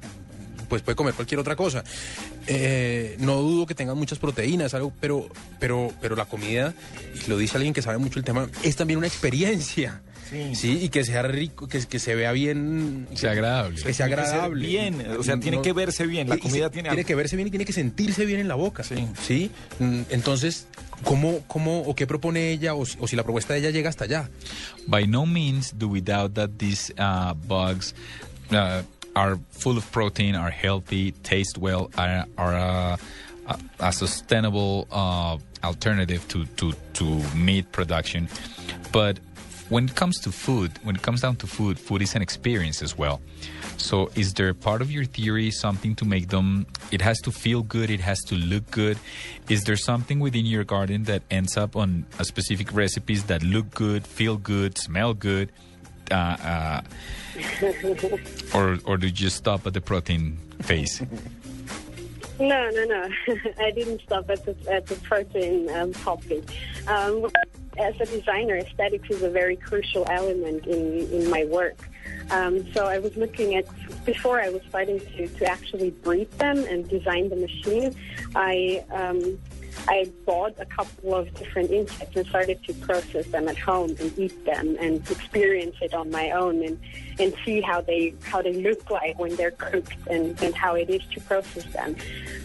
pues puede comer cualquier otra cosa. Eh, no dudo que tengan muchas proteínas, algo, pero, pero, pero la comida, y lo dice alguien que sabe mucho el tema, es también una experiencia. Sí. y que sea rico, que, que se vea bien. Sea agradable. Que sea Tiene que ser agradable. bien, o sea, tiene que verse bien, la comida se- tiene tiene algo. que verse bien y tiene que sentirse bien en la boca. Sí. Mm, Entonces, ¿cómo, cómo o qué propone ella o, si- o si la propuesta de ella llega hasta allá? By no means do we doubt that these uh, bugs uh, are full of protein, are healthy, taste well, are, are a, sustainable uh, alternative to, to, to meat production. But when it comes to food, when it comes down to food, food is an experience as well. So, is there part of your theory something to make them? It has to feel good. It has to look good. Is there something within your garden that ends up on a specific recipes that look good, feel good, smell good, uh, uh, or or do you stop at the protein phase? No, no, no. I didn't stop at the at the protein um, topic. Um, as a designer, aesthetics is a very crucial element in, in my work. Um, so I was looking at, before I was starting to, to actually breed them and design the machine, I, um, I bought a couple of different insects and started to process them at home and eat them and experience it on my own and, and see how they how they look like when they're cooked and, and how it is to process them.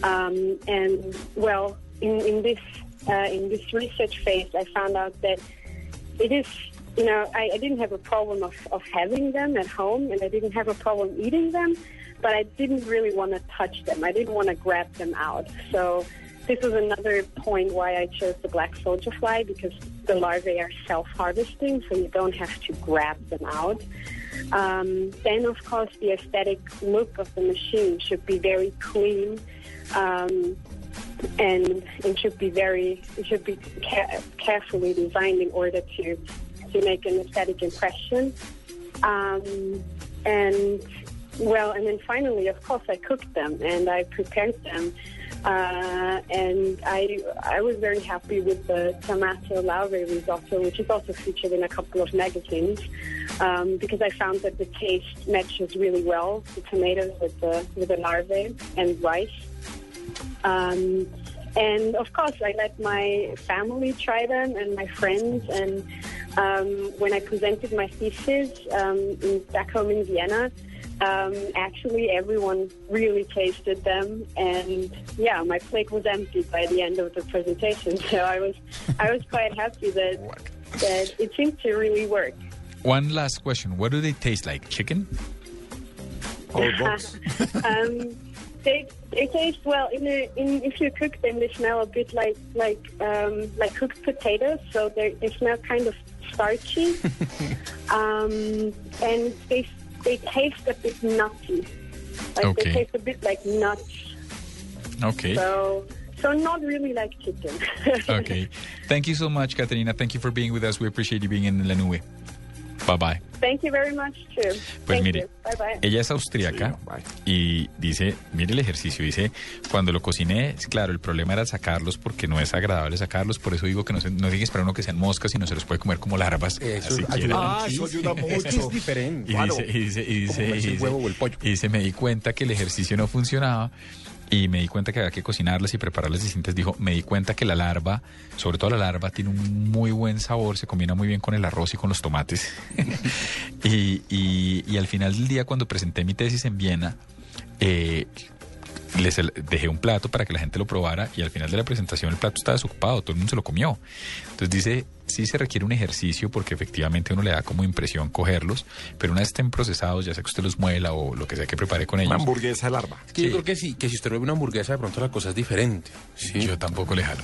Um, and well, in, in this uh, in this research phase, I found out that it is you know I, I didn't have a problem of, of having them at home and I didn't have a problem eating them, but I didn't really want to touch them. I didn't want to grab them out. So this was another point why I chose the black soldier fly because the larvae are self-harvesting, so you don't have to grab them out. Um, then, of course, the aesthetic look of the machine should be very clean, um, and it should be very it should be ca- carefully designed in order to to make an aesthetic impression. Um, and well, and then finally, of course, I cooked them and I prepared them. Uh, and I I was very happy with the tomato larvae risotto, which is also featured in a couple of magazines, um, because I found that the taste matches really well the tomatoes with the with the larvae and rice. Um, and of course, I let my family try them and my friends. And um, when I presented my thesis um, in, back home in Vienna, um, actually everyone really tasted them. And yeah, my plate was empty by the end of the presentation. So I was, I was quite happy that that it seemed to really work. One last question. What do they taste like? Chicken? um, they they taste well. In, a, in if you cook them, they smell a bit like like um, like cooked potatoes. So they they smell kind of starchy, um, and they they taste a bit nutty. Like Okay. they taste a bit like nuts. Okay. So so not really like chicken. Okay. Thank you so much, Caterina. Thank you for being with us. We appreciate you being in La Nube. Bye bye. Thank you very much too. Pues Thank mire, you. Bye bye. ella es austríaca y dice, mire el ejercicio, dice, cuando lo cociné, claro, el problema era sacarlos porque no es agradable sacarlos, por eso digo que no, se, no esperar uno que sean moscas, sino se los puede comer como larvas. Eso así ayuda. Ah, eso ayuda Es que es mucho. diferente. Y Claro. dice, y dice, y dice, y el dice- huevo o el pollo. y dice, me di cuenta que el ejercicio no funcionaba y me di cuenta que había que cocinarlas y prepararlas distintas. Dijo, me di cuenta que la larva, sobre todo la larva, tiene un muy buen sabor, se combina muy bien con el arroz y con los tomates. y, y- al final del día, cuando presenté mi tesis en Viena, eh, les dejé un plato para que la gente lo probara y al final de la presentación el plato estaba desocupado, todo el mundo se lo comió. Entonces dice, sí se requiere un ejercicio porque efectivamente uno le da como impresión cogerlos, pero una vez estén procesados, ya sea que usted los muela o lo que sea que prepare con ellos. Una hamburguesa de larva. Es que yo creo que sí, que si usted ve una hamburguesa, de pronto la cosa es diferente. Yo tampoco le jalo.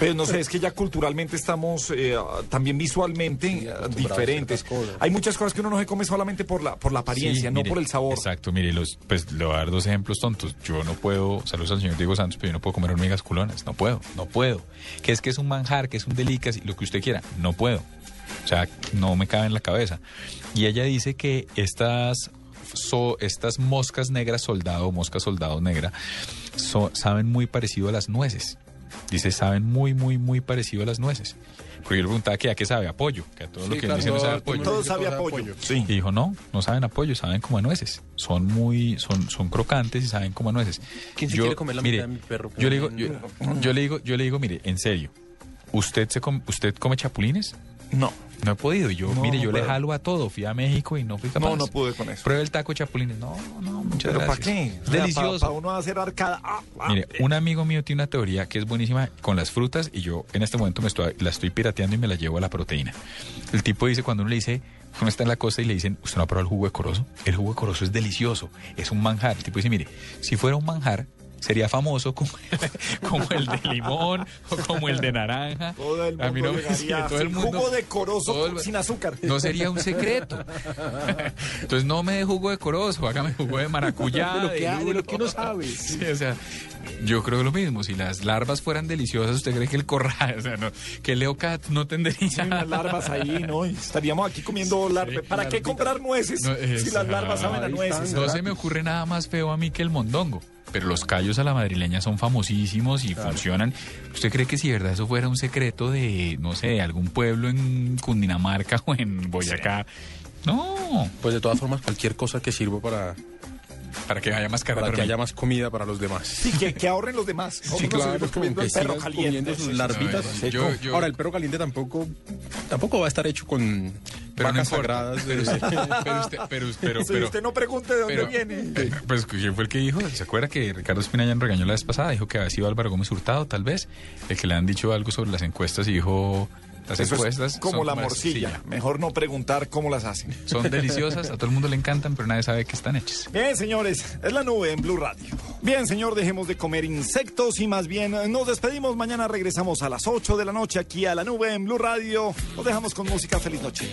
Pero no sé, es que ya culturalmente estamos eh, también visualmente eh, diferentes. Hay muchas cosas que uno no se come solamente por la, por la apariencia, Sí, no mire, por el sabor. Exacto, mire, los, pues le voy a dar dos ejemplos tontos. Yo no puedo, saludos al señor Diego Santos, pero yo no puedo comer hormigas culonas. No puedo, no puedo. Que es que es un manjar, que es un delicacy, lo que usted quiera. No puedo. O sea, no me cabe en la cabeza. Y ella dice que estas, so- estas moscas negras soldado, mosca soldado negra, so- saben muy parecido a las nueces. Dice, saben muy, muy, muy parecido a las nueces. Porque yo le preguntaba que a qué sabe apoyo, que a todo lo Sí, que claro, dice no sabe apoyo. Todo sabe apoyo. Sí. Y dijo, no, no saben a pollo, saben como a nueces. Son muy, son, son crocantes y saben como a nueces. ¿Quién se quiere comer la mire, mitad de mi perro? Yo le digo, yo, yo le digo, yo le digo, mire, en serio, ¿usted se com- usted come chapulines? No. No he podido. Yo, No, mire, yo le jalo a todo. Fui a México y no fui capaz. No, no pude con eso. Pruebe el taco chapulines. No, no, muchas ¿Pero para gracias. qué? Es Delicioso. Para uno hacer arcada. Ah, ah, Mire, eh. un amigo mío tiene una teoría que es buenísima con las frutas y yo en este momento me estoy, la estoy pirateando y me la llevo a la proteína. El tipo dice, cuando uno le dice, uno está en la costa y le dicen, ¿usted no ha probado el jugo de corozo? El jugo de corozo es delicioso, es un manjar. El tipo dice, mire, si fuera un manjar, sería famoso como, como el de limón o como el de naranja. Todo el a mí mundo no me sí, todo el mundo, jugo decoroso el- sin azúcar. no sería un secreto. Entonces no me dé jugo de corozo, hágame jugo de maracuyá. De lo que de lulo. lo que uno sabe. Sí, o sea, yo creo lo mismo. Si las larvas fueran deliciosas, ¿usted cree que el corral, o sea, no, que el Leocat no tendría Sí, unas larvas ahí, ¿no? Estaríamos aquí comiendo larvas. ¿Para qué comprar nueces No, si las larvas saben a nueces? No se me ocurre nada más feo a mí que el mondongo. Pero los callos a la madrileña son famosísimos y funcionan. ¿Usted cree que si de verdad eso fuera un secreto de, no sé, algún pueblo en Cundinamarca o en Boyacá? No. Pues de todas formas, cualquier cosa que sirva para, Para que haya más para carne. que haya más comida para los demás. Sí, que, que ahorren los demás. Sí, claro, comiendo que el perro sigan caliente. comiendo sus larvitas. yo- yo- Ahora, el perro caliente tampoco, tampoco va a estar hecho con Pero no vacas importa. sagradas. de- Pero usted, pero usted, pero, pero, Sí, pero- usted no pregunte de dónde pero- viene. eh, pues quién fue el que dijo, ¿se acuerda que Ricardo Espina ya nos regañó la vez pasada? Dijo que había sido Álvaro Gómez Hurtado, tal vez, el que le han dicho algo sobre las encuestas y dijo las Eso encuestas. Como la morcilla. morcilla. Mejor no preguntar cómo las hacen. Son deliciosas, a todo el mundo le encantan, pero nadie sabe que están hechas. Bien, señores, es la nube en Blue Radio. Bien, señor, dejemos de comer insectos y más bien eh, nos despedimos. Mañana regresamos a las 8 de la noche aquí a la nube en Blue Radio. Nos dejamos con música. Feliz noche.